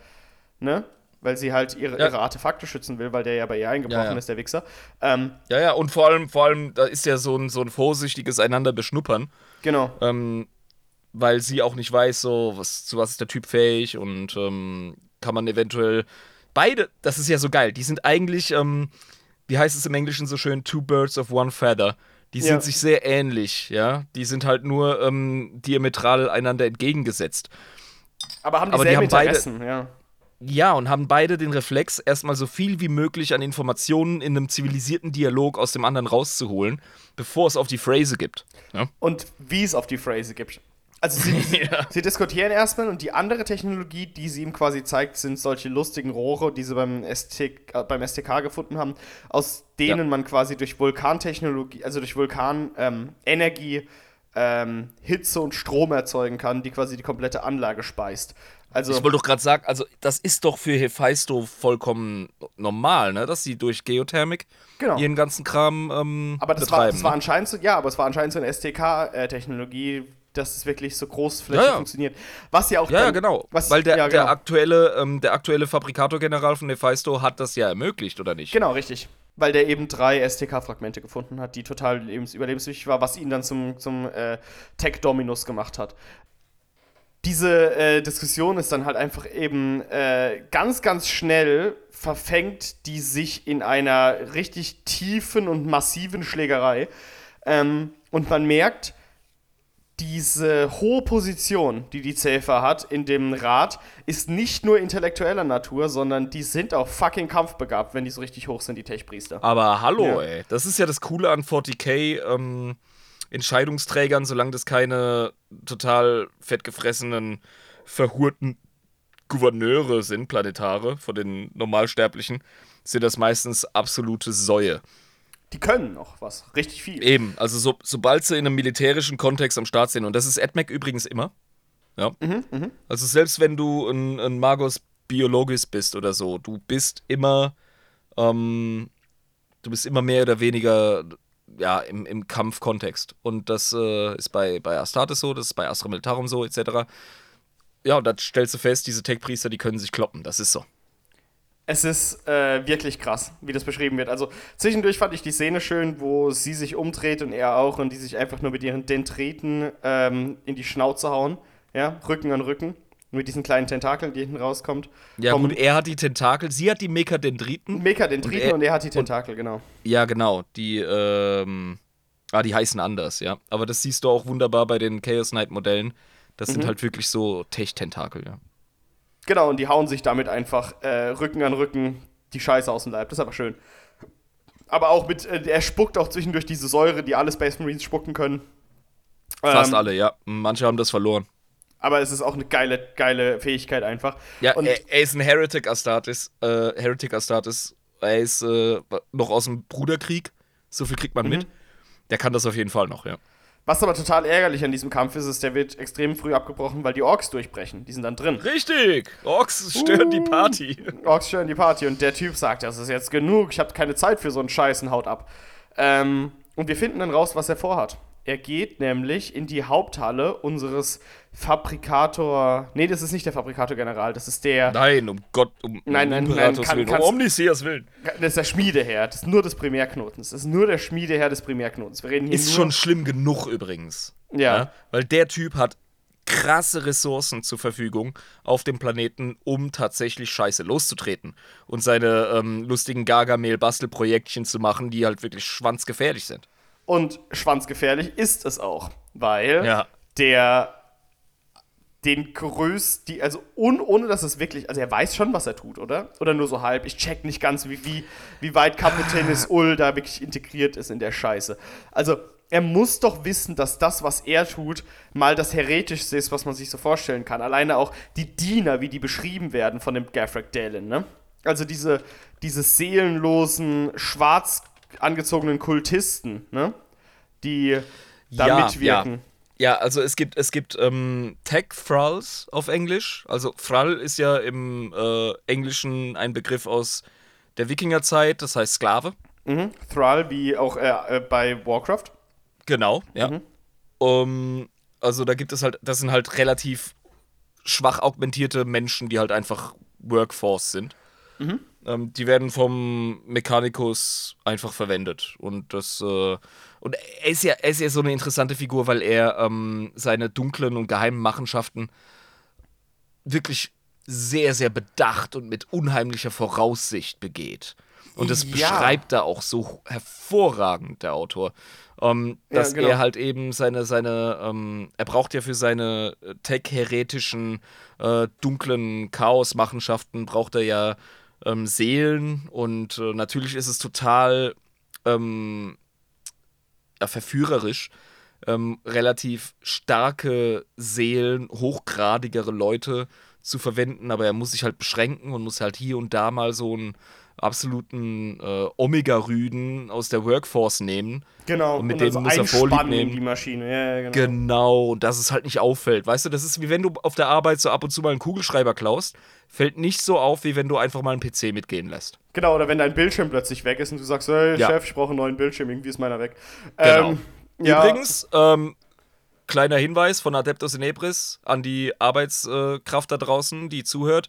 Speaker 1: ne? Weil sie halt ihre,
Speaker 2: Ja.
Speaker 1: ihre Artefakte schützen will, weil der ja bei ihr eingebrochen
Speaker 2: Ja, ja.
Speaker 1: ist, der Wichser. Ähm,
Speaker 2: Ja, ja, und vor allem, vor allem, da ist ja so ein, so ein vorsichtiges einander beschnuppern,
Speaker 1: genau.
Speaker 2: ähm, weil sie auch nicht weiß, so, was, zu was ist der Typ fähig und ähm, kann man eventuell. Beide, das ist ja so geil, die sind eigentlich, ähm, wie heißt es im Englischen so schön, two birds of one feather. Die sind
Speaker 1: Ja.
Speaker 2: sich sehr ähnlich, ja. Die sind halt nur ähm, diametral einander entgegengesetzt.
Speaker 1: Aber haben
Speaker 2: aber die
Speaker 1: dieselben
Speaker 2: haben beide-
Speaker 1: Interessen, ja.
Speaker 2: Ja, und haben beide den Reflex, erstmal so viel wie möglich an Informationen in einem zivilisierten Dialog aus dem anderen rauszuholen, bevor es auf die Phrase gibt. Ja?
Speaker 1: Und wie es auf die Phrase gibt. Also [LAUGHS] sie,
Speaker 2: Ja.
Speaker 1: sie diskutieren erstmal und die andere Technologie, die sie ihm quasi zeigt, sind solche lustigen Rohre, die sie beim, ST, äh, beim STK gefunden haben, aus denen
Speaker 2: Ja.
Speaker 1: man quasi durch Vulkantechnologie, also durch Vulkanenergie ähm, Energie, ähm, Hitze und Strom erzeugen kann, die quasi die komplette Anlage speist. Also
Speaker 2: Ich wollte doch gerade sagen, also das ist doch für Hephaistos vollkommen normal, ne? dass sie durch Geothermik
Speaker 1: Genau.
Speaker 2: ihren ganzen Kram ähm,
Speaker 1: Aber das war,
Speaker 2: betreiben.
Speaker 1: das war
Speaker 2: ne?
Speaker 1: anscheinend so, ja, aber es war anscheinend so eine STK-Technologie, dass es wirklich so großflächig
Speaker 2: Ja, ja.
Speaker 1: funktioniert. Was ja auch
Speaker 2: ja,
Speaker 1: dann-
Speaker 2: genau.
Speaker 1: Was,
Speaker 2: Weil der,
Speaker 1: ja,
Speaker 2: der
Speaker 1: genau.
Speaker 2: aktuelle, ähm, der aktuelle Fabrikator-General von Hephaistos hat das ja ermöglicht, oder nicht?
Speaker 1: Genau, richtig. Weil der eben drei STK-Fragmente gefunden hat, die total lebens überlebenswichtig war, was ihn dann zum, zum äh, Tech-Dominus gemacht hat. Diese äh, Diskussion ist dann halt einfach eben äh, ganz, ganz schnell verfängt die sich in einer richtig tiefen und massiven Schlägerei. Ähm, und man merkt, diese hohe Position, die die Zäfer hat in dem Rat, ist nicht nur intellektueller Natur, sondern die sind auch fucking kampfbegabt, wenn die so richtig hoch sind, die Tech-Priester.
Speaker 2: Aber hallo,
Speaker 1: Ja.
Speaker 2: ey. Das ist ja das Coole an 40k ähm, Entscheidungsträgern, solange das keine total fettgefressenen, verhurten Gouverneure sind, Planetare, von den Normalsterblichen, sind das meistens absolute Säue.
Speaker 1: Die können noch was, richtig viel.
Speaker 2: Eben, also so, sobald sie in einem militärischen Kontext am Start sind, und das ist AdMac übrigens immer. Ja. Also selbst wenn du ein, ein Magos Biologis bist oder so, du bist immer, ähm, du bist immer mehr oder weniger ja, im, im Kampfkontext. Und das äh, ist bei, bei Astartes so, das ist bei Astra Militarum so, etc. Ja, und da stellst du fest, diese Tech-Priester, die können sich kloppen. Das ist so.
Speaker 1: Es ist äh, wirklich krass, wie das beschrieben wird. Also zwischendurch fand ich die Szene schön, wo sie sich umdreht und er auch und die sich einfach nur mit ihren Dentriten ähm, in die Schnauze hauen. Ja, Rücken an Rücken. Mit diesen kleinen Tentakeln, die hinten rauskommt.
Speaker 2: Ja,
Speaker 1: Vom
Speaker 2: gut, er hat die Tentakel, sie hat die Mekadendriten.
Speaker 1: Mekadendriten
Speaker 2: Und er-
Speaker 1: und er hat die Tentakel, genau.
Speaker 2: Ja, genau. Die, ähm, ah, die heißen anders, ja. Aber das siehst du auch wunderbar bei den Chaos Knight Modellen. Das sind halt wirklich so Tech-Tentakel, ja.
Speaker 1: Genau, und die hauen sich damit einfach äh, Rücken an Rücken die Scheiße aus dem Leib. Das ist aber schön. Aber auch mit, äh, er spuckt auch zwischendurch diese Säure, die alle Space Marines spucken können.
Speaker 2: Fast
Speaker 1: Ähm,
Speaker 2: alle, ja. Manche haben das verloren.
Speaker 1: Aber es ist auch eine geile, geile Fähigkeit einfach.
Speaker 2: Ja,
Speaker 1: und
Speaker 2: er, er ist ein Heretic Astartes. Äh, Heretic Astartes. Er ist äh, noch aus dem Bruderkrieg. So viel kriegt man mit. Der kann das auf jeden Fall noch, ja.
Speaker 1: Was aber total ärgerlich an diesem Kampf ist, ist, der wird extrem früh abgebrochen, weil die Orks durchbrechen. Die sind dann drin.
Speaker 2: Richtig! Orks stören die Party.
Speaker 1: Orks stören die Party und der Typ sagt, das ist jetzt genug, ich habe keine Zeit für so einen Scheißen, haut ab. Ähm, und wir finden dann raus, was er vorhat. Er geht nämlich in die Haupthalle unseres Fabrikator. Nee, das ist nicht der Fabrikator-General, das ist der.
Speaker 2: Nein, um Gott, um
Speaker 1: Nein, nein,
Speaker 2: Imperators
Speaker 1: nein, kann-
Speaker 2: Willen, um Omniseers Willen.
Speaker 1: Das ist der Schmiedeherr, das ist nur des Primärknotens. Das ist nur der Schmiedeherr des Primärknotens. Wir reden hier
Speaker 2: Ist schon schlimm genug übrigens.
Speaker 1: Ja.
Speaker 2: Weil der Typ hat krasse Ressourcen zur Verfügung auf dem Planeten, um tatsächlich Scheiße loszutreten und seine ähm, lustigen Gargamel-Bastelprojektchen zu machen, die halt wirklich schwanzgefährlich sind.
Speaker 1: Und schwanzgefährlich ist es auch, weil
Speaker 2: Ja.
Speaker 1: der den größt, die, also un, ohne dass es wirklich, also er weiß schon, was er tut, oder? Oder nur so halb. Ich check nicht ganz, wie, wie, wie weit Kapitänis Ull da wirklich integriert ist in der Scheiße. Also, er muss doch wissen, dass das, was er tut, mal das Heretischste ist, was man sich so vorstellen kann. Alleine auch die Diener, wie die beschrieben werden von dem Gaffrey Dalen, ne? Also diese, diese seelenlosen, schwarz angezogenen Kultisten, ne? Die da
Speaker 2: Ja,
Speaker 1: mitwirken.
Speaker 2: Ja, also es gibt, es gibt ähm, Tech Thralls auf Englisch. Also Thrall ist ja im äh, Englischen ein Begriff aus der Wikingerzeit, das heißt Sklave.
Speaker 1: Mhm. Thrall, wie auch äh, äh, bei Warcraft.
Speaker 2: Genau, ja.
Speaker 1: Mhm.
Speaker 2: Um, also da gibt es halt, das sind halt relativ schwach augmentierte Menschen, die halt einfach Workforce sind.
Speaker 1: Mhm.
Speaker 2: Ähm, die werden vom Mechanicus einfach verwendet. Und das, äh, und er ist ja, er ist ja so eine interessante Figur, weil er ähm, seine dunklen und geheimen Machenschaften wirklich sehr, sehr bedacht und mit unheimlicher Voraussicht begeht. Und das
Speaker 1: Ja.
Speaker 2: beschreibt da auch so hervorragend, der Autor. Ähm,
Speaker 1: Ja,
Speaker 2: dass
Speaker 1: genau.
Speaker 2: er halt eben seine, seine, ähm, er braucht ja für seine äh, tech-heretischen, äh, dunklen Chaos-Machenschaften, braucht er ja ähm, Seelen und äh, natürlich ist es total ähm, ja, verführerisch, ähm, relativ starke Seelen, hochgradigere Leute zu verwenden, aber er muss sich halt beschränken und muss halt hier und da mal so einen absoluten äh, Omega-Rüden aus der Workforce nehmen.
Speaker 1: Genau.
Speaker 2: Und mit
Speaker 1: dann
Speaker 2: denen muss er Vorlieb nehmen.
Speaker 1: die Maschine. Ja, ja, genau.
Speaker 2: Genau, und dass es halt nicht auffällt. Weißt du, das ist wie wenn du auf der Arbeit so ab und zu mal einen Kugelschreiber klaust. Fällt nicht so auf, wie wenn du einfach mal einen PC mitgehen lässt.
Speaker 1: Genau, oder wenn dein Bildschirm plötzlich weg ist und du sagst, hey,
Speaker 2: Ja.
Speaker 1: Chef, ich brauche einen neuen Bildschirm, irgendwie ist meiner weg.
Speaker 2: Genau.
Speaker 1: Ähm,
Speaker 2: Übrigens, ähm, kleiner Hinweis von Adeptus Inebris an die Arbeitskraft da draußen, die zuhört.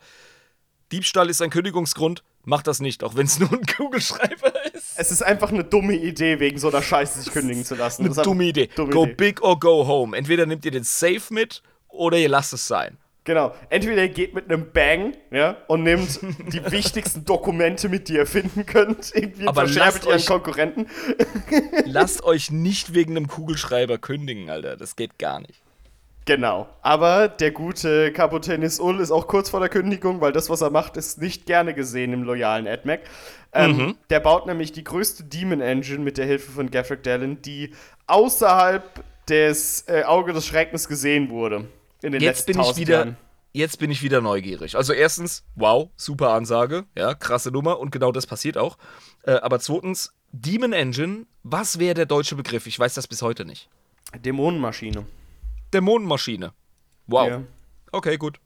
Speaker 2: Diebstahl ist ein Kündigungsgrund. Macht das nicht, auch wenn es nur ein [LAUGHS] Kugelschreiber ist.
Speaker 1: Es ist einfach eine dumme Idee, wegen so einer Scheiße sich kündigen zu lassen.
Speaker 2: Eine
Speaker 1: Das ist einfach
Speaker 2: dumme Idee.
Speaker 1: dumme
Speaker 2: go
Speaker 1: Idee.
Speaker 2: big or go home. Entweder nehmt ihr den Safe mit oder ihr lasst es sein.
Speaker 1: Genau. Entweder ihr geht mit einem Bang, ja, und nehmt die [LAUGHS] wichtigsten Dokumente mit, die ihr finden könnt, irgendwie
Speaker 2: Aber
Speaker 1: ihren
Speaker 2: euch-
Speaker 1: Konkurrenten. [LAUGHS]
Speaker 2: Lasst euch nicht wegen einem Kugelschreiber kündigen, Alter. Das geht gar nicht.
Speaker 1: Genau. Aber der gute Kapotenis Ull ist auch kurz vor der Kündigung, weil das, was er macht, ist nicht gerne gesehen im loyalen AdMac. Ähm,
Speaker 2: Mhm.
Speaker 1: Der baut nämlich die größte Demon Engine mit der Hilfe von Gaffrick Dallin, die außerhalb des äh, Auge des Schreckens gesehen wurde. In den
Speaker 2: Jetzt
Speaker 1: letzten
Speaker 2: bin ich wieder.
Speaker 1: Jahren.
Speaker 2: Jetzt bin ich wieder neugierig. Also erstens, wow, super Ansage, ja, krasse Nummer und genau das passiert auch. Äh, aber zweitens, Demon Engine, was wäre der deutsche Begriff? Ich weiß das bis heute nicht.
Speaker 1: Dämonenmaschine.
Speaker 2: Dämonenmaschine. Wow.
Speaker 1: Ja.
Speaker 2: Okay, gut.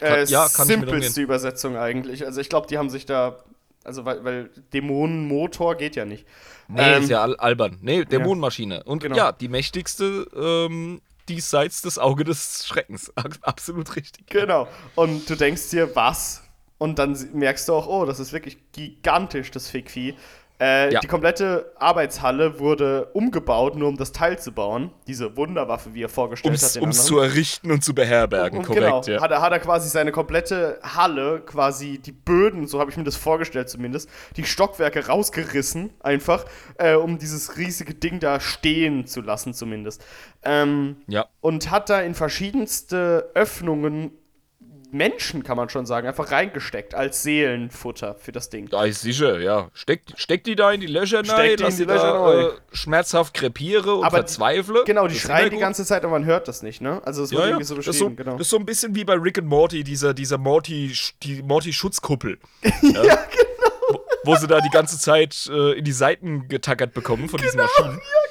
Speaker 1: Äh,
Speaker 2: ja, kann ich mit
Speaker 1: simpelste Übersetzung eigentlich. Also ich glaube, die haben sich da. Also, weil, weil Dämonenmotor geht ja nicht.
Speaker 2: Nee,
Speaker 1: Ähm,
Speaker 2: ist ja al albern. Nee, Dämonenmaschine. Und
Speaker 1: Genau.
Speaker 2: ja, die mächtigste ähm, diesseits des Auge des Schreckens. [LAUGHS] Absolut richtig.
Speaker 1: Genau. Und du denkst dir, was? Und dann merkst du auch, oh, das ist wirklich gigantisch, das Fickvieh. Äh,
Speaker 2: Ja.
Speaker 1: Die komplette Arbeitshalle wurde umgebaut, nur um das Teil zu bauen. Diese Wunderwaffe, wie er vorgestellt
Speaker 2: Um
Speaker 1: hat. den
Speaker 2: es zu errichten und zu beherbergen,
Speaker 1: Und
Speaker 2: korrekt,
Speaker 1: genau,
Speaker 2: ja.
Speaker 1: hat, er, hat er quasi seine komplette Halle, quasi die Böden, so habe ich mir das vorgestellt zumindest, die Stockwerke rausgerissen, einfach, äh, um dieses riesige Ding da stehen zu lassen zumindest. Ähm,
Speaker 2: Ja.
Speaker 1: und hat da in verschiedenste Öffnungen Menschen, kann man schon sagen, einfach reingesteckt als Seelenfutter für das Ding.
Speaker 2: Da ist sicher, ja. Steck, steck die da in die Löcher
Speaker 1: Steck
Speaker 2: rein,
Speaker 1: die
Speaker 2: dass
Speaker 1: in die
Speaker 2: die
Speaker 1: Löcher
Speaker 2: da äh, schmerzhaft krepiere und
Speaker 1: Aber
Speaker 2: verzweifle.
Speaker 1: Genau, die
Speaker 2: Das
Speaker 1: schreien die ganze Zeit, aber man hört das nicht, ne? Also es wird
Speaker 2: ja, ja.
Speaker 1: irgendwie so
Speaker 2: das,
Speaker 1: beschrieben,
Speaker 2: so,
Speaker 1: genau.
Speaker 2: das ist so ein bisschen wie bei Rick and Morty, dieser, dieser Morty, die Morty-Schutzkuppel. [LAUGHS] ja, genau. Wo, wo sie da die ganze Zeit äh, in die Seiten getackert bekommen von diesen Maschinen. Ja, genau.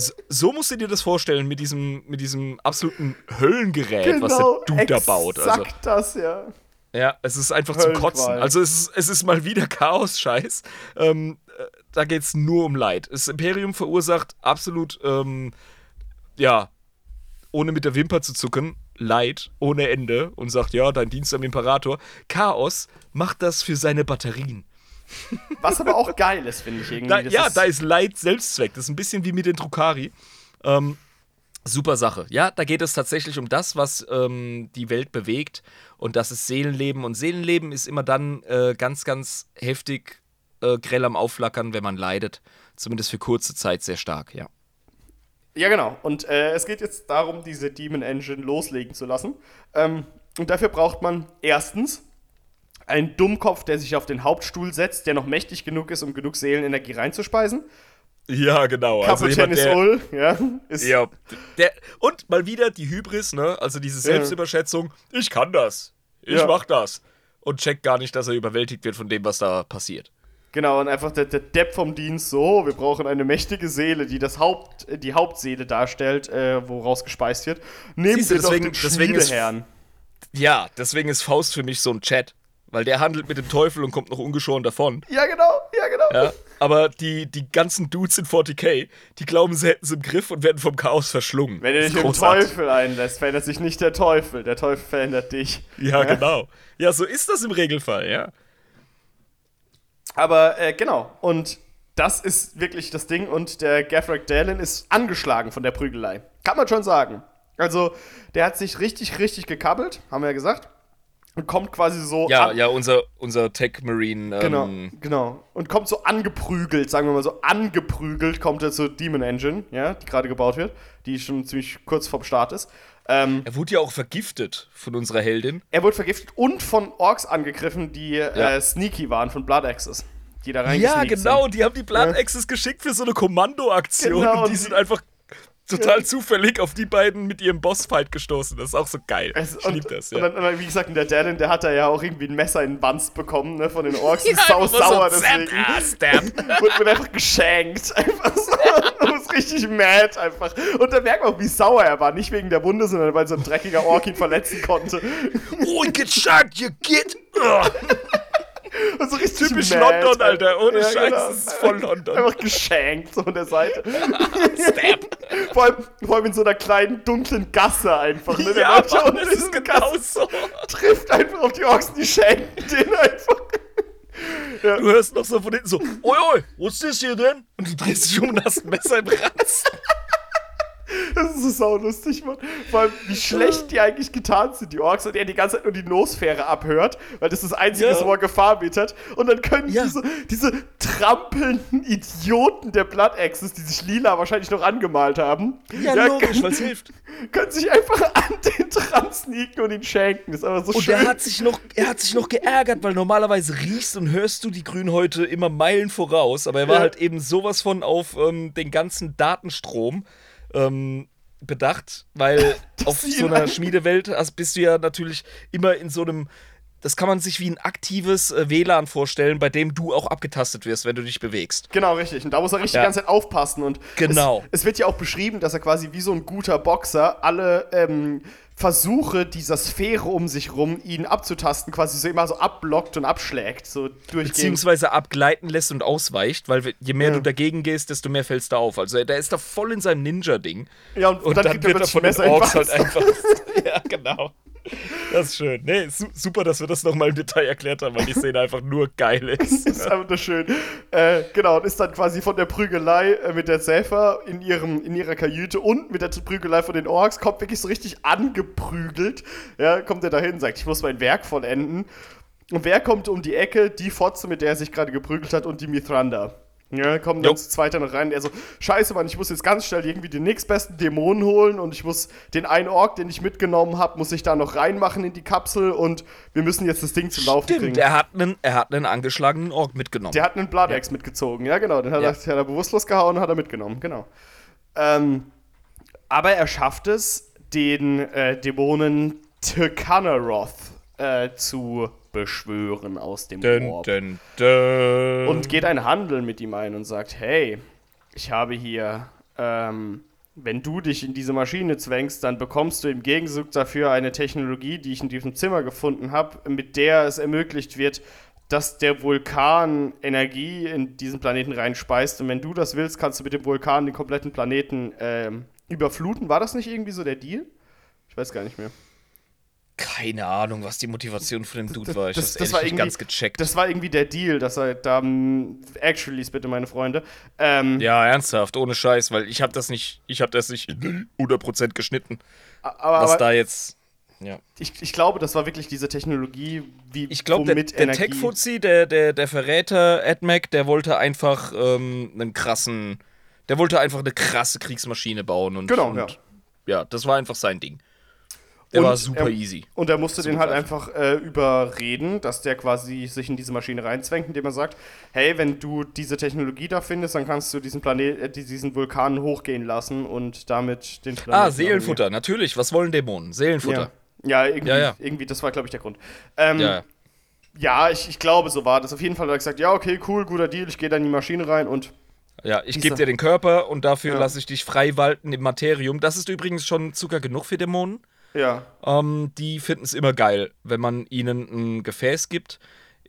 Speaker 2: So, so musst du dir das vorstellen mit diesem, mit diesem absoluten Höllengerät, was der Dude da baut. Also,
Speaker 1: Genau, das, ja.
Speaker 2: ja, es ist einfach zum. Kotzen. Also es ist, es ist mal wieder Chaos-Scheiß. Ähm, äh, da geht es nur um Leid. Das Imperium verursacht absolut, ähm, ja, ohne mit der Wimper zu zucken, Leid ohne Ende und sagt, ja, dein Dienst am Imperator. Chaos macht das für seine Batterien.
Speaker 1: Was aber auch geil ist, finde ich irgendwie.
Speaker 2: Da, ja,
Speaker 1: ist,
Speaker 2: da ist Leid Selbstzweck. Das ist ein bisschen wie mit den Drukari. Ähm, super Sache. Ja, da geht es tatsächlich um das, was ähm, die Welt bewegt. Und das ist Seelenleben. Und Seelenleben ist immer dann äh, ganz, ganz heftig äh, grell am Aufflackern, wenn man leidet. Zumindest für kurze Zeit sehr stark, ja.
Speaker 1: Ja, genau. Und äh, es geht jetzt darum, diese Demon Engine loslegen zu lassen. Ähm, und dafür braucht man erstens einen Dummkopf, der sich auf den Hauptstuhl setzt, der noch mächtig genug ist, um genug Seelenenergie reinzuspeisen.
Speaker 2: Ja, genau. Also
Speaker 1: Kapitän ist Ull, ja. Ist,
Speaker 2: Ja. Der, und mal wieder die Hybris, ne? Also diese Selbstüberschätzung. Ich kann das. Ich
Speaker 1: Ja.
Speaker 2: mach das. Und checkt gar nicht, dass er überwältigt wird von dem, was da passiert.
Speaker 1: Genau, und einfach der, der Depp vom Dienst so, wir brauchen eine mächtige Seele, die das Haupt, die Hauptseele darstellt, äh, woraus gespeist wird. Nehmen
Speaker 2: du,
Speaker 1: wir doch
Speaker 2: deswegen-
Speaker 1: den
Speaker 2: deswegen ist-. Ja, deswegen ist Faust für mich so ein Chat. Weil der handelt mit dem Teufel und kommt noch ungeschoren davon.
Speaker 1: Ja, genau, ja, genau.
Speaker 2: Ja, aber die, die ganzen Dudes in 40k, die glauben, sie hätten es im Griff und werden vom Chaos verschlungen.
Speaker 1: Wenn du dich im. Teufel einlässt, verändert sich nicht der Teufel. Der Teufel verändert dich.
Speaker 2: Ja, genau. Ja, so ist das im Regelfall, ja.
Speaker 1: Aber äh, genau, und das ist wirklich das Ding. Und der Gaffrey Dalen ist angeschlagen von der Prügelei. Kann man schon sagen. Also, der hat sich richtig, richtig gekabbelt, haben wir ja gesagt. Und kommt quasi so.
Speaker 2: Ja,
Speaker 1: an-
Speaker 2: ja, unser, unser Tech Marine. Ähm,
Speaker 1: Genau, genau. Und kommt so angeprügelt, sagen wir mal so, angeprügelt kommt er zur Demon Engine, ja, die gerade gebaut wird, die schon ziemlich kurz vorm Start ist. Ähm,
Speaker 2: Er wurde ja auch vergiftet von unserer Heldin.
Speaker 1: er wurde vergiftet und von Orks angegriffen, die
Speaker 2: Ja.
Speaker 1: äh, sneaky waren, von Blood Axes. Die da
Speaker 2: Ja, genau.
Speaker 1: Sind.
Speaker 2: Die haben die Blood
Speaker 1: Ja.
Speaker 2: Axes geschickt für so eine Kommandoaktion.
Speaker 1: Genau,
Speaker 2: und die sind einfach total zufällig auf die beiden mit ihrem Bossfight gestoßen. Das ist auch so geil.
Speaker 1: Es,
Speaker 2: ich
Speaker 1: und,
Speaker 2: lieb das, ja.
Speaker 1: und dann, wie gesagt, der Dallin, der hat da ja auch irgendwie ein Messer in den Wanst bekommen, ne, von den Orks. [LAUGHS]
Speaker 2: Ja,
Speaker 1: ist sau
Speaker 2: so
Speaker 1: sauer
Speaker 2: zap,
Speaker 1: deswegen.
Speaker 2: ah, stab. [LAUGHS]
Speaker 1: Wird, wird einfach geschenkt. [LAUGHS] Einfach so. Und ist richtig mad einfach. Und da merkt man auch, wie sauer er war. Nicht wegen der Wunde, sondern weil so ein dreckiger Ork ihn verletzen konnte.
Speaker 2: Oh, get shot, you get. Ugh.
Speaker 1: Und so richtig
Speaker 2: Typisch
Speaker 1: mad,
Speaker 2: London, Alter. Ohne
Speaker 1: Ja,
Speaker 2: Scheiß,
Speaker 1: genau.
Speaker 2: das ist voll London.
Speaker 1: Einfach geschenkt, so an der Seite. [LAUGHS]
Speaker 2: Stab.
Speaker 1: Vor allem, vor allem in so einer kleinen, dunklen Gasse einfach. Ne? Der
Speaker 2: Ja, Mann, das ist genau
Speaker 1: Gasse,
Speaker 2: so.
Speaker 1: Trifft einfach auf die Orks, die schenken den einfach.
Speaker 2: Du hörst noch so von hinten so, oi, oi, was ist das hier denn? Und du drehst dich um und hast ein Messer im Ranzen.
Speaker 1: Das ist so saulustig, Mann. Vor allem, wie schlecht die eigentlich getan sind, die Orks, und er die ganze Zeit nur die Nosphäre abhört, weil das das Einzige
Speaker 2: Ja.
Speaker 1: ist, wo er Gefahr wittert. Und dann können
Speaker 2: Ja.
Speaker 1: diese, diese trampelnden Idioten der Blood Axes, die sich lila wahrscheinlich noch angemalt haben, können,
Speaker 2: weil es hilft.
Speaker 1: können sich einfach an den dran sneaken und ihn schenken. Das ist einfach so
Speaker 2: Und
Speaker 1: schön.
Speaker 2: er hat sich noch, er hat sich noch geärgert, weil normalerweise riechst und hörst du die Grünhäute immer Meilen voraus, aber er war
Speaker 1: Ja.
Speaker 2: halt eben sowas von auf ähm, den ganzen Datenstrom ähm, bedacht, weil [LAUGHS] auf so einer Schmiedewelt hast, bist du ja natürlich immer in so einem das kann man sich wie ein aktives äh, WLAN vorstellen, bei dem du auch abgetastet wirst, wenn du dich bewegst.
Speaker 1: Genau, richtig. Und da muss er richtig
Speaker 2: Ja.
Speaker 1: die ganze Zeit aufpassen. Und
Speaker 2: Genau.
Speaker 1: Es, es wird ja auch beschrieben, dass er quasi wie so ein guter Boxer alle ähm, Versuche dieser Sphäre um sich rum, ihn abzutasten, quasi so immer so abblockt und abschlägt. So durchgehend.
Speaker 2: Beziehungsweise abgleiten lässt und ausweicht, weil je mehr du dagegen gehst, desto mehr fällst du auf. Also der ist da voll in seinem Ninja-Ding.
Speaker 1: Ja, und,
Speaker 2: Und
Speaker 1: dann,
Speaker 2: dann,
Speaker 1: kriegt er
Speaker 2: wird er von den Orks halt einfach. [LAUGHS] ja, genau. Das ist schön. Nee, su super, dass wir das nochmal im Detail erklärt haben, weil die Szene einfach nur geil ist. [LAUGHS]
Speaker 1: Das ist einfach nur schön. Äh, genau, und ist dann quasi von der Prügelei äh, mit der Säfer in, in ihrer Kajüte und mit der Prügelei von den Orks, kommt wirklich so richtig angeprügelt. Ja, kommt er dahin, sagt, ich muss mein Werk vollenden. Und wer kommt um die Ecke? Die Fotze, mit der er sich gerade geprügelt hat und die Mithranda. Ja, kommen dann
Speaker 2: Jo.
Speaker 1: zu zweiter noch rein. Er so, scheiße, Mann, ich muss jetzt ganz schnell irgendwie den nächstbesten Dämonen holen und ich muss den einen Ork, den ich mitgenommen habe, muss ich da noch reinmachen in die Kapsel und wir müssen jetzt das Ding zum Laufen
Speaker 2: Stimmt,
Speaker 1: kriegen.
Speaker 2: er hat einen, er hat einen angeschlagenen Ork mitgenommen.
Speaker 1: Der hat einen Blood Axe mitgezogen, ja genau. Den hat,
Speaker 2: Ja.
Speaker 1: er, hat er bewusstlos gehauen und hat er mitgenommen, genau. Ähm, aber er schafft es, den äh, Dämonen Tekanaroth äh, zu beschwören aus dem
Speaker 2: dun,
Speaker 1: Orb.
Speaker 2: dun, dun.
Speaker 1: Und geht einen Handel mit ihm ein und sagt, hey, ich habe hier, ähm, wenn du dich in diese Maschine zwängst, dann bekommst du im Gegenzug dafür eine Technologie, die ich in diesem Zimmer gefunden habe, mit der es ermöglicht wird, dass der Vulkan Energie in diesen Planeten reinspeist. Und wenn du das willst, kannst du mit dem Vulkan den kompletten Planeten ähm, überfluten. War das nicht irgendwie so der Deal? Ich weiß gar nicht mehr.
Speaker 2: Keine Ahnung, was die Motivation von dem Dude war. Ich
Speaker 1: das- das war
Speaker 2: nicht
Speaker 1: irgendwie-
Speaker 2: ganz gecheckt.
Speaker 1: Das war irgendwie der Deal, dass er da. ähm, Actually, bitte, meine Freunde. Ähm,
Speaker 2: ja, ernsthaft, ohne Scheiß, weil ich habe das nicht, ich habe das nicht 100% geschnitten,
Speaker 1: aber,
Speaker 2: was da jetzt ja.
Speaker 1: ich, ich glaube, das war wirklich diese Technologie, wie
Speaker 2: Ich glaube, der, der
Speaker 1: Energie-
Speaker 2: Tech-Fuzzi, der, der, der Verräter AdMac, der wollte einfach ähm, einen krassen, der wollte einfach eine krasse Kriegsmaschine bauen und,
Speaker 1: Genau,
Speaker 2: und
Speaker 1: ja.
Speaker 2: ja, das war einfach sein Ding. Der
Speaker 1: Und
Speaker 2: war super
Speaker 1: er-
Speaker 2: easy.
Speaker 1: Und er musste den
Speaker 2: Super
Speaker 1: halt
Speaker 2: einfach.
Speaker 1: äh, überreden, dass der quasi sich in diese Maschine reinzwängt, indem er sagt, hey, wenn du diese Technologie da findest, dann kannst du diesen Planet, äh, diesen Vulkan hochgehen lassen und damit den Planeten
Speaker 2: Ah, Seelenfutter, natürlich. Was wollen Dämonen? Seelenfutter.
Speaker 1: Ja, ja, irgendwie,
Speaker 2: Ja, ja.
Speaker 1: irgendwie, das war, glaube ich, der Grund. Ähm,
Speaker 2: Ja. ja.
Speaker 1: ich, ich glaube, so war das. Auf jeden Fall hat er gesagt, ja, okay, cool, guter Deal, ich gehe da in die Maschine rein und
Speaker 2: Ja, ich gebe dir den Körper und dafür
Speaker 1: Ja.
Speaker 2: lasse ich dich frei walten im Materium. Das ist übrigens schon Zucker genug für Dämonen.
Speaker 1: Ja.
Speaker 2: Ähm, die finden es immer geil, wenn man ihnen ein Gefäß gibt,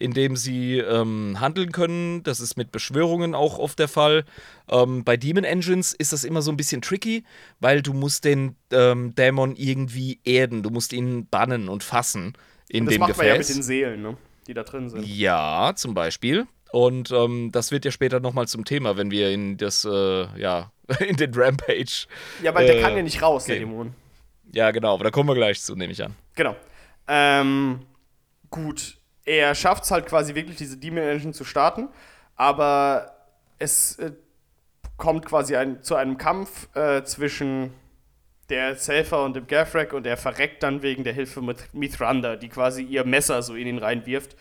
Speaker 2: in dem sie ähm, handeln können. Das ist mit Beschwörungen auch oft der Fall. Ähm, bei Demon Engines ist das immer so ein bisschen tricky, weil du musst den ähm, Dämon irgendwie erden. Du musst ihn bannen und fassen in
Speaker 1: Und das
Speaker 2: dem
Speaker 1: macht man ja mit den Seelen, ne? die da drin sind.
Speaker 2: Ja, zum Beispiel. Und ähm, das wird ja später nochmal zum Thema, wenn wir in das, äh, ja, [LAUGHS] in den Rampage.
Speaker 1: Ja, weil der
Speaker 2: äh,
Speaker 1: kann ja nicht raus, der
Speaker 2: okay.
Speaker 1: Dämon.
Speaker 2: Ja, genau, aber da kommen wir gleich zu, nehme ich an.
Speaker 1: Genau. Ähm, gut. Er schafft es halt quasi wirklich, diese Demon Engine zu starten, aber es äh, kommt quasi ein, zu einem Kampf äh, zwischen der Selfer und dem Gaffrack und er verreckt dann wegen der Hilfe mit Mithranda, die quasi ihr Messer so in ihn reinwirft.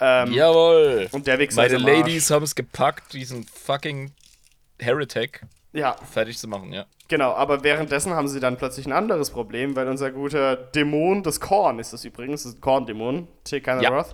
Speaker 1: Ähm,
Speaker 2: Jawohl!
Speaker 1: Und der Wichser
Speaker 2: Meine. Ladies haben es gepackt, diesen fucking Heretic
Speaker 1: Ja,
Speaker 2: fertig zu machen, ja.
Speaker 1: Genau. Aber währenddessen haben sie dann plötzlich ein anderes Problem, weil unser guter Dämon, das Korn ist das übrigens, das ist ein Korn-Dämon, Tekana
Speaker 2: Ja.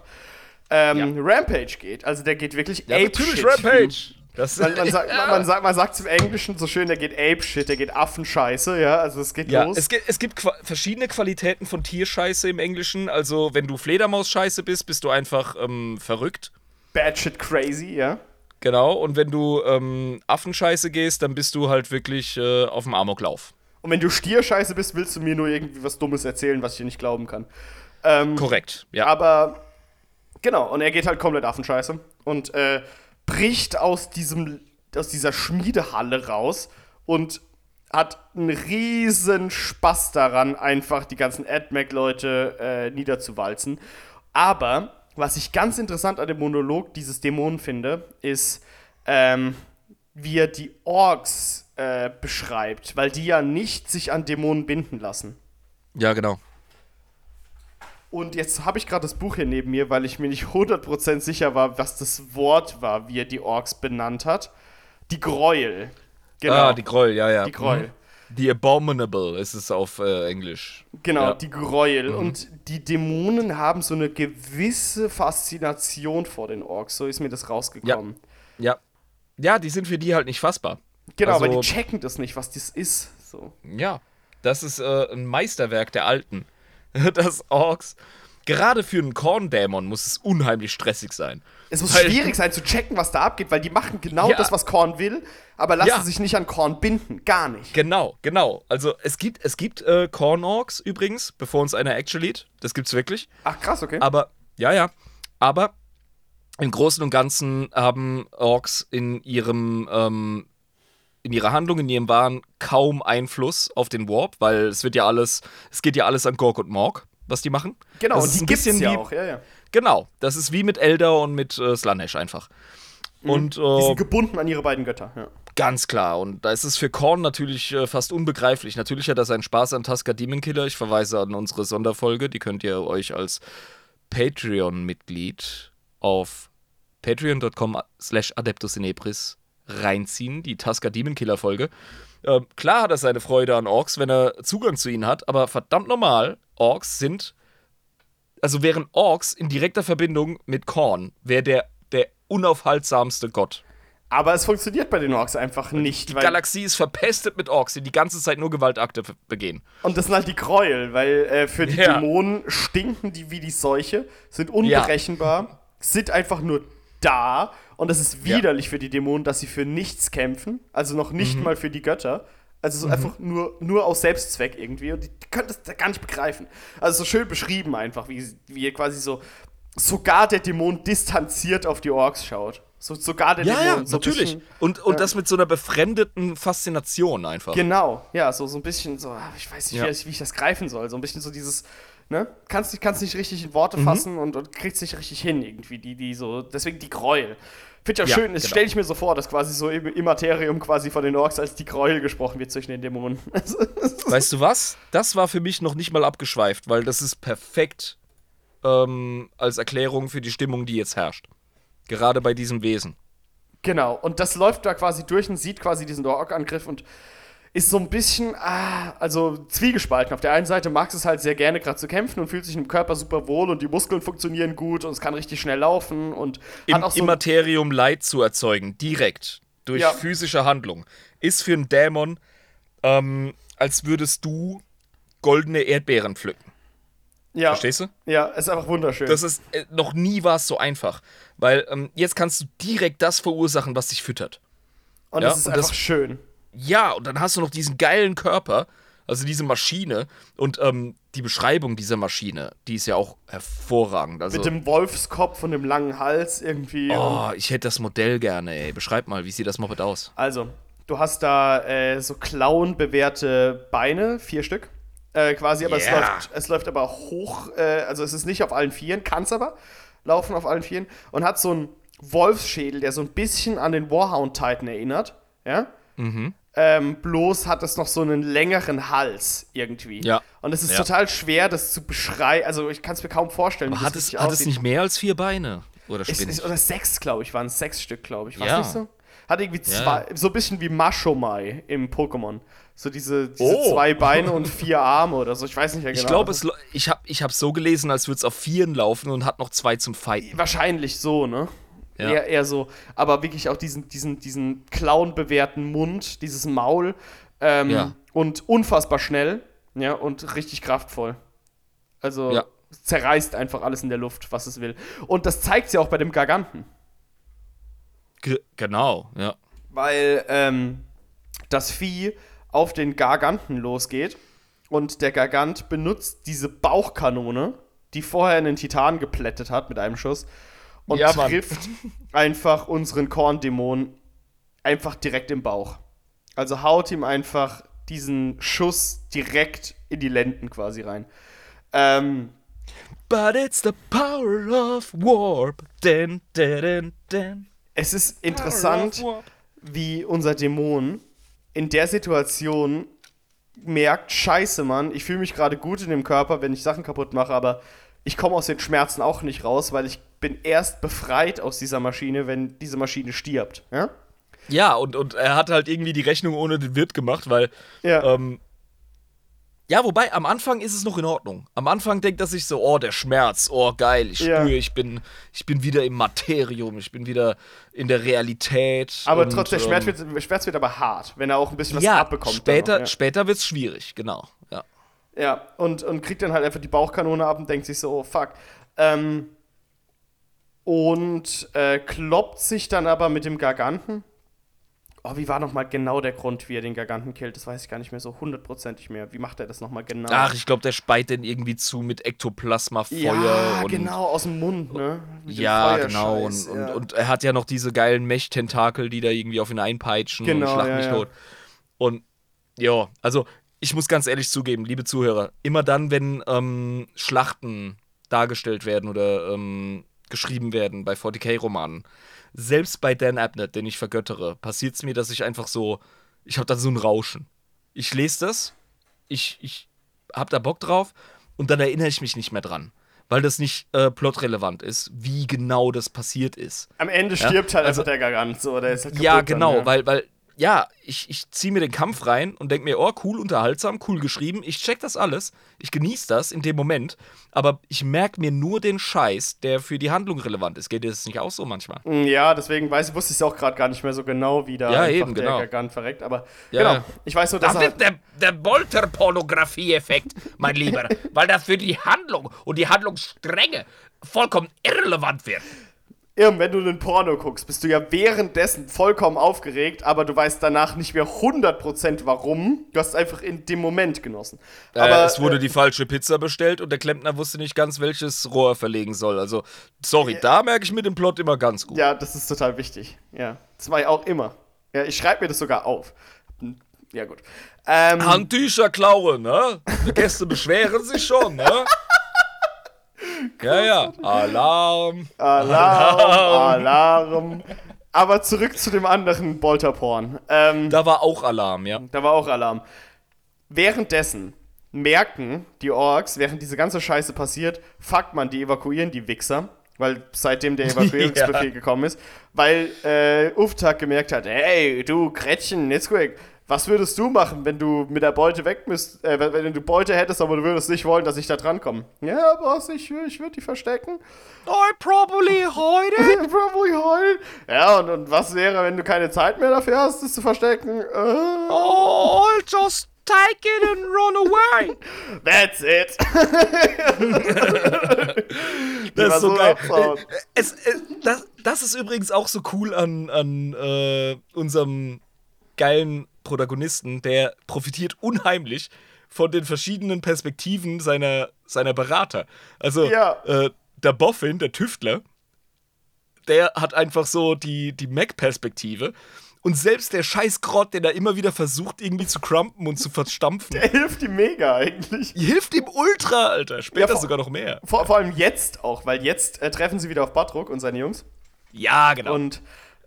Speaker 1: Ähm, Rampage geht. Also der geht wirklich
Speaker 2: Ja,
Speaker 1: ape
Speaker 2: natürlich
Speaker 1: shit.
Speaker 2: Rampage! Das,
Speaker 1: Man, man, [LAUGHS] sagt, man, man, sagt, man sagt im Englischen so schön, der geht Ape-Shit, der geht Affenscheiße, ja, also es geht
Speaker 2: ja,
Speaker 1: los.
Speaker 2: es, gibt- es gibt qua verschiedene Qualitäten von Tierscheiße im Englischen. Also, wenn du Fledermaus-Scheiße bist, bist du einfach ähm, verrückt.
Speaker 1: Bad shit crazy, ja.
Speaker 2: Genau. Und wenn du ähm, Affenscheiße gehst, dann bist du halt wirklich äh, auf dem Amoklauf.
Speaker 1: Und wenn du Stierscheiße bist, willst du mir nur irgendwie was Dummes erzählen, was ich dir nicht glauben kann. Ähm,
Speaker 2: Korrekt, ja.
Speaker 1: Aber genau, und er geht halt komplett Affenscheiße und äh, bricht aus diesem aus dieser Schmiedehalle raus und hat einen riesen Spaß daran, einfach die ganzen AdMac-Leute äh, niederzuwalzen. Aber was ich ganz interessant an dem Monolog dieses Dämonen finde, ist, ähm, wie er die Orks äh, beschreibt, weil die ja nicht sich an Dämonen binden lassen.
Speaker 2: Ja, genau.
Speaker 1: Und jetzt habe ich gerade das Buch hier neben mir, weil ich mir nicht 100% sicher war, was das Wort war, wie er die Orks benannt hat. Die Gräuel. Genau.
Speaker 2: Ah, die Gräuel, ja, ja.
Speaker 1: Die Gräuel.
Speaker 2: Mhm. The Abominable ist es auf äh, Englisch.
Speaker 1: Genau,
Speaker 2: Ja. Mhm.
Speaker 1: die Gräuel. Und die Dämonen haben so eine gewisse Faszination vor den Orks. So ist mir das rausgekommen.
Speaker 2: Ja. Ja, die sind für die halt nicht fassbar.
Speaker 1: Genau,
Speaker 2: Also-
Speaker 1: aber die checken das nicht, was das ist. So.
Speaker 2: Ja. Das ist äh, ein Meisterwerk der Alten. [LAUGHS] Das Orks. Gerade für einen Korndämon muss es unheimlich stressig sein.
Speaker 1: Es muss
Speaker 2: Weil-
Speaker 1: schwierig sein zu checken, was da abgeht, weil die machen genau
Speaker 2: Ja.
Speaker 1: das, was Korn will, aber lassen
Speaker 2: Ja.
Speaker 1: sich nicht an Korn binden. Gar nicht.
Speaker 2: Genau, genau. Also es gibt, es gibt äh, Korn-Orks übrigens, bevor uns einer actuallyt. Das gibt's wirklich.
Speaker 1: Ach, krass, okay.
Speaker 2: Aber, ja, ja. Aber im Großen und Ganzen haben Orks in ihrem, ähm, in ihrer Handlung, in ihrem Wahn kaum Einfluss auf den Warp, weil es wird ja alles, es geht ja alles an Gork und Morg, was die machen.
Speaker 1: genau,
Speaker 2: das
Speaker 1: und
Speaker 2: ist
Speaker 1: die
Speaker 2: ein
Speaker 1: gibt's
Speaker 2: bisschen
Speaker 1: ja
Speaker 2: wie,
Speaker 1: auch. Ja, ja.
Speaker 2: Genau, das ist wie mit Elder und mit äh, Slanesh einfach. Und
Speaker 1: Die
Speaker 2: äh,
Speaker 1: sind gebunden an ihre beiden Götter. Ja.
Speaker 2: Ganz klar. Und da ist es für Korn natürlich äh, fast unbegreiflich. Natürlich hat er seinen Spaß an Tusker Demon Killer. Ich verweise an unsere Sonderfolge. Die könnt ihr euch als Patreon-Mitglied auf patreon.com slash adeptus inepris reinziehen. Die Tusker Demon Killer Folge. Äh, klar hat er seine Freude an Orks, wenn er Zugang zu ihnen hat. Aber verdammt normal, Orks sind also wären Orks in direkter Verbindung mit Korn, wäre der, der unaufhaltsamste Gott.
Speaker 1: Aber es funktioniert bei den Orks einfach nicht.
Speaker 2: Die Galaxie ist verpestet mit Orks, die die ganze Zeit nur Gewaltakte begehen.
Speaker 1: und das sind halt die Gräuel, weil äh, für die
Speaker 2: Ja.
Speaker 1: Dämonen stinken die wie die Seuche, sind unberechenbar, sind einfach nur da. Und das ist
Speaker 2: Ja.
Speaker 1: widerlich für die Dämonen, dass sie für nichts kämpfen. Also noch nicht
Speaker 2: Mhm.
Speaker 1: mal für die Götter. Also so einfach nur, nur aus Selbstzweck irgendwie. Und die, die können das gar nicht begreifen. Also so schön beschrieben einfach, wie, wie quasi so sogar der Dämon distanziert auf die Orks schaut. So, sogar der Dämon. so ein bisschen-
Speaker 2: Und, und
Speaker 1: ja.
Speaker 2: das mit so einer befremdeten Faszination einfach.
Speaker 1: Genau, ja, so, so ein bisschen so, ah, ich weiß nicht,
Speaker 2: Ja.
Speaker 1: wie, ich- wie ich das greifen soll. So ein bisschen so dieses, ne, kannst nicht, kannst nicht richtig in Worte
Speaker 2: Mhm.
Speaker 1: fassen und, und kriegst nicht richtig hin, irgendwie, die, die so, deswegen die Gräuel. Finde ich auch
Speaker 2: Ja,
Speaker 1: schön, das
Speaker 2: genau.
Speaker 1: stelle ich mir so vor, dass quasi so im Immaterium quasi von den Orks als die Gräuel gesprochen wird zwischen den Dämonen. [LAUGHS]
Speaker 2: Weißt du was? Das war für mich noch nicht mal abgeschweift, weil das ist perfekt ähm, als Erklärung für die Stimmung, die jetzt herrscht. Gerade bei diesem Wesen.
Speaker 1: Genau, und das läuft da quasi durch und sieht quasi diesen Ork-Angriff und ist so ein bisschen, ah, also zwiegespalten. Auf der einen Seite magst du es halt sehr gerne, gerade zu kämpfen und fühlt sich im Körper super wohl und die Muskeln funktionieren gut und es kann richtig schnell laufen und
Speaker 2: Im
Speaker 1: hat auch so.
Speaker 2: Immaterium Leid zu erzeugen, direkt, durch
Speaker 1: Ja.
Speaker 2: physische Handlung, ist für einen Dämon, ähm, als würdest du goldene Erdbeeren pflücken.
Speaker 1: ja,
Speaker 2: Verstehst du?
Speaker 1: ja, ist einfach wunderschön.
Speaker 2: Das ist, äh, noch nie war es so einfach. Weil ähm, jetzt kannst du direkt das verursachen, was dich füttert.
Speaker 1: und
Speaker 2: ja,
Speaker 1: es ist
Speaker 2: und
Speaker 1: einfach
Speaker 2: das-
Speaker 1: schön.
Speaker 2: Ja, und dann hast du noch diesen geilen Körper, also diese Maschine. Und ähm, die Beschreibung dieser Maschine, die ist ja auch hervorragend. Also,
Speaker 1: Mit dem Wolfskopf und dem langen Hals irgendwie.
Speaker 2: oh, ich hätte das Modell gerne, ey. Beschreib mal, wie sieht das Moped aus?
Speaker 1: Also, du hast da äh, so klauenbewehrte Beine, vier Stück. Äh, quasi, aber es,
Speaker 2: Yeah.
Speaker 1: läuft, es läuft aber hoch, äh, also es ist nicht auf allen Vieren, kann es aber laufen auf allen Vieren und hat so einen Wolfsschädel, der so ein bisschen an den Warhound Titan erinnert, ja?
Speaker 2: Mhm.
Speaker 1: Ähm, bloß hat es noch so einen längeren Hals irgendwie.
Speaker 2: Ja.
Speaker 1: Und es ist
Speaker 2: Ja.
Speaker 1: total schwer, das zu beschreiben. Also ich kann es mir kaum vorstellen.
Speaker 2: Aber
Speaker 1: das
Speaker 2: hat es, hat es nicht mehr als vier Beine? Oder
Speaker 1: Es
Speaker 2: ich?
Speaker 1: oder sechs, glaube ich, waren es sechs Stück, glaube ich. War
Speaker 2: Ja.
Speaker 1: nicht so? Hat irgendwie
Speaker 2: Ja.
Speaker 1: zwei, so ein bisschen wie Mashomai im Pokémon. So diese, diese
Speaker 2: Oh.
Speaker 1: zwei Beine [LAUGHS] und vier Arme oder so. Ich weiß nicht mehr genau.
Speaker 2: Ich glaube, es ich habe ich so gelesen, als würde es auf Vieren laufen und hat noch zwei zum Fighten.
Speaker 1: Wahrscheinlich so, ne?
Speaker 2: Ja.
Speaker 1: Eher, eher so. Aber wirklich auch diesen, diesen, diesen clownbewehrten Mund, dieses Maul. Ähm,
Speaker 2: Ja.
Speaker 1: Und unfassbar schnell. Ja, und richtig kraftvoll. Also
Speaker 2: Ja.
Speaker 1: zerreißt einfach alles in der Luft, was es will. Und das zeigt sie auch bei dem Garganten.
Speaker 2: Ge genau, ja.
Speaker 1: weil ähm, das Vieh auf den Garganten losgeht und der Gargant benutzt diese Bauchkanone, die vorher einen Titan geplättet hat mit einem Schuss und
Speaker 2: Ja,
Speaker 1: trifft einfach unseren Korndämon einfach direkt im Bauch. Also haut ihm einfach diesen Schuss direkt in die Lenden quasi rein. Ähm,
Speaker 2: But it's the power of warp. Dun, dun, dun.
Speaker 1: es ist interessant, wie unser Dämon in der Situation merkt, scheiße, Mann, ich fühle mich gerade gut in dem Körper, wenn ich Sachen kaputt mache, aber ich komme aus den Schmerzen auch nicht raus, weil ich bin erst befreit aus dieser Maschine, wenn diese Maschine stirbt. Ja?
Speaker 2: Ja, und, und er hat halt irgendwie die Rechnung ohne den Wirt gemacht, weil.
Speaker 1: Ja.
Speaker 2: Ähm, ja, wobei, am Anfang ist es noch in Ordnung. Am Anfang denkt er sich so, oh, der Schmerz, oh, geil, ich
Speaker 1: Ja.
Speaker 2: spüre, ich bin, ich bin wieder im Materium, ich bin wieder in der Realität.
Speaker 1: aber
Speaker 2: und,
Speaker 1: trotzdem, der Schmerz
Speaker 2: ähm,
Speaker 1: wird, der Schmerz wird aber hart, wenn er auch ein bisschen was
Speaker 2: ja,
Speaker 1: abbekommt.
Speaker 2: später,
Speaker 1: noch,
Speaker 2: später wird es schwierig, genau. Ja.
Speaker 1: ja. ja, und, und kriegt dann halt einfach die Bauchkanone ab und denkt sich so, oh fuck. Ähm, und äh, kloppt sich dann aber mit dem Garganten. Oh, wie war nochmal genau der Grund, wie er den Garganten killt? Das weiß ich gar nicht mehr so hundertprozentig mehr. Wie macht er das nochmal genau?
Speaker 2: Ach, ich glaube, der speit den irgendwie zu mit Ektoplasma, Feuer
Speaker 1: ja,
Speaker 2: und.
Speaker 1: genau, aus dem Mund, ne? Mit
Speaker 2: Ja, genau. Und,
Speaker 1: ja.
Speaker 2: und, und er hat ja noch diese geilen Mech-Tentakel, die da irgendwie auf ihn einpeitschen
Speaker 1: Genau,
Speaker 2: und schlachten
Speaker 1: ja,
Speaker 2: mich
Speaker 1: ja.
Speaker 2: tot. Und ja, also ich muss ganz ehrlich zugeben, liebe Zuhörer, immer dann, wenn ähm, Schlachten dargestellt werden oder ähm, geschrieben werden bei 40k-Romanen, selbst bei Dan Abnett, den ich vergöttere, passiert es mir, dass ich einfach so, ich habe dann so ein Rauschen. Ich lese das, ich, ich hab da Bock drauf und dann erinnere ich mich nicht mehr dran. Weil das nicht äh, plotrelevant ist, wie genau das passiert ist.
Speaker 1: Am Ende
Speaker 2: Ja,
Speaker 1: stirbt halt
Speaker 2: also-
Speaker 1: einfach der Gargant, so, der ist halt
Speaker 2: ja,
Speaker 1: kaputt dann,
Speaker 2: genau,
Speaker 1: ja.
Speaker 2: weil, weil, ja, ich, ich ziehe mir den Kampf rein und denke mir, oh, cool, unterhaltsam, cool geschrieben, ich check das alles, ich genieße das in dem Moment, aber ich merke mir nur den Scheiß, der für die Handlung relevant ist. Geht dir das nicht auch so manchmal?
Speaker 1: Mm, Ja, deswegen weiß, wusste ich es auch gerade gar nicht mehr so genau, wie da
Speaker 2: Ja, eben,
Speaker 1: der
Speaker 2: genau.
Speaker 1: Gargant verreckt. Aber
Speaker 2: Ja,
Speaker 1: genau, ich weiß nur, dass
Speaker 3: Das ist der, der Bolter-Pornografie-Effekt, mein Lieber, [LAUGHS] weil das für die Handlung und die Handlungsstränge vollkommen irrelevant wird.
Speaker 1: Irm, wenn du einen Porno guckst, bist du ja währenddessen vollkommen aufgeregt, aber du weißt danach nicht mehr 100% warum. Du hast es einfach in dem Moment genossen.
Speaker 2: Aber,
Speaker 1: Aber
Speaker 2: äh, es wurde
Speaker 1: äh,
Speaker 2: die falsche Pizza bestellt und der Klempner wusste nicht ganz, welches Rohr er verlegen soll. Also, sorry, da merke ich mir den Plot immer ganz gut.
Speaker 1: Ja, das ist total wichtig. Ja, das war ja auch immer. Ja, ich schreibe mir das sogar auf. Ja, gut. Ähm,
Speaker 2: Handtücher klauen, ne? Die Gäste beschweren sich schon, ne? [LAUGHS] Ja, ja. Alarm.
Speaker 1: Alarm, Alarm. Aber zurück zu dem anderen Bolterporn. Ähm,
Speaker 2: Da war auch Alarm, ja.
Speaker 1: Da war auch Alarm. Währenddessen merken die Orks, während diese ganze Scheiße passiert, fuck man, die evakuieren die Wichser. Weil seitdem der [LAUGHS] Evakuierungsbefehl gekommen ist, weil äh, Uftak gemerkt hat, hey, du Gretchen, jetzt quick, was würdest du machen, wenn du mit der Beute weg müsst, äh, wenn, du Beute hättest, aber du würdest nicht wollen, dass ich da drankomme? Ja, Boss, ich, ich würde die verstecken.
Speaker 2: I probably hide it. [LAUGHS]
Speaker 1: Probably heulen. Ja, und, und was wäre, wenn du keine Zeit mehr dafür hast, es zu verstecken? Äh,
Speaker 2: Oh, I'll just take it and run away. [LAUGHS]
Speaker 1: that's it. [LAUGHS]
Speaker 2: Das ist so
Speaker 1: so
Speaker 2: geil. Es, es, das, das ist übrigens auch so cool an, an äh, unserem geilen Protagonisten. Der profitiert unheimlich von den verschiedenen Perspektiven seiner, seiner Berater. Also,
Speaker 1: Ja.
Speaker 2: äh, der Boffin, der Tüftler, der hat einfach so die, die Mac-Perspektive. Und selbst der scheiß Grott, der da immer wieder versucht, irgendwie zu crumpen und zu verstampfen,
Speaker 1: Er hilft ihm mega eigentlich. [LAUGHS]
Speaker 2: hilft ihm ultra, Alter. Später
Speaker 1: Ja, vor-
Speaker 2: sogar noch mehr.
Speaker 1: Vor, vor allem jetzt auch, weil jetzt äh, treffen sie wieder auf Batrock und seine Jungs.
Speaker 2: Ja, genau.
Speaker 1: Und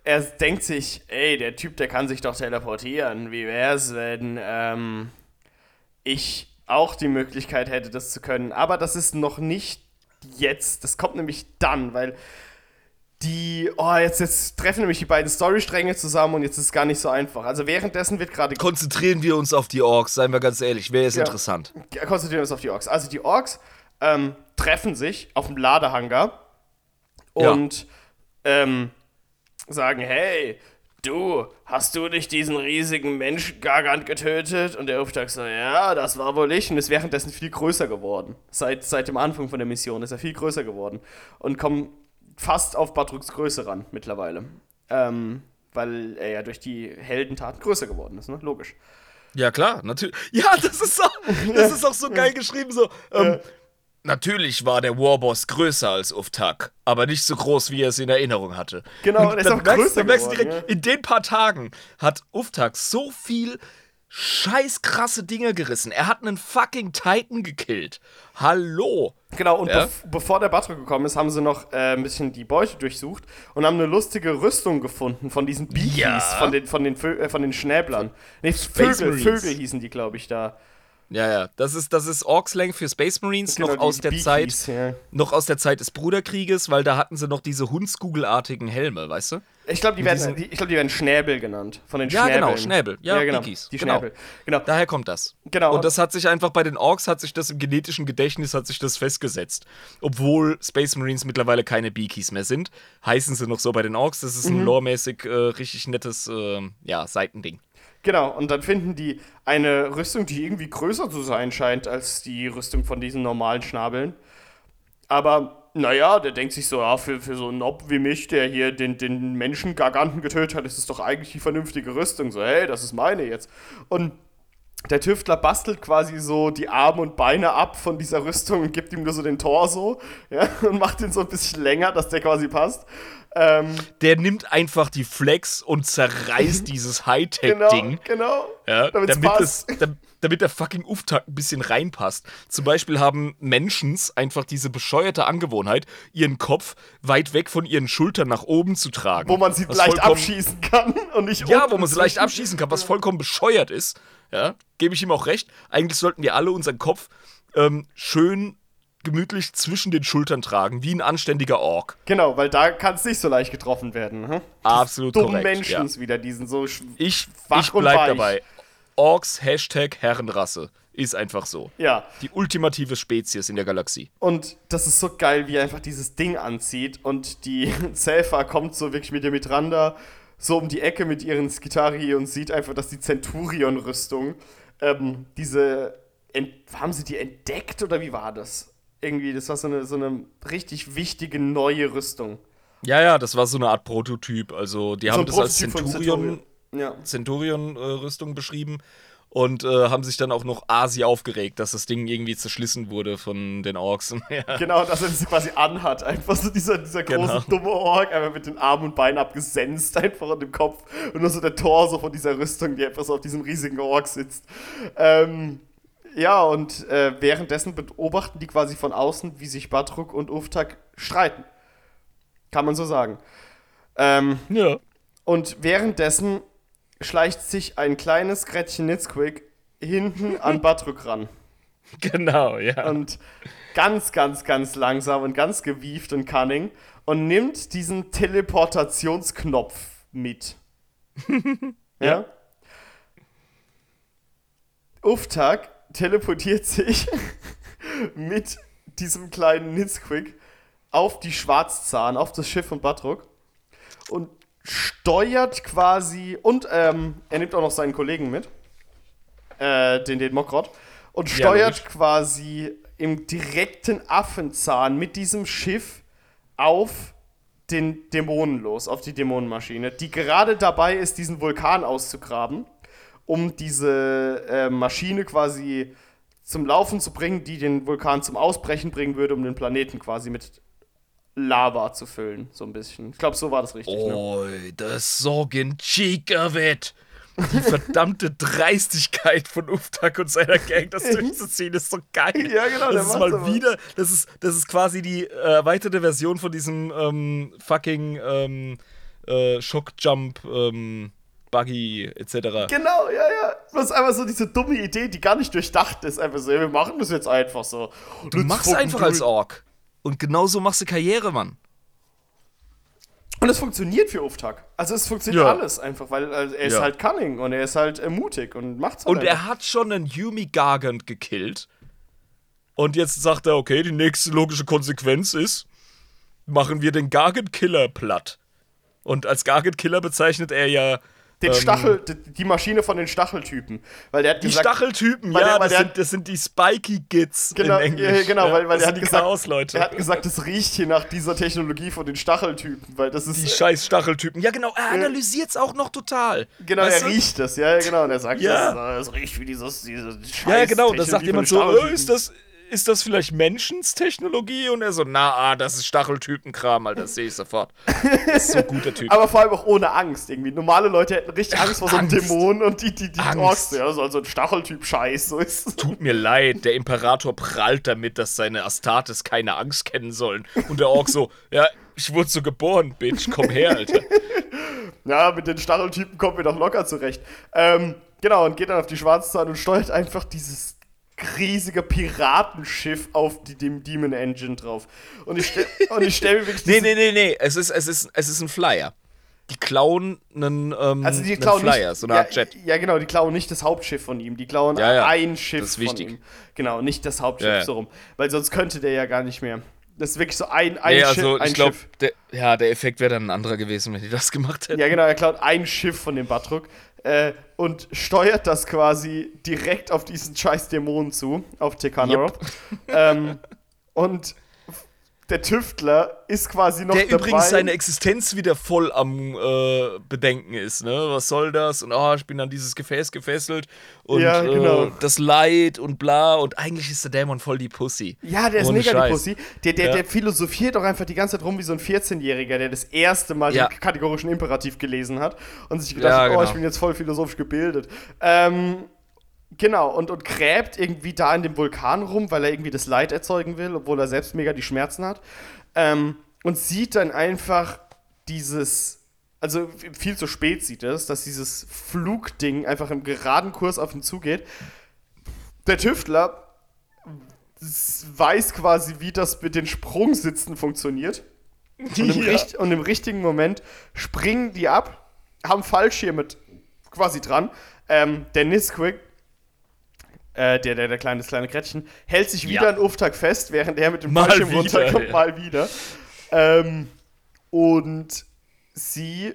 Speaker 1: er denkt sich, ey, der Typ, der kann sich doch teleportieren. Wie wär's, wenn ähm, ich auch die Möglichkeit hätte, das zu können? Aber das ist noch nicht jetzt. Das kommt nämlich dann, weil die, oh, jetzt, jetzt treffen nämlich die beiden Storystränge zusammen und jetzt ist es gar nicht so einfach. Also währenddessen wird gerade
Speaker 2: Konzentrieren wir uns auf die Orks, seien wir ganz ehrlich. Wer ist
Speaker 1: Ja.
Speaker 2: interessant?
Speaker 1: konzentrieren wir uns auf die Orks. Also die Orks ähm, treffen sich auf dem Ladehangar
Speaker 2: Ja.
Speaker 1: und ähm, sagen, hey, du, hast du nicht diesen riesigen Menschen Gargant getötet? Und der Auftrag so, ja, das war wohl ich. Und ist währenddessen viel größer geworden. Seit, seit dem Anfang von der Mission ist er viel größer geworden. Und kommen fast auf Batruks Größe ran mittlerweile. Ähm, weil er ja durch die Heldentaten größer geworden ist, ne? Logisch.
Speaker 2: Ja, klar, natürlich. Ja, das ist auch, [LAUGHS] das ist auch so geil geschrieben. So, ähm, Natürlich war der Warboss größer als Uftak, aber nicht so groß, wie er es in Erinnerung hatte.
Speaker 1: Genau,
Speaker 2: und
Speaker 1: ist auch
Speaker 2: merkst,
Speaker 1: größer
Speaker 2: dann merkst
Speaker 1: geworden,
Speaker 2: direkt, in den paar Tagen hat Uftak so viel scheiß krasse Dinger gerissen. Er hat einen fucking Titan gekillt. Hallo.
Speaker 1: Genau, und
Speaker 2: Ja?
Speaker 1: bev bevor der Batrock gekommen ist, haben sie noch äh, ein bisschen die Beute durchsucht und haben eine lustige Rüstung gefunden von diesen Beakies,
Speaker 2: Ja.
Speaker 1: von, den, von, den Vö äh, von den Schnäblern. Nee, Vögel. Vögel hießen die, glaube ich, da.
Speaker 2: Ja, ja, das ist, das ist Orkslang für Space Marines,
Speaker 1: Genau,
Speaker 2: noch aus der
Speaker 1: Beakies,
Speaker 2: Zeit,
Speaker 1: ja.
Speaker 2: noch aus der Zeit des Bruderkrieges, weil da hatten sie noch diese Hundskugelartigen Helme, weißt du?
Speaker 1: Ich glaube, die, werden-
Speaker 2: diesen-
Speaker 1: die, ich glaub, die werden Schnäbel genannt. Von den
Speaker 2: Ja,
Speaker 1: Schnäbeln.
Speaker 2: genau, Schnäbel. Ja,
Speaker 1: genau.
Speaker 2: Beakies.
Speaker 1: Die
Speaker 2: Genau.
Speaker 1: Schnäbel. Genau.
Speaker 2: Daher kommt das.
Speaker 1: Genau.
Speaker 2: Und das hat sich einfach bei den Orks hat sich das im genetischen Gedächtnis hat sich das festgesetzt. Obwohl Space Marines mittlerweile keine Beakies mehr sind, heißen sie noch so bei den Orks. Das ist
Speaker 1: Mhm.
Speaker 2: ein loremäßig äh, richtig nettes äh, ja, Seitending.
Speaker 1: Genau, und dann finden die eine Rüstung, die irgendwie größer zu sein scheint als die Rüstung von diesen normalen Schnabeln. Aber, naja, der denkt sich so, ja, für, für so einen Nob wie mich, der hier den, den Menschen getötet hat, ist es doch eigentlich die vernünftige Rüstung. So, hey, das ist meine jetzt. Und der Tüftler bastelt quasi so die Arme und Beine ab von dieser Rüstung und gibt ihm nur so den Torso, ja, [LAUGHS] und macht ihn so ein bisschen länger, dass der quasi passt. Ähm,
Speaker 2: Der nimmt einfach die Flex und zerreißt [LAUGHS] dieses
Speaker 1: genau,
Speaker 2: Hightech-Ding.
Speaker 1: genau.
Speaker 2: Ja,
Speaker 1: damit's
Speaker 2: damit, es, dam- damit der fucking Uftakt ein bisschen reinpasst. Zum Beispiel haben Menschens einfach diese bescheuerte Angewohnheit, ihren Kopf weit weg von ihren Schultern nach oben zu tragen.
Speaker 1: wo man sie leicht abschießen kann und nicht
Speaker 2: Ja, wo man sie leicht abschießen kann, was vollkommen bescheuert ist. Ja, gebe ich ihm auch recht. Eigentlich sollten wir alle unseren Kopf ähm, schön gemütlich zwischen den Schultern tragen, wie ein anständiger Ork.
Speaker 1: Genau, weil da kann es nicht so leicht getroffen werden. Hm?
Speaker 2: Absolut
Speaker 1: Dummen
Speaker 2: korrekt.
Speaker 1: Menschen
Speaker 2: ja.
Speaker 1: wieder, die sind so
Speaker 2: Ich, ich bleib dabei. Orks Hashtag Herrenrasse. Ist einfach so.
Speaker 1: Ja,
Speaker 2: Die ultimative Spezies in der Galaxie.
Speaker 1: und das ist so geil, wie er einfach dieses Ding anzieht und die [LAUGHS] Zelfa kommt so wirklich mit der Mitranda so um die Ecke mit ihren Skitari und sieht einfach, dass die Centurion-Rüstung, ähm, diese, ent haben sie die entdeckt oder wie war das? Irgendwie, das war so eine, so eine richtig wichtige neue Rüstung.
Speaker 2: Ja, ja, das war so eine Art Prototyp. Also, die haben
Speaker 1: ein
Speaker 2: das als
Speaker 1: Prototyp von
Speaker 2: Centurion,
Speaker 1: Ja.
Speaker 2: Centurion-Rüstung beschrieben und äh, haben sich dann auch noch Asi aufgeregt, dass das Ding irgendwie zerschlissen wurde von den Orks. [LAUGHS] ja.
Speaker 1: Genau, dass er das quasi anhat. Einfach so dieser, dieser große,
Speaker 2: Genau.
Speaker 1: dumme Ork, einfach mit den Armen und Beinen abgesenzt, einfach an dem Kopf. Und nur so der Torso von dieser Rüstung, die einfach so auf diesem riesigen Ork sitzt. Ähm, ja, und äh, währenddessen beobachten die quasi von außen, wie sich Batruk und Uftak streiten. Kann man so sagen. Ähm,
Speaker 2: ja.
Speaker 1: und währenddessen schleicht sich ein kleines Gretchen Nitzquick hinten an [LAUGHS] Batruk ran.
Speaker 2: Genau, ja.
Speaker 1: und ganz, ganz, ganz langsam und ganz gewieft und cunning und nimmt diesen Teleportationsknopf mit. [LAUGHS] ja? Uftag teleportiert sich [LAUGHS] mit diesem kleinen Nitzquick auf die Schwarzzahn, auf das Schiff von Batrock und steuert quasi und ähm, er nimmt auch noch seinen Kollegen mit, äh, den, den Mokrot, und
Speaker 2: Ja,
Speaker 1: steuert
Speaker 2: logisch.
Speaker 1: quasi im direkten Affenzahn mit diesem Schiff auf den Dämonen los, auf die Dämonenmaschine, die gerade dabei ist, diesen Vulkan auszugraben, um diese äh, Maschine quasi zum Laufen zu bringen, die den Vulkan zum Ausbrechen bringen würde, um den Planeten quasi mit Lava zu füllen, so ein bisschen. Ich glaube, so war das richtig. Ne?
Speaker 2: Sogging cheek of it. Die verdammte [LAUGHS] Dreistigkeit von Uftak und seiner Gang, das durchzuziehen, ist so geil.
Speaker 1: Ja, genau,
Speaker 2: Das ist mal
Speaker 1: sowas.
Speaker 2: wieder, das ist, das ist quasi die äh, erweiterte Version von diesem ähm, fucking ähm, äh, Shockjump, ähm, Buggy, etc.
Speaker 1: Genau, ja, ja. Das ist einfach so diese dumme Idee, die gar nicht durchdacht ist. Einfach so, ja, wir machen das jetzt einfach so.
Speaker 2: Du machst einfach als Ork. Und genauso machst du Karriere, Mann.
Speaker 1: Und es funktioniert für Uftag. Also es funktioniert
Speaker 2: Ja.
Speaker 1: alles einfach, weil also, er ist
Speaker 2: Ja.
Speaker 1: halt cunning und er ist halt äh, mutig und macht's halt
Speaker 2: Und
Speaker 1: einfach.
Speaker 2: er hat schon einen Yumi Gargant gekillt. Und jetzt sagt er, okay, die nächste logische Konsequenz ist, machen wir den Gargant-Killer platt. Und als Gargant-Killer bezeichnet er ja
Speaker 1: Den
Speaker 2: ähm,
Speaker 1: Stachel, die, die Maschine von den Stacheltypen. Weil der hat
Speaker 2: die
Speaker 1: gesagt,
Speaker 2: Stacheltypen, ja,
Speaker 1: der-
Speaker 2: das,
Speaker 1: der-
Speaker 2: sind, das sind die Spiky Gits
Speaker 1: Genau,
Speaker 2: in Englisch.
Speaker 1: genau,
Speaker 2: ja,
Speaker 1: weil, weil
Speaker 2: das
Speaker 1: er hat gesagt,
Speaker 2: Chaos-Leute.
Speaker 1: er hat gesagt, es riecht hier nach dieser Technologie von den Stacheltypen, weil das ist
Speaker 2: Die scheiß Stacheltypen. Ja, genau, er analysiert's auch noch total.
Speaker 1: genau,
Speaker 2: Weißt
Speaker 1: er
Speaker 2: du?
Speaker 1: riecht das, ja, genau, und er sagt,
Speaker 2: Ja.
Speaker 1: das, das riecht wie dieses, diese scheiß
Speaker 2: Ja, genau. Da sagt jemand so, äh, ist das, ist das vielleicht Menschenstechnologie? Und er so, na, ah, das ist Stacheltypenkram, Alter, das sehe ich sofort. Das ist so ein guter Typ.
Speaker 1: Aber vor allem auch ohne Angst irgendwie. Normale Leute hätten richtig Angst vor so einem. Dämon und die, die, die
Speaker 2: Angst.
Speaker 1: Orks, ja, so also ein Stacheltyp-Scheiß, so ist es.
Speaker 2: Tut mir leid, der Imperator prallt damit, dass seine Astartes keine Angst kennen sollen. Und der Ork so, ja, ich wurde so geboren, Bitch, komm her, Alter. [LAUGHS]
Speaker 1: Ja, mit den Stacheltypen kommen wir doch locker zurecht. Ähm, genau, und geht dann auf die Schwarzzahn und steuert einfach dieses riesige Piratenschiff auf die Dem Demon Engine drauf. Und ich, [LAUGHS] und ich stelle mir wirklich
Speaker 2: Nee, nee, nee, nee, es ist, es ist, es ist ein Flyer. Die klauen einen, ähm,
Speaker 1: Also die
Speaker 2: einen
Speaker 1: klauen
Speaker 2: Flyer,
Speaker 1: nicht,
Speaker 2: so eine
Speaker 1: ja,
Speaker 2: Art Jet.
Speaker 1: Ja, genau, die klauen nicht das Hauptschiff von ihm, die klauen
Speaker 2: Ja, ja,
Speaker 1: ein Schiff
Speaker 2: das ist
Speaker 1: von
Speaker 2: wichtig.
Speaker 1: ihm. Genau, nicht das Hauptschiff
Speaker 2: Ja, ja.
Speaker 1: so rum, weil sonst könnte der ja gar nicht mehr. Das ist wirklich so ein, ein
Speaker 2: Nee,
Speaker 1: Schiff,
Speaker 2: also
Speaker 1: ein
Speaker 2: ich glaube, ja, der Effekt wäre dann ein anderer gewesen, wenn die das gemacht hätten.
Speaker 1: Ja, genau, er klaut ein Schiff von dem Batrock äh, und steuert das quasi direkt auf diesen scheiß Dämonen zu, auf Tekanarop. ähm, und der Tüftler ist quasi noch
Speaker 2: Der
Speaker 1: dabei.
Speaker 2: übrigens seine Existenz wieder voll am äh, Bedenken ist, ne? Was soll das? Und oh, ich bin an dieses Gefäß gefesselt und
Speaker 1: Ja, genau.
Speaker 2: äh, das Leid und bla. Und eigentlich ist der Dämon voll die Pussy.
Speaker 1: Ja, der ist
Speaker 2: Ohne
Speaker 1: mega
Speaker 2: Scheiß.
Speaker 1: die Pussy. Der, der,
Speaker 2: Ja.
Speaker 1: der philosophiert doch einfach die ganze Zeit rum wie so ein 14-Jähriger, der das erste Mal
Speaker 2: Ja.
Speaker 1: den kategorischen Imperativ gelesen hat und sich gedacht hat, oh,
Speaker 2: genau.
Speaker 1: ich bin jetzt voll philosophisch gebildet. Ähm, genau, und, und gräbt irgendwie da in dem Vulkan rum, weil er irgendwie das Leid erzeugen will, obwohl er selbst mega die Schmerzen hat. Ähm, und sieht dann einfach dieses, also viel zu spät sieht es, dass dieses Flugding einfach im geraden Kurs auf ihn zugeht. Der Tüftler weiß quasi, wie das mit den Sprungsitzen funktioniert. Und im, [LAUGHS]
Speaker 2: Ja.
Speaker 1: richt und im richtigen Moment springen die ab, haben Fallschirme quasi dran. Ähm, der Nisquik, äh, der, der, der kleine, das kleine Krätchen, hält sich wieder
Speaker 2: Ja.
Speaker 1: an Uftag fest, während er mit dem Fallschirm runterkommt,
Speaker 2: ja.
Speaker 1: mal wieder. Ähm, und sie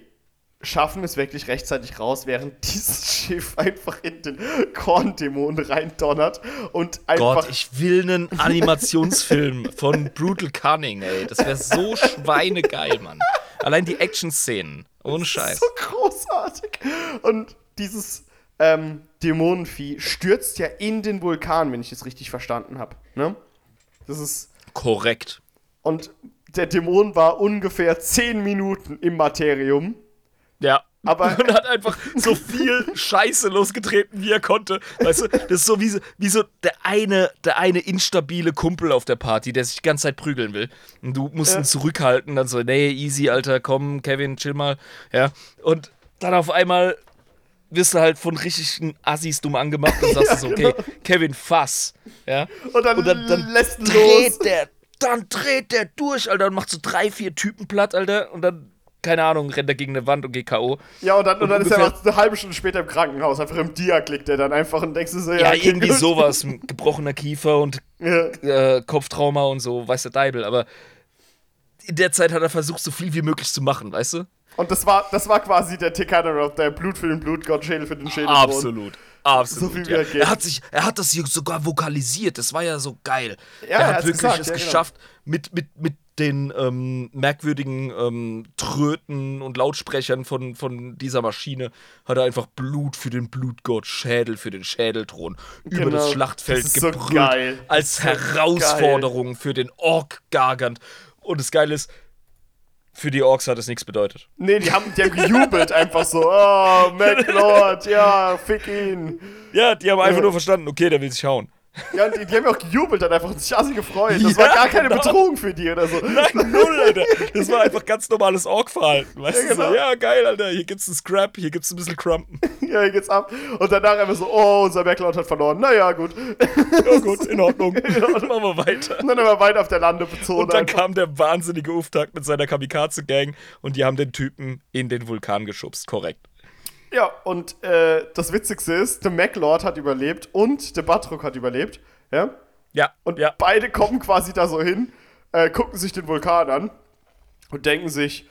Speaker 1: schaffen es wirklich rechtzeitig raus, während [LAUGHS] dieses Schiff einfach in den Korndämon reindonnert und einfach
Speaker 2: Gott, ich will einen Animationsfilm von Brutal Cunning, ey. Das wäre so [LAUGHS] schweinegeil, Mann. Allein die Action-Szenen. Ohne Scheiß.
Speaker 1: so großartig. Und dieses ähm, Dämonenvieh stürzt ja in den Vulkan, wenn ich es richtig verstanden habe. Ne? Das ist.
Speaker 2: Korrekt.
Speaker 1: Und der Dämon war ungefähr 10 Minuten im Materium.
Speaker 2: Ja.
Speaker 1: Aber- [LAUGHS]
Speaker 2: und hat einfach so viel Scheiße losgetreten, wie er konnte. Weißt du, das ist so wie, so wie so der eine, der eine instabile Kumpel auf der Party, der sich die ganze Zeit prügeln will. Und du musst ihn zurückhalten, dann so, nee, easy, Alter, komm, Kevin, chill mal. Ja. Und dann auf einmal wirst du halt von richtigen Assis dumm angemacht und [LAUGHS] sagst
Speaker 1: Ja,
Speaker 2: so, okay,
Speaker 1: genau.
Speaker 2: Kevin, fass. Ja.
Speaker 1: Und dann,
Speaker 2: Und dann,
Speaker 1: lässt ihn
Speaker 2: dreht
Speaker 1: los.
Speaker 2: der, dann dreht der durch, Alter, und macht so drei, vier Typen platt, Alter, und dann keine Ahnung, rennt er gegen eine Wand und geht K.O.
Speaker 1: Ja, und dann, und
Speaker 2: Und
Speaker 1: dann ist er einfach eine halbe Stunde später im Krankenhaus, einfach im Diak liegt er dann einfach und denkst du so, ja,
Speaker 2: Ja, irgendwie
Speaker 1: gut.
Speaker 2: sowas. Gebrochener Kiefer und [LAUGHS]
Speaker 1: Ja.
Speaker 2: äh, Kopftrauma und so, weiß der Deibel. Aber in der Zeit hat er versucht, so viel wie möglich zu machen, weißt du?
Speaker 1: Und das war, das war quasi der Tick-Hatter der Blut für den Blutgott, Schädel für den Schädel.
Speaker 2: Absolut. Absolut.
Speaker 1: So viel
Speaker 2: ja.
Speaker 1: er geht.
Speaker 2: er, hat sich, er hat das hier sogar vokalisiert. Das war ja so geil.
Speaker 1: Ja, er
Speaker 2: er hat
Speaker 1: hat's
Speaker 2: wirklich
Speaker 1: gesagt,
Speaker 2: es
Speaker 1: ja, genau.
Speaker 2: geschafft, mit, mit, mit den ähm, merkwürdigen ähm, Tröten und Lautsprechern von, von dieser Maschine hat er einfach Blut für den Blutgott, Schädel für den Schädelthron über
Speaker 1: Genau.
Speaker 2: das Schlachtfeld
Speaker 1: Das so
Speaker 2: gebrüllt.
Speaker 1: geil.
Speaker 2: Als
Speaker 1: so
Speaker 2: Herausforderung für den Ork Gargant. Und das Geile ist, für die Orks hat es nichts bedeutet.
Speaker 1: Nee, die haben, die haben gejubelt einfach so, oh, MacLord, ja, fick ihn.
Speaker 2: Ja, die haben einfach nur verstanden, okay, der will sich hauen.
Speaker 1: Ja, und die, die haben ja auch gejubelt, dann einfach sich assi gefreut. Das war
Speaker 2: Ja,
Speaker 1: gar keine
Speaker 2: genau.
Speaker 1: Bedrohung für die oder so.
Speaker 2: Nein, null, Alter. Das war einfach ganz normales Ork-Verhalten. Weißt
Speaker 1: Ja,
Speaker 2: du so,
Speaker 1: genau.
Speaker 2: ja, geil, Alter. Hier gibt's einen Scrap, hier gibt's ein bisschen Crumpen. [LAUGHS]
Speaker 1: Ja, hier geht's ab. Und danach einfach so, oh, unser MacLord hat verloren. Naja, gut.
Speaker 2: Ja, gut, [LAUGHS] in Ordnung. Machen wir weiter.
Speaker 1: Und dann haben wir weiter auf der Landezone.
Speaker 2: Und dann
Speaker 1: einfach.
Speaker 2: kam der wahnsinnige Uftakt mit seiner Kamikaze-Gang und die haben den Typen in den Vulkan geschubst. Korrekt.
Speaker 1: Ja, und äh, das Witzigste ist, der MacLord hat überlebt und der Batrock hat überlebt. Ja?
Speaker 2: Ja,
Speaker 1: Und
Speaker 2: ja.
Speaker 1: beide kommen quasi da so hin, äh, gucken sich den Vulkan an und denken sich,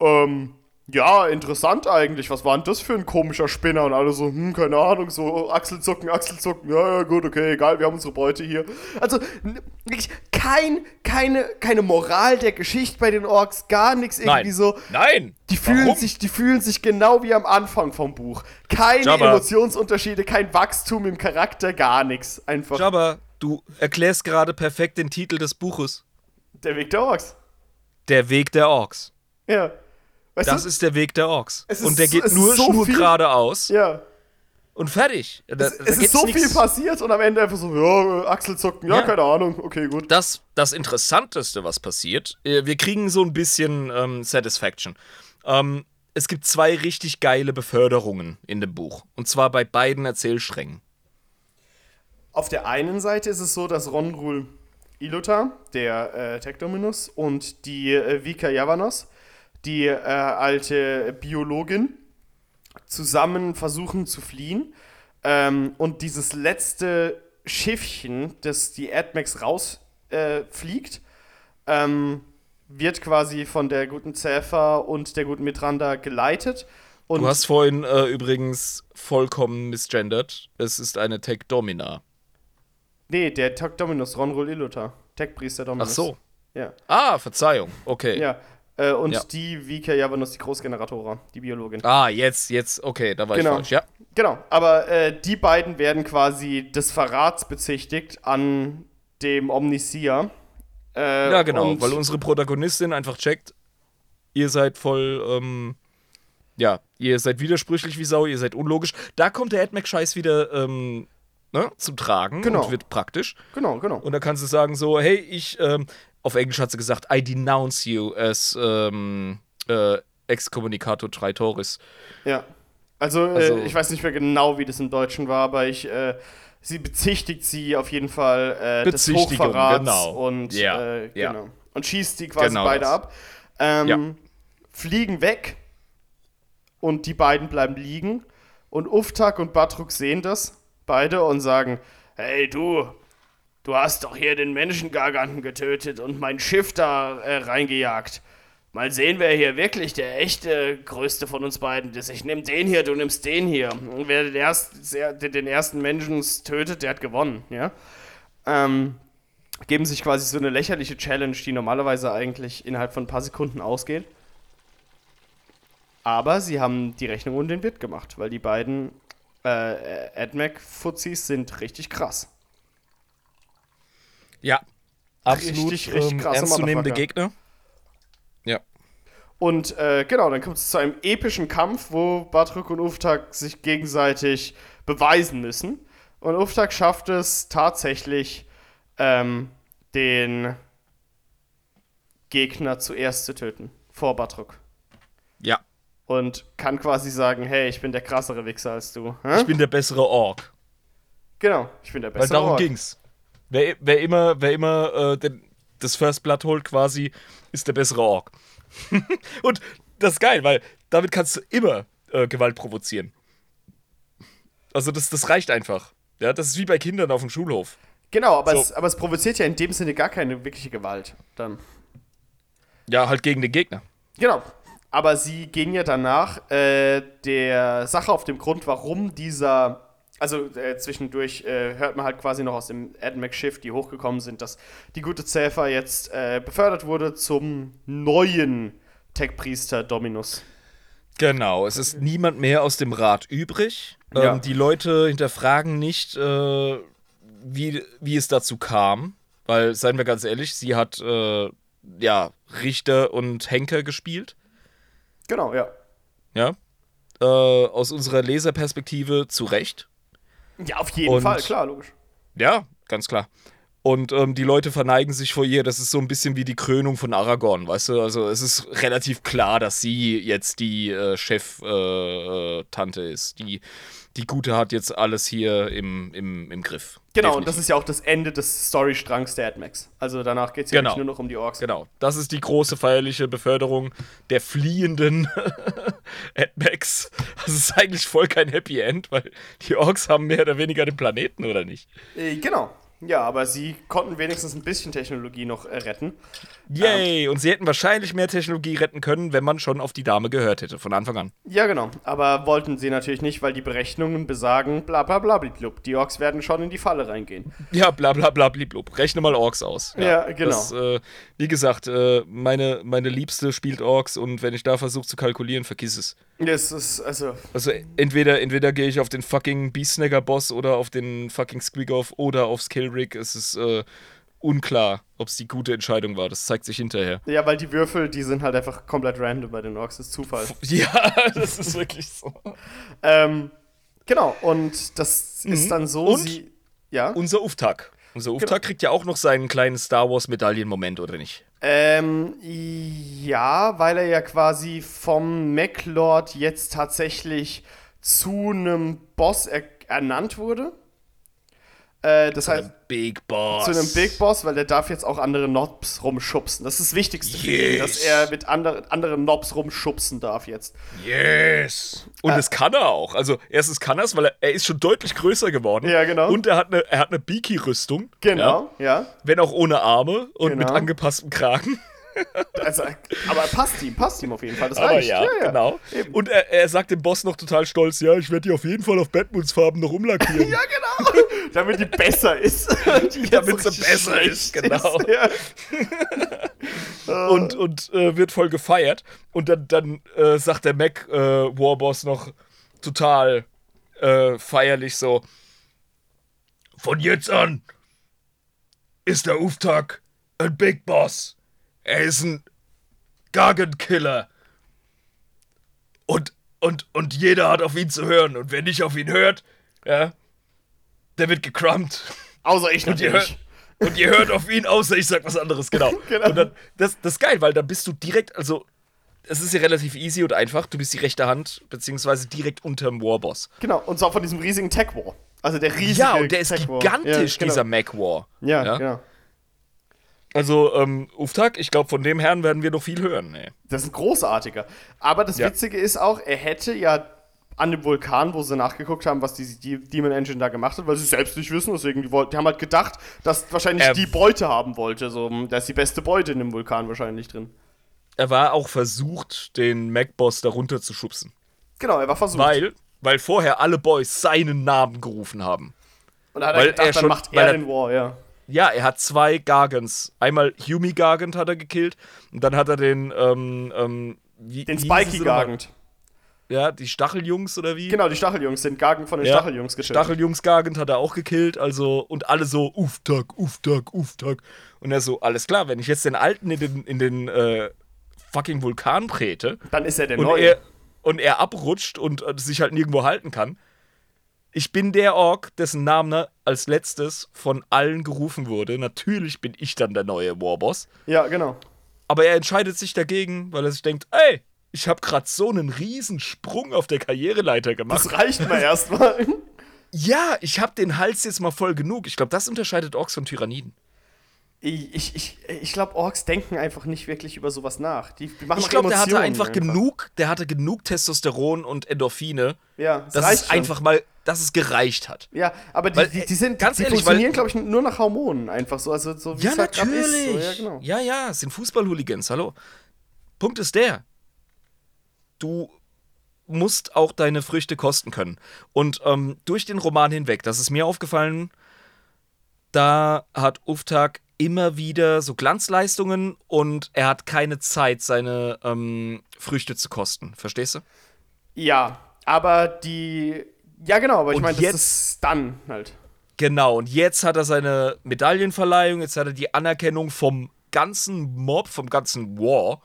Speaker 1: ähm, ja, interessant eigentlich, was war denn das für ein komischer Spinner? Und alle so, hm, keine Ahnung, so Achselzucken, Achselzucken, ja, ja, gut, okay, egal, wir haben unsere Beute hier. Also, wirklich kein, keine, keine Moral der Geschichte bei den Orks, gar nichts irgendwie
Speaker 2: Nein.
Speaker 1: so.
Speaker 2: Nein.
Speaker 1: Die fühlen,
Speaker 2: Warum?
Speaker 1: sich, die fühlen sich genau wie am Anfang vom Buch. Keine
Speaker 2: Jabba.
Speaker 1: Emotionsunterschiede, kein Wachstum im Charakter, gar nichts. Einfach
Speaker 2: Jabba, du erklärst gerade perfekt den Titel des Buches.
Speaker 1: der Weg der Orks.
Speaker 2: Der Weg der Orks.
Speaker 1: Ja. Weißt
Speaker 2: Das
Speaker 1: du?
Speaker 2: ist der Weg der Orks.
Speaker 1: Es ist
Speaker 2: Und der
Speaker 1: so-
Speaker 2: geht
Speaker 1: ist
Speaker 2: nur
Speaker 1: so
Speaker 2: schnur
Speaker 1: viel-
Speaker 2: geradeaus
Speaker 1: Ja.
Speaker 2: und fertig. Da,
Speaker 1: Es,
Speaker 2: da
Speaker 1: es ist so
Speaker 2: nix.
Speaker 1: viel passiert und am Ende einfach so, ja, äh, Achselzucken, ja,
Speaker 2: Ja.
Speaker 1: keine Ahnung, okay, gut.
Speaker 2: das, das Interessanteste, was passiert, äh, wir kriegen so ein bisschen ähm, Satisfaction. Ähm, es gibt zwei richtig geile Beförderungen in dem Buch. Und zwar bei beiden Erzählsträngen.
Speaker 1: Auf der einen Seite ist es so, dass Ronrul Iluta, der äh, Tech-Dominus, und die äh, Vika Yavanos, die äh, alte Biologin, zusammen versuchen zu fliehen. Ähm, und dieses letzte Schiffchen, das die AdMax rausfliegt, äh, ähm, wird quasi von der guten Zephyr und der guten Mitranda geleitet. Und
Speaker 2: Du hast vorhin äh, übrigens vollkommen misgendert. Es ist eine Tech Domina.
Speaker 1: nee, der Tech-Dominus, Ronrul Iluta, Tech-Priester
Speaker 2: Ach
Speaker 1: Dominus.
Speaker 2: so.
Speaker 1: Ja.
Speaker 2: Ah, Verzeihung. Okay.
Speaker 1: Ja. Äh, und
Speaker 2: Ja.
Speaker 1: die Vika Yavanos, die Großgeneratora, die Biologin.
Speaker 2: Ah, jetzt, jetzt, okay, da war
Speaker 1: Genau.
Speaker 2: ich falsch, ja.
Speaker 1: Genau, aber äh, die beiden werden quasi des Verrats bezichtigt an dem Omnisia. Äh,
Speaker 2: Ja, genau, weil unsere Protagonistin einfach checkt, ihr seid voll, ähm, ja, ihr seid widersprüchlich wie Sau, ihr seid unlogisch. Da kommt der AdMac-Scheiß wieder ähm, ne, zum Tragen
Speaker 1: Genau.
Speaker 2: und wird praktisch.
Speaker 1: Genau, genau.
Speaker 2: Und da kannst du sagen so, hey, ich, ähm, auf Englisch hat sie gesagt, I denounce you as ähm, äh, Excommunicator Traitoris.
Speaker 1: Ja. Also,
Speaker 2: Also-
Speaker 1: äh, ich weiß nicht mehr genau, wie das im Deutschen war, aber ich, äh, sie bezichtigt sie auf jeden Fall äh, des Hochverrats
Speaker 2: genau.
Speaker 1: und,
Speaker 2: Ja,
Speaker 1: äh,
Speaker 2: ja.
Speaker 1: genau. und schießt die quasi
Speaker 2: Genau
Speaker 1: beide
Speaker 2: das.
Speaker 1: ab. Ähm,
Speaker 2: Ja.
Speaker 1: Fliegen weg und die beiden bleiben liegen. Und Uftak und Batruk sehen das, beide, und sagen: Hey, du, du hast doch hier den Menschengarganten getötet und mein Schiff da äh, reingejagt. Mal sehen, wer hier wirklich der echte größte von uns beiden ist. Ich nehme den hier, du nimmst den hier. Und wer den, erst, sehr- den den ersten Menschen tötet, der hat gewonnen, ja. Ähm, geben sich quasi so eine lächerliche Challenge, die normalerweise eigentlich innerhalb von ein paar Sekunden ausgeht. Aber sie haben die Rechnung und den Wirt gemacht, weil die beiden äh, AdMac-Fuzis sind richtig krass.
Speaker 2: Ja. Absolut
Speaker 1: Richtig, richtig
Speaker 2: ähm, ernstzunehmende. Gegner. Ja.
Speaker 1: Und äh, genau, dann kommt es zu einem epischen Kampf, wo Batruk und Uftak sich gegenseitig beweisen müssen. Und Uftak schafft es tatsächlich, ähm, den Gegner zuerst zu töten, vor Batruk.
Speaker 2: Ja.
Speaker 1: Und kann quasi sagen, hey, ich bin der krassere Wichser als du. Hä?
Speaker 2: Ich bin der bessere Ork.
Speaker 1: genau, ich bin der
Speaker 2: Weil
Speaker 1: bessere
Speaker 2: darum
Speaker 1: Ork.
Speaker 2: ging's. Wer, wer immer, wer immer äh, den, das First Blood holt, quasi, ist der bessere Ork. [LAUGHS] Und das ist geil, weil damit kannst du immer äh, Gewalt provozieren. Also das, das reicht einfach. Ja, das ist wie bei Kindern auf dem Schulhof.
Speaker 1: Genau, aber,
Speaker 2: So.
Speaker 1: es, aber es provoziert ja in dem Sinne gar keine wirkliche Gewalt. Dann.
Speaker 2: Ja, halt gegen den Gegner.
Speaker 1: Genau. Aber sie gehen ja danach äh, der Sache auf dem Grund, warum dieser. Also äh, zwischendurch äh, hört man halt quasi noch aus dem AdMac-Schiff, die hochgekommen sind, dass die gute Zephyr jetzt äh, befördert wurde zum neuen Tech-Priester Dominus.
Speaker 2: Genau, es ist niemand mehr aus dem Rat übrig.
Speaker 1: Ja.
Speaker 2: Ähm, die Leute hinterfragen nicht, äh, wie, wie es dazu kam. Weil, seien wir ganz ehrlich, sie hat äh, ja, Richter und Henker gespielt.
Speaker 1: Genau, ja.
Speaker 2: Ja. Äh, aus unserer Leserperspektive zu Recht.
Speaker 1: Ja, auf jeden
Speaker 2: Und-
Speaker 1: Fall, klar, logisch.
Speaker 2: Ja, ganz klar. Und ähm, die Leute verneigen sich vor ihr. Das ist so ein bisschen wie die Krönung von Aragorn, weißt du? Also es ist relativ klar, dass sie jetzt die äh, Chef-Tante äh, Tante ist. Die, die Gute hat jetzt alles hier im, im, im Griff.
Speaker 1: Genau, und das
Speaker 2: Definitiv.
Speaker 1: ist ja auch das Ende des Storystrangs der AdMacs. Also danach geht es ja
Speaker 2: Genau.
Speaker 1: nicht nur noch um die Orks.
Speaker 2: Genau, das ist die große feierliche Beförderung der fliehenden [LAUGHS] AdMacs. Das ist eigentlich voll kein Happy End, weil die Orks haben mehr oder weniger den Planeten, oder nicht?
Speaker 1: Äh, genau. Ja, aber sie konnten wenigstens ein bisschen Technologie noch äh, retten.
Speaker 2: Yay! Und sie hätten wahrscheinlich mehr Technologie retten können, wenn man schon auf die Dame gehört hätte, von Anfang an.
Speaker 1: Ja, genau. Aber wollten sie natürlich nicht, weil die Berechnungen besagen, bla bla bla bliblub. Die Orks werden schon in die Falle reingehen.
Speaker 2: Ja, bla bla bla bliblub. Rechne mal Orks aus.
Speaker 1: Ja, genau.
Speaker 2: Das, äh, wie gesagt, äh, meine, meine Liebste spielt Orks und wenn ich da versuche zu kalkulieren, vergiss es.
Speaker 1: Das ist, also,
Speaker 2: Also entweder, entweder gehe ich auf den fucking Beastsnagger-Boss oder auf den fucking Squiggoff oder aufs Killrig. Es ist äh, unklar, ob es die gute Entscheidung war. Das zeigt sich hinterher.
Speaker 1: ja, weil die Würfel, die sind halt einfach komplett random bei den Orks. Das ist Zufall. [LAUGHS]
Speaker 2: Ja, das ist wirklich so. [LAUGHS]
Speaker 1: ähm, genau, und das ist dann so,
Speaker 2: Mhm. Und?
Speaker 1: sie. Ja?
Speaker 2: Unser Uftag. Unser Uftag kriegt ja auch noch seinen kleinen Star Wars-Medaillen-Moment, oder nicht?
Speaker 1: Ähm, ja, weil er ja quasi vom Mech-Lord jetzt tatsächlich zu einem Boss er ernannt wurde. Äh, das heißt,
Speaker 2: Big Boss.
Speaker 1: zu einem Big Boss, weil der darf jetzt auch andere Nobs rumschubsen. Das ist das Wichtigste für ihn,
Speaker 2: Yes.
Speaker 1: dass er mit andere, anderen Nobs rumschubsen darf jetzt.
Speaker 2: Yes. Und
Speaker 1: Äh.
Speaker 2: das kann er auch. Also erstens kann er es, weil er, er ist schon deutlich größer geworden.
Speaker 1: Ja, genau.
Speaker 2: Und er hat eine, er hat eine Beaky-Rüstung. Ja,
Speaker 1: Genau, ja.
Speaker 2: wenn auch ohne Arme und
Speaker 1: Genau.
Speaker 2: mit angepasstem Kragen.
Speaker 1: Also, aber passt ihm, passt ihm auf jeden Fall. Das
Speaker 2: Aber
Speaker 1: reicht.
Speaker 2: ja, genau.
Speaker 1: Eben.
Speaker 2: Und er, er sagt dem Boss noch total stolz, ja, ich werde die auf jeden Fall auf Batmans Farben noch umlackieren. [LAUGHS]
Speaker 1: Ja, genau. [LAUGHS] Damit die besser ist. [LAUGHS]
Speaker 2: Damit sie besser ist, genau.
Speaker 1: Ja.
Speaker 2: und und äh, wird voll gefeiert. Und dann, dann äh, sagt der Mac äh, Warboss noch total äh, feierlich so: Von jetzt an ist der Uftag ein Big Boss. Er ist ein Gargenkiller. Und, und, und jeder hat auf ihn zu hören. Und wer nicht auf ihn hört, ja, der wird gecrumpt.
Speaker 1: Außer ich
Speaker 2: Und ihr,
Speaker 1: natürlich.
Speaker 2: hört, und ihr hört auf ihn, außer ich sag was anderes, genau. [LAUGHS]
Speaker 1: Genau.
Speaker 2: Und dann, das, das ist geil, weil dann bist du direkt, also, es ist ja relativ easy und einfach. Du bist die rechte Hand, beziehungsweise direkt unterm Warboss.
Speaker 1: Genau, und zwar von diesem riesigen Tech War. Also der riesige
Speaker 2: Ja, und der ist gigantisch,
Speaker 1: ja, genau.
Speaker 2: dieser Mac War.
Speaker 1: Ja,
Speaker 2: Ja?
Speaker 1: genau.
Speaker 2: Also, ähm, Uftag, ich glaube, von dem Herrn werden wir noch viel hören. Nee.
Speaker 1: Das ist ein großartiger. Aber das
Speaker 2: Ja.
Speaker 1: Witzige ist auch, er hätte ja an dem Vulkan, wo sie nachgeguckt haben, was die, Demon Engine da gemacht hat, weil sie selbst nicht wissen, deswegen die, wollten, die haben halt gedacht, dass wahrscheinlich
Speaker 2: Ähm.
Speaker 1: die Beute haben wollte. So, da ist die beste Beute in dem Vulkan wahrscheinlich drin.
Speaker 2: Er war auch versucht, den Mac-Boss darunter zu schubsen.
Speaker 1: Genau, er war versucht.
Speaker 2: Weil, weil vorher alle Boys seinen Namen gerufen haben.
Speaker 1: und da hat
Speaker 2: weil
Speaker 1: er gedacht,
Speaker 2: er
Speaker 1: dann
Speaker 2: schon-
Speaker 1: macht
Speaker 2: weil
Speaker 1: er
Speaker 2: er-
Speaker 1: den War, ja.
Speaker 2: Ja, er hat zwei Gargants. Einmal Humi Gargant hat er gekillt und dann hat er den, ähm, ähm, wie,
Speaker 1: Den Spiky? Gargant.
Speaker 2: Ja, die Stacheljungs oder wie?
Speaker 1: Genau, die Stacheljungs sind Gargant von den
Speaker 2: Ja.
Speaker 1: Stacheljungs getötet.
Speaker 2: Stacheljungs Gargant hat er auch gekillt, also und alle so Uftag, Uftag, Uftag. Und er so, alles klar, wenn ich jetzt den alten in den, in den äh, fucking Vulkan trete
Speaker 1: Dann ist er der
Speaker 2: und
Speaker 1: Neue.
Speaker 2: er, und er abrutscht und äh, sich halt nirgendwo halten kann. Ich bin der Ork, dessen Name als letztes von allen gerufen wurde. Natürlich bin ich dann der neue Warboss.
Speaker 1: ja, genau.
Speaker 2: Aber er entscheidet sich dagegen, weil er sich denkt, ey, ich habe gerade so einen riesen Sprung auf der Karriereleiter gemacht.
Speaker 1: Das reicht mir erstmal. [LAUGHS]
Speaker 2: Ja, ich habe den Hals jetzt mal voll genug. Ich glaube, das unterscheidet Orks von Tyranniden.
Speaker 1: Ich, ich, ich, ich glaube, Orks denken einfach nicht wirklich über sowas nach. Die, die machen
Speaker 2: Ich glaube, der hatte
Speaker 1: Emotionen
Speaker 2: einfach genug, der hatte genug Testosteron und Endorphine,
Speaker 1: Ja, das
Speaker 2: dass
Speaker 1: reicht
Speaker 2: es
Speaker 1: schon.
Speaker 2: einfach mal, dass es gereicht hat.
Speaker 1: Ja, aber die,
Speaker 2: Weil,
Speaker 1: die,
Speaker 2: äh,
Speaker 1: die sind,
Speaker 2: ganz
Speaker 1: die
Speaker 2: ehrlich,
Speaker 1: funktionieren, glaube ich, nur nach Hormonen einfach so. Also, so wie
Speaker 2: Ja,
Speaker 1: es halt
Speaker 2: natürlich.
Speaker 1: Ist. So, ja, genau.
Speaker 2: ja, ja, es sind Fußballhooligans, hallo. Punkt ist der. Du musst auch deine Früchte kosten können. Und ähm, durch den Roman hinweg, das ist mir aufgefallen, da hat Uftag immer wieder so Glanzleistungen und er hat keine Zeit, seine ähm, Früchte zu kosten. Verstehst du?
Speaker 1: Ja, aber die. Ja, genau, aber ich meine, das
Speaker 2: jetzt-
Speaker 1: ist dann halt.
Speaker 2: Genau, und jetzt hat er seine Medaillenverleihung, jetzt hat er die Anerkennung vom ganzen Mob, vom ganzen War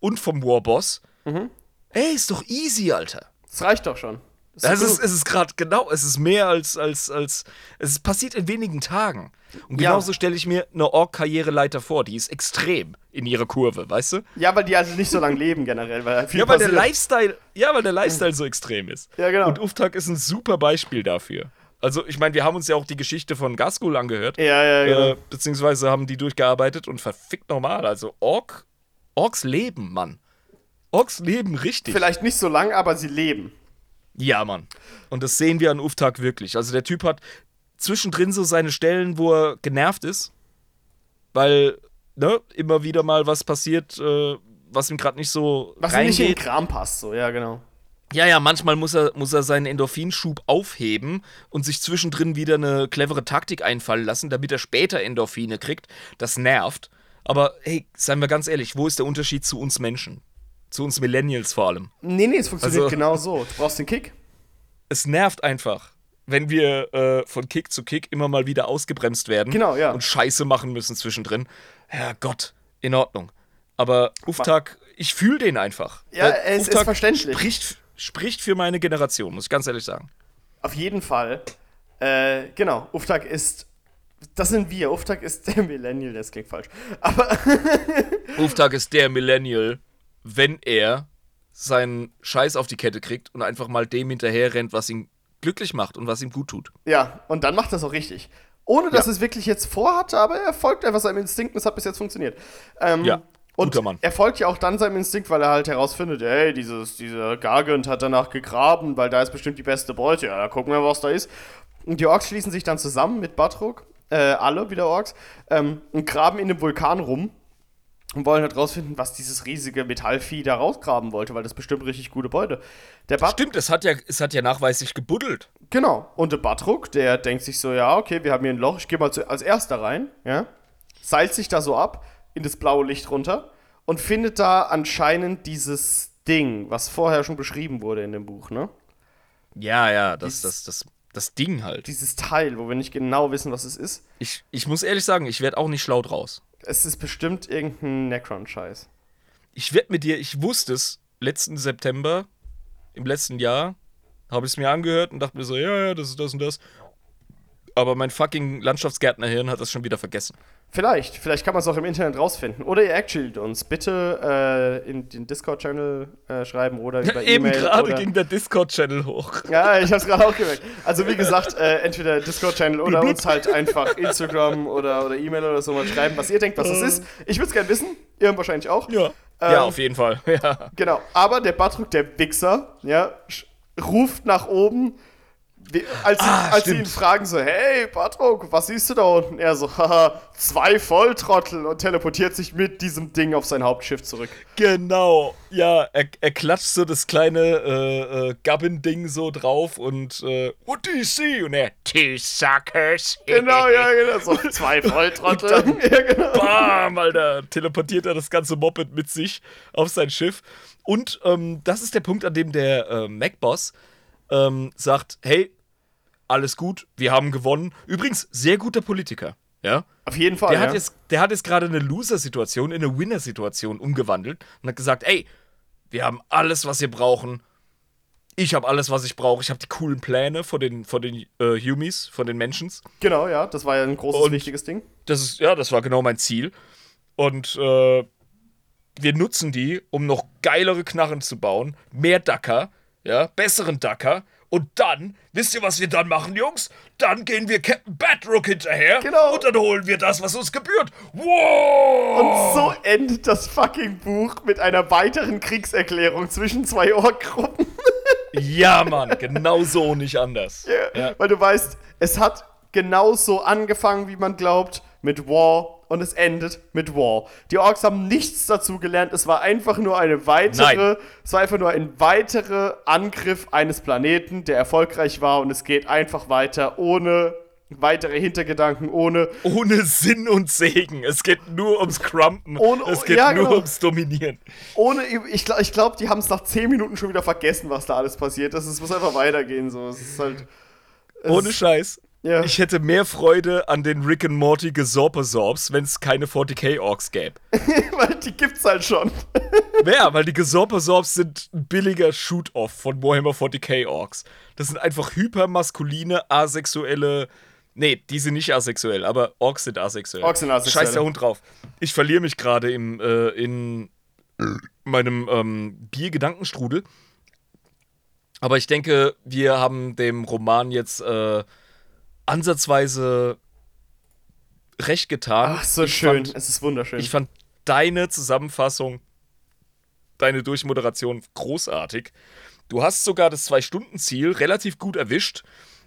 Speaker 2: und vom Warboss.
Speaker 1: Mhm.
Speaker 2: Ey, ist doch easy, Alter.
Speaker 1: Das reicht doch schon. Das
Speaker 2: Es
Speaker 1: genug.
Speaker 2: ist, es ist gerade genau, es ist mehr als, als, als, es ist passiert in wenigen Tagen. Und
Speaker 1: Ja.
Speaker 2: genauso stelle ich mir eine Ork-Karriereleiter vor, die ist extrem in ihrer Kurve, weißt du?
Speaker 1: ja, weil die also nicht so lange leben generell, weil viel
Speaker 2: Ja, weil der. Lifestyle, ja, weil der Lifestyle so extrem ist.
Speaker 1: Ja, genau.
Speaker 2: Und Uftag ist ein super Beispiel dafür. Also, ich meine, wir haben uns ja auch die Geschichte von Gaskul angehört.
Speaker 1: Ja, ja, genau.
Speaker 2: Äh, beziehungsweise haben die durchgearbeitet und verfickt normal. Also Ork, Orks leben, Mann. Orks leben richtig.
Speaker 1: Vielleicht nicht so lang, aber sie leben.
Speaker 2: Ja, Mann. Und das sehen wir an Uftag wirklich. Also der Typ hat zwischendrin so seine Stellen, wo er genervt ist, weil ne, immer wieder mal was passiert, äh, was ihm gerade nicht so
Speaker 1: Was ihm nicht in den
Speaker 2: reingeht.
Speaker 1: Kram passt, so, ja, genau.
Speaker 2: Ja, ja, manchmal muss er, muss er seinen Endorphinschub aufheben und sich zwischendrin wieder eine clevere Taktik einfallen lassen, damit er später Endorphine kriegt. Das nervt. Aber hey, seien wir ganz ehrlich, wo ist der Unterschied zu uns Menschen? Zu uns Millennials vor allem.
Speaker 1: Nee, nee, es funktioniert
Speaker 2: Also-
Speaker 1: genau so. Du brauchst den Kick.
Speaker 2: Es nervt einfach, wenn wir äh, von Kick zu Kick immer mal wieder ausgebremst werden
Speaker 1: Genau, ja.
Speaker 2: und Scheiße machen müssen zwischendrin. Herrgott, in Ordnung. Aber Uftag, ich fühle den einfach.
Speaker 1: Ja, es ist
Speaker 2: Uftag
Speaker 1: verständlich.
Speaker 2: Spricht, spricht für meine Generation, muss ich ganz ehrlich sagen.
Speaker 1: Auf jeden Fall. Äh, genau, Uftag ist. Das sind wir. Uftag ist der Millennial, das klingt falsch. Aber
Speaker 2: Uftag ist der Millennial, wenn er seinen Scheiß auf die Kette kriegt und einfach mal dem hinterher rennt, was ihn glücklich macht und was ihm gut tut.
Speaker 1: ja, und dann macht er es auch richtig. Ohne dass es wirklich jetzt vorhatte, aber er folgt einfach seinem Instinkt und es hat bis jetzt funktioniert. Ähm,
Speaker 2: Ja,
Speaker 1: und
Speaker 2: guter Mann.
Speaker 1: er folgt ja auch dann seinem Instinkt, weil er halt herausfindet, hey, dieses, dieser Gargant hat danach gegraben, weil da ist bestimmt die beste Beute. Ja, da gucken wir, was da ist. Und die Orks schließen sich dann zusammen mit Batruk, äh, alle wieder Orks, ähm, und graben in dem Vulkan rum und wollen halt rausfinden, was dieses riesige Metallvieh da rausgraben wollte, weil das bestimmt richtig gute Beute. Der Bat
Speaker 2: Stimmt, es hat ja, es hat ja nachweislich gebuddelt.
Speaker 1: Genau. Und der Batruk, der denkt sich so, ja, okay, wir haben hier ein Loch, ich gehe mal zu, als erster rein, ja, seilt sich da so ab in das blaue Licht runter und findet da anscheinend dieses Ding, was vorher schon beschrieben wurde in dem Buch, ne?
Speaker 2: Ja, ja, das, das, das, das Ding halt.
Speaker 1: Dieses Teil, wo wir nicht genau wissen, was es ist.
Speaker 2: Ich, ich muss ehrlich sagen, ich werde auch nicht schlau draus.
Speaker 1: Es ist bestimmt irgendein Necron-Scheiß.
Speaker 2: Ich wette mit dir, ich wusste es letzten September, im letzten Jahr, habe ich es mir angehört und dachte mir so, ja, ja, das ist das und das. Aber mein fucking Landschaftsgärtnerhirn hat das schon wieder vergessen.
Speaker 1: Vielleicht, vielleicht kann man es auch im Internet rausfinden. Oder ihr actuallt uns. Bitte äh, in den Discord-Channel äh, schreiben oder über [LAUGHS]
Speaker 2: Eben
Speaker 1: E-Mail.
Speaker 2: gerade ging der Discord-Channel hoch.
Speaker 1: Ja, ich hab's gerade auch gemerkt. Also wie gesagt, äh, entweder Discord-Channel oder uns halt einfach Instagram oder, oder E-Mail oder so mal schreiben, was ihr denkt, was das ist. Ich würde es gerne wissen, ihr wahrscheinlich auch.
Speaker 2: Ja.
Speaker 1: Ähm,
Speaker 2: ja, auf jeden Fall. [LAUGHS] Ja.
Speaker 1: Genau, aber der Batruk, der Wichser, ja, ruft nach oben, als, sie,
Speaker 2: Ah,
Speaker 1: als sie ihn fragen so, hey Batruk, was siehst du da unten? Er so, haha, zwei Volltrottel und teleportiert sich mit diesem Ding auf sein Hauptschiff zurück.
Speaker 2: Genau. Ja, er, er klatscht so das kleine äh, äh, Gubbin-Ding so drauf und äh, What do you see? Und er
Speaker 3: Two suckers.
Speaker 1: Genau, ja, [LAUGHS] genau, so zwei Volltrottel. [LAUGHS] ja, genau.
Speaker 2: Bam, Alter, teleportiert er das ganze Moped mit sich auf sein Schiff. Und ähm, das ist der Punkt, an dem der äh, Mac-Boss ähm, sagt, hey, alles gut, wir haben gewonnen. Übrigens, sehr guter Politiker, ja.
Speaker 1: Auf jeden Fall,
Speaker 2: Der
Speaker 1: ja.
Speaker 2: hat jetzt, der hat jetzt gerade eine Loser-Situation in eine Winner-Situation umgewandelt und hat gesagt, ey, wir haben alles, was wir brauchen. Ich habe alles, was ich brauche. Ich habe die coolen Pläne von den, von den äh, Humies, von den Mentions.
Speaker 1: Genau, ja, das war ja ein großes,
Speaker 2: Und-
Speaker 1: wichtiges Ding.
Speaker 2: Das ist, ja, das war genau mein Ziel. Und äh, wir nutzen die, um noch geilere Knarren zu bauen, mehr Dacker, ja, besseren Dacker
Speaker 3: Und dann, wisst ihr, was wir dann machen, Jungs? Dann gehen wir Captain Badrook hinterher.
Speaker 1: Genau.
Speaker 3: Und dann holen wir das, was uns gebührt. Wow!
Speaker 1: Und so endet das fucking Buch mit einer weiteren Kriegserklärung zwischen zwei Ork-Gruppen. [LAUGHS]
Speaker 2: Ja, Mann, genau so nicht anders.
Speaker 1: Ja. Weil du weißt, es hat genauso angefangen, wie man glaubt, mit War und es endet mit War. Die Orks haben nichts dazu gelernt, es war einfach nur eine weitere,
Speaker 2: Nein.
Speaker 1: es war einfach nur ein weiterer Angriff eines Planeten, der erfolgreich war und es geht einfach weiter ohne weitere Hintergedanken, ohne
Speaker 2: Ohne Sinn und Segen. Es geht nur ums Crumpen.
Speaker 1: Ohne-
Speaker 2: es geht
Speaker 1: ja,
Speaker 2: nur
Speaker 1: genau.
Speaker 2: ums Dominieren.
Speaker 1: ohne ich glaube, ich glaub, die haben es nach 10 Minuten schon wieder vergessen, was da alles passiert ist. Es muss einfach weitergehen so. Es ist halt es
Speaker 2: Ohne Scheiß.
Speaker 1: Ja.
Speaker 2: Ich hätte mehr Freude an den Rick and Morty Gesorpesorbs, wenn es keine 40k-Orks gäbe. [LAUGHS]
Speaker 1: weil die gibt's halt schon.
Speaker 2: Ja, weil die Gesorpesorbs sind ein billiger Shoot-Off von Warhammer 40k-Orks. Das sind einfach hypermaskuline, asexuelle. Nee, die sind nicht asexuell, aber Orks sind asexuell.
Speaker 1: Orks sind asexuell.
Speaker 2: Scheiß der Hund drauf. Ich verliere mich gerade im äh, in meinem ähm, Biergedankenstrudel. Aber ich denke, wir haben dem Roman jetzt äh, ansatzweise recht getan.
Speaker 1: Ach, so
Speaker 2: Ich
Speaker 1: schön.
Speaker 2: Fand,
Speaker 1: es ist wunderschön.
Speaker 2: ich fand deine Zusammenfassung, deine Durchmoderation großartig. Du hast sogar das Zwei-Stunden-Ziel relativ gut erwischt.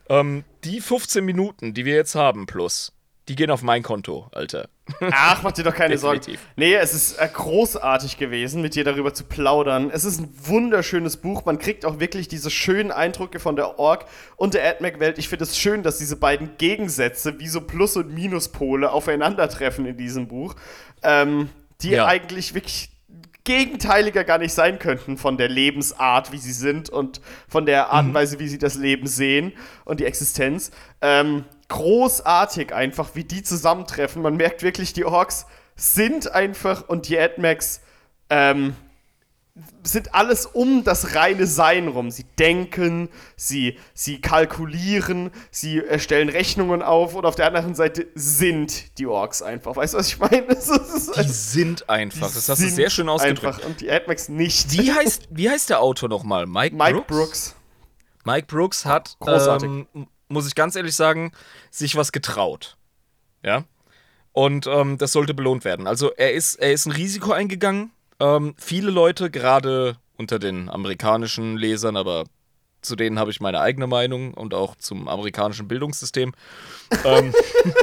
Speaker 2: Ähm, die 15 Minuten, die wir jetzt haben, plus, die gehen auf mein Konto, Alter.
Speaker 1: Ach, mach dir doch keine Sorgen. Nee, es ist äh, großartig gewesen, mit dir darüber zu plaudern. Es ist ein wunderschönes Buch. Man kriegt auch wirklich diese schönen Eindrücke von der Ork und der AdMac-Welt. Ich finde es schön, dass diese beiden Gegensätze wie so Plus- und Minuspole aufeinandertreffen in diesem Buch. Ähm, die
Speaker 2: Ja.
Speaker 1: eigentlich wirklich gegenteiliger gar nicht sein könnten von der Lebensart, wie sie sind und von der Art und Weise, wie sie das Leben sehen und die Existenz. Ähm, großartig einfach, wie die zusammentreffen. Man merkt wirklich, die Orks sind einfach und die AdMacs ähm, sind alles um das reine Sein rum. Sie denken, sie, sie kalkulieren, sie erstellen Rechnungen auf und auf der anderen Seite sind die Orks einfach. Weißt du, was ich meine? [LAUGHS]
Speaker 2: Die sind einfach.
Speaker 1: die
Speaker 2: Das hast du sehr schön ausgedrückt.
Speaker 1: Einfach und die AdMacs nicht.
Speaker 2: Wie [LAUGHS] heißt, wie heißt der Autor nochmal? Mike,
Speaker 1: Mike
Speaker 2: Brooks?
Speaker 1: Brooks.
Speaker 2: Mike Brooks hat,
Speaker 1: Großartig.
Speaker 2: ähm, muss ich ganz ehrlich sagen, sich was getraut. Ja. Und ähm, das sollte belohnt werden. Also er ist, er ist ein Risiko eingegangen. Ähm, viele Leute, gerade unter den amerikanischen Lesern, aber zu denen habe ich meine eigene Meinung und auch zum amerikanischen Bildungssystem. ähm,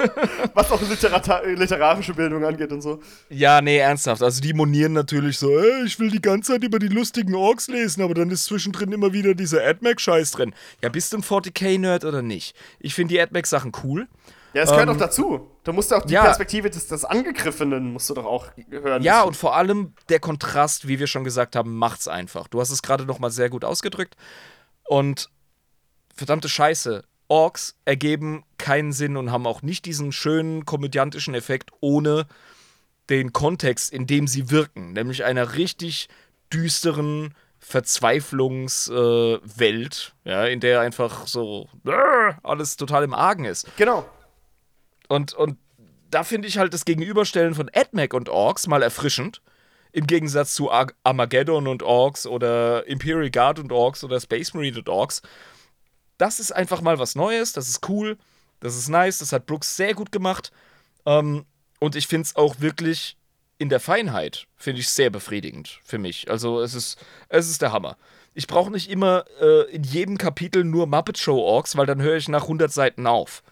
Speaker 2: [LAUGHS]
Speaker 1: Was auch Literata literarische Bildung angeht und so.
Speaker 2: Ja, nee, ernsthaft. Also die monieren natürlich so, ey, ich will die ganze Zeit über die lustigen Orks lesen, aber dann ist zwischendrin immer wieder dieser AdMac-Scheiß drin. Ja, bist du ein 40k-Nerd oder nicht? Ich finde die AdMac-Sachen cool.
Speaker 1: Ja, es gehört
Speaker 2: Ähm,
Speaker 1: auch dazu. Du musst auch die
Speaker 2: ja.
Speaker 1: Perspektive des, des Angegriffenen musst du doch auch hören.
Speaker 2: Ja,
Speaker 1: müssen.
Speaker 2: und vor allem der Kontrast, wie wir schon gesagt haben, macht's einfach. Du hast es gerade noch mal sehr gut ausgedrückt. Und verdammte Scheiße, Orks ergeben keinen Sinn und haben auch nicht diesen schönen komödiantischen Effekt ohne den Kontext, in dem sie wirken, nämlich einer richtig düsteren Verzweiflungswelt, äh, ja, in der einfach so äh, alles total im Argen ist.
Speaker 1: Genau.
Speaker 2: Und, und da finde ich halt das Gegenüberstellen von AdMac und Orks mal erfrischend. Im Gegensatz zu Ar Armageddon und Orks oder Imperial Guard und Orks oder Space Marine und Orks. Das ist einfach mal was Neues, das ist cool, das ist nice, das hat Brooks sehr gut gemacht. Ähm, und ich finde es auch wirklich in der Feinheit, finde ich sehr befriedigend für mich. Also es ist, es ist der Hammer. Ich brauche nicht immer äh, in jedem Kapitel nur Muppet Show Orks, weil dann höre ich nach 100 Seiten auf.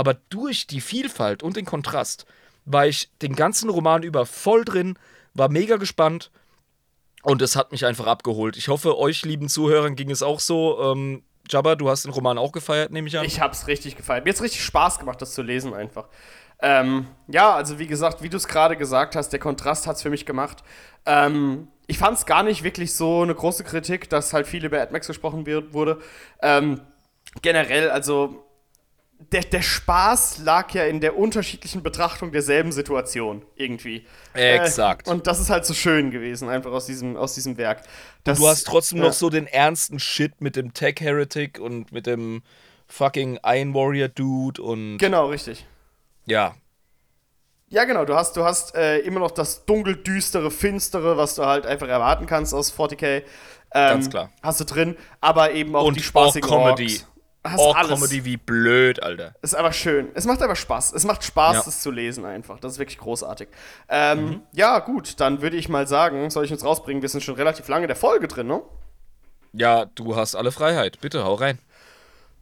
Speaker 2: Aber durch die Vielfalt und den Kontrast war ich den ganzen Roman über voll drin, war mega gespannt und es hat mich einfach abgeholt. Ich hoffe, euch lieben Zuhörern ging es auch so. Ähm, Jabba, du hast den Roman auch gefeiert, nehme ich an.
Speaker 1: Ich hab's richtig gefallen. Mir hat's richtig Spaß gemacht, das zu lesen einfach. Ähm, ja, also wie gesagt, wie du es gerade gesagt hast, der Kontrast hat's für mich gemacht. Ähm, ich fand's gar nicht wirklich so eine große Kritik, dass halt viel über AdMax gesprochen wird, wurde. Ähm, generell, also der, der Spaß lag ja in der unterschiedlichen Betrachtung derselben Situation irgendwie.
Speaker 2: Exakt.
Speaker 1: Äh, und das ist halt so schön gewesen, einfach aus diesem, aus diesem Werk. Das,
Speaker 2: du hast trotzdem
Speaker 1: ja.
Speaker 2: noch so den ernsten Shit mit dem Tech Heretic und mit dem fucking Iron Warrior Dude und
Speaker 1: Genau, richtig.
Speaker 2: ja,
Speaker 1: Ja, genau, du hast, du hast äh, immer noch das dunkel, düstere, finstere, was du halt einfach erwarten kannst aus 40k. Ähm,
Speaker 2: Ganz klar.
Speaker 1: Hast du drin, aber eben auch
Speaker 2: Und
Speaker 1: die spaßigen
Speaker 2: Ork-Comedy.
Speaker 1: Orks. Hast alles.
Speaker 2: Ork-Comedy wie blöd, Alter.
Speaker 1: Ist einfach schön. Es macht einfach Spaß. Es macht Spaß,
Speaker 2: Ja.
Speaker 1: das zu lesen einfach. Das ist wirklich großartig. Ähm, Ja, gut, dann würde ich mal sagen, soll ich uns rausbringen? Wir sind schon relativ lange in der Folge drin, ne?
Speaker 2: Ja, du hast alle Freiheit. Bitte, hau rein.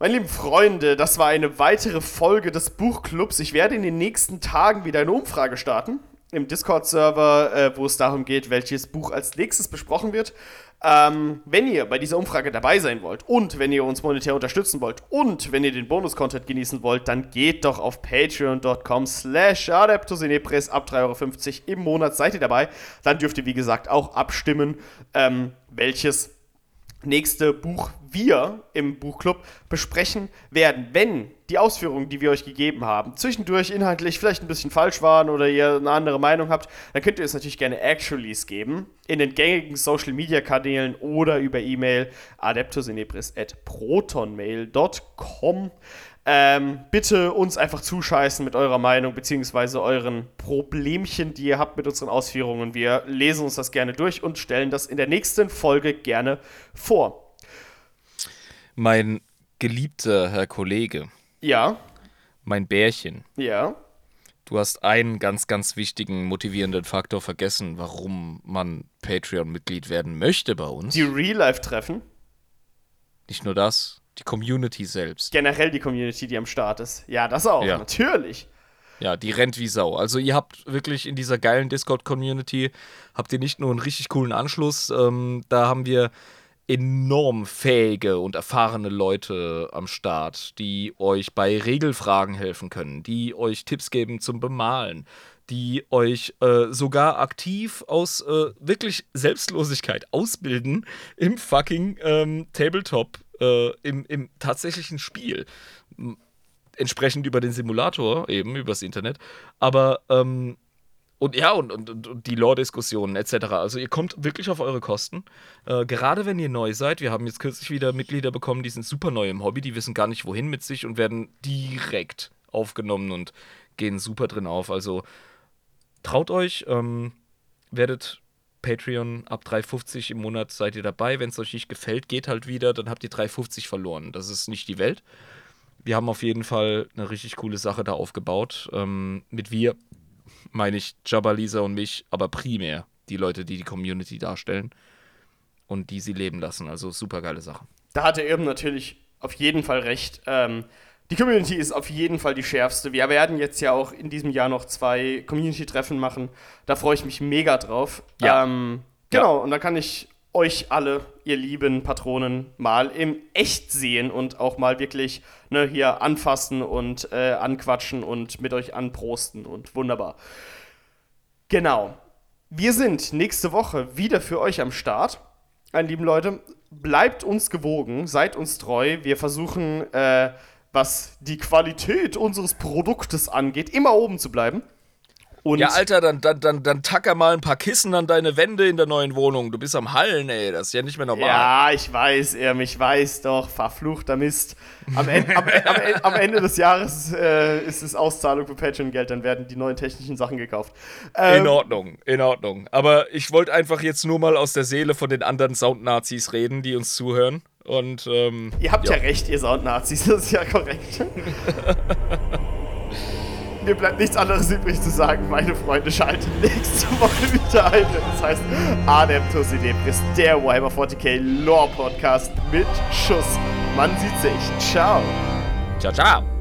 Speaker 1: Meine lieben Freunde, das war eine weitere Folge des Buchclubs. Ich werde in den nächsten Tagen wieder eine Umfrage starten im Discord-Server, äh, wo es darum geht, welches Buch als nächstes besprochen wird. Ähm, wenn ihr bei dieser Umfrage dabei sein wollt und wenn ihr uns monetär unterstützen wollt und wenn ihr den Bonus-Content genießen wollt, dann geht doch auf patreon.com slash adeptusinepres ab 3,50 Euro im Monat. Seid ihr dabei? Dann dürft ihr, wie gesagt, auch abstimmen, ähm, welches nächste Buch wir im Buchclub besprechen werden. Wenn die Ausführungen, die wir euch gegeben haben, zwischendurch inhaltlich vielleicht ein bisschen falsch waren oder ihr eine andere Meinung habt, dann könnt ihr es natürlich gerne Actuallys geben in den gängigen Social Media Kanälen oder über E-Mail adeptusinepris@protonmail.com. Ähm, bitte uns einfach zuscheißen mit eurer Meinung beziehungsweise euren Problemchen, die ihr habt mit unseren Ausführungen. Wir lesen uns das gerne durch und stellen das in der nächsten Folge gerne vor.
Speaker 2: Mein geliebter Herr Kollege,
Speaker 1: Ja,
Speaker 2: mein Bärchen,
Speaker 1: ja.
Speaker 2: du hast einen ganz, ganz wichtigen motivierenden Faktor vergessen, warum man Patreon-Mitglied werden möchte bei uns.
Speaker 1: Die Real-Life-Treffen,
Speaker 2: Nicht nur das, die Community selbst.
Speaker 1: generell die Community, die am Start ist. Ja, das auch,
Speaker 2: Ja.
Speaker 1: natürlich.
Speaker 2: Ja, die rennt wie Sau. Also ihr habt wirklich in dieser geilen Discord-Community, habt ihr nicht nur einen richtig coolen Anschluss, ähm, da haben wir enorm fähige und erfahrene Leute am Start, die euch bei Regelfragen helfen können, die euch Tipps geben zum Bemalen, die euch äh, sogar aktiv aus äh, wirklich Selbstlosigkeit ausbilden im fucking ähm, Tabletop, äh, im, im tatsächlichen Spiel entsprechend über den Simulator, eben übers Internet. Aber, ähm, und ja, und, und, und- die Lore-Diskussionen etc. Also ihr kommt wirklich auf eure Kosten. Äh, gerade wenn ihr neu seid, wir haben jetzt kürzlich wieder Mitglieder bekommen, die sind super neu im Hobby, die wissen gar nicht wohin mit sich und werden direkt aufgenommen und gehen super drin auf. Also traut euch, ähm, werdet Patreon ab 3,50 im Monat seid ihr dabei. Wenn es euch nicht gefällt, geht halt wieder, dann habt ihr 3,50 verloren. Das ist nicht die Welt wir haben auf jeden Fall eine richtig coole Sache da aufgebaut. Ähm, mit wir meine ich Jabba, Lisa und mich, aber primär die Leute, die die Community darstellen und die sie leben lassen. Also super geile Sache.
Speaker 1: Da hat der Irm natürlich auf jeden Fall recht. Ähm, die Community ist auf jeden Fall die schärfste. Wir werden jetzt ja auch in diesem Jahr noch zwei Community-Treffen machen. Da freue ich mich mega drauf.
Speaker 2: Ja.
Speaker 1: Ähm, genau, und da kann ich euch alle, ihr lieben Patronen, mal im Echt sehen und auch mal wirklich ne, hier anfassen und äh, anquatschen und mit euch anprosten und wunderbar. Genau. Wir sind nächste Woche wieder für euch am Start. Meine lieben Leute, bleibt uns gewogen, seid uns treu. Wir versuchen, äh, was die Qualität unseres Produktes angeht, immer oben zu bleiben. Und
Speaker 2: Ja, Alter, dann, dann, dann, dann tacker mal ein paar Kissen an deine Wände in der neuen Wohnung. Du bist am Hallen, ey. Das ist ja nicht mehr normal.
Speaker 1: Ja, ich weiß, Irm, ich weiß doch, verfluchter Mist. Am, Ende, am, am, am Ende des Jahres äh, ist es Auszahlung für Patreon-Geld, dann werden die neuen technischen Sachen gekauft. Ähm,
Speaker 2: In Ordnung, in Ordnung. Aber ich wollte einfach jetzt nur mal aus der Seele von den anderen Sound-Nazis reden, die uns zuhören. Und ähm,
Speaker 1: Ihr habt ja, recht, ihr Soundnazis, das ist ja korrekt. [LAUGHS] Mir bleibt nichts anderes übrig zu sagen, meine Freunde, schaltet nächste Woche wieder ein. Das heißt, Adeptus Idebris, der Warhammer 40k Lore Podcast mit Schuss. Man sieht sich. Ciao.
Speaker 2: ciao, ciao.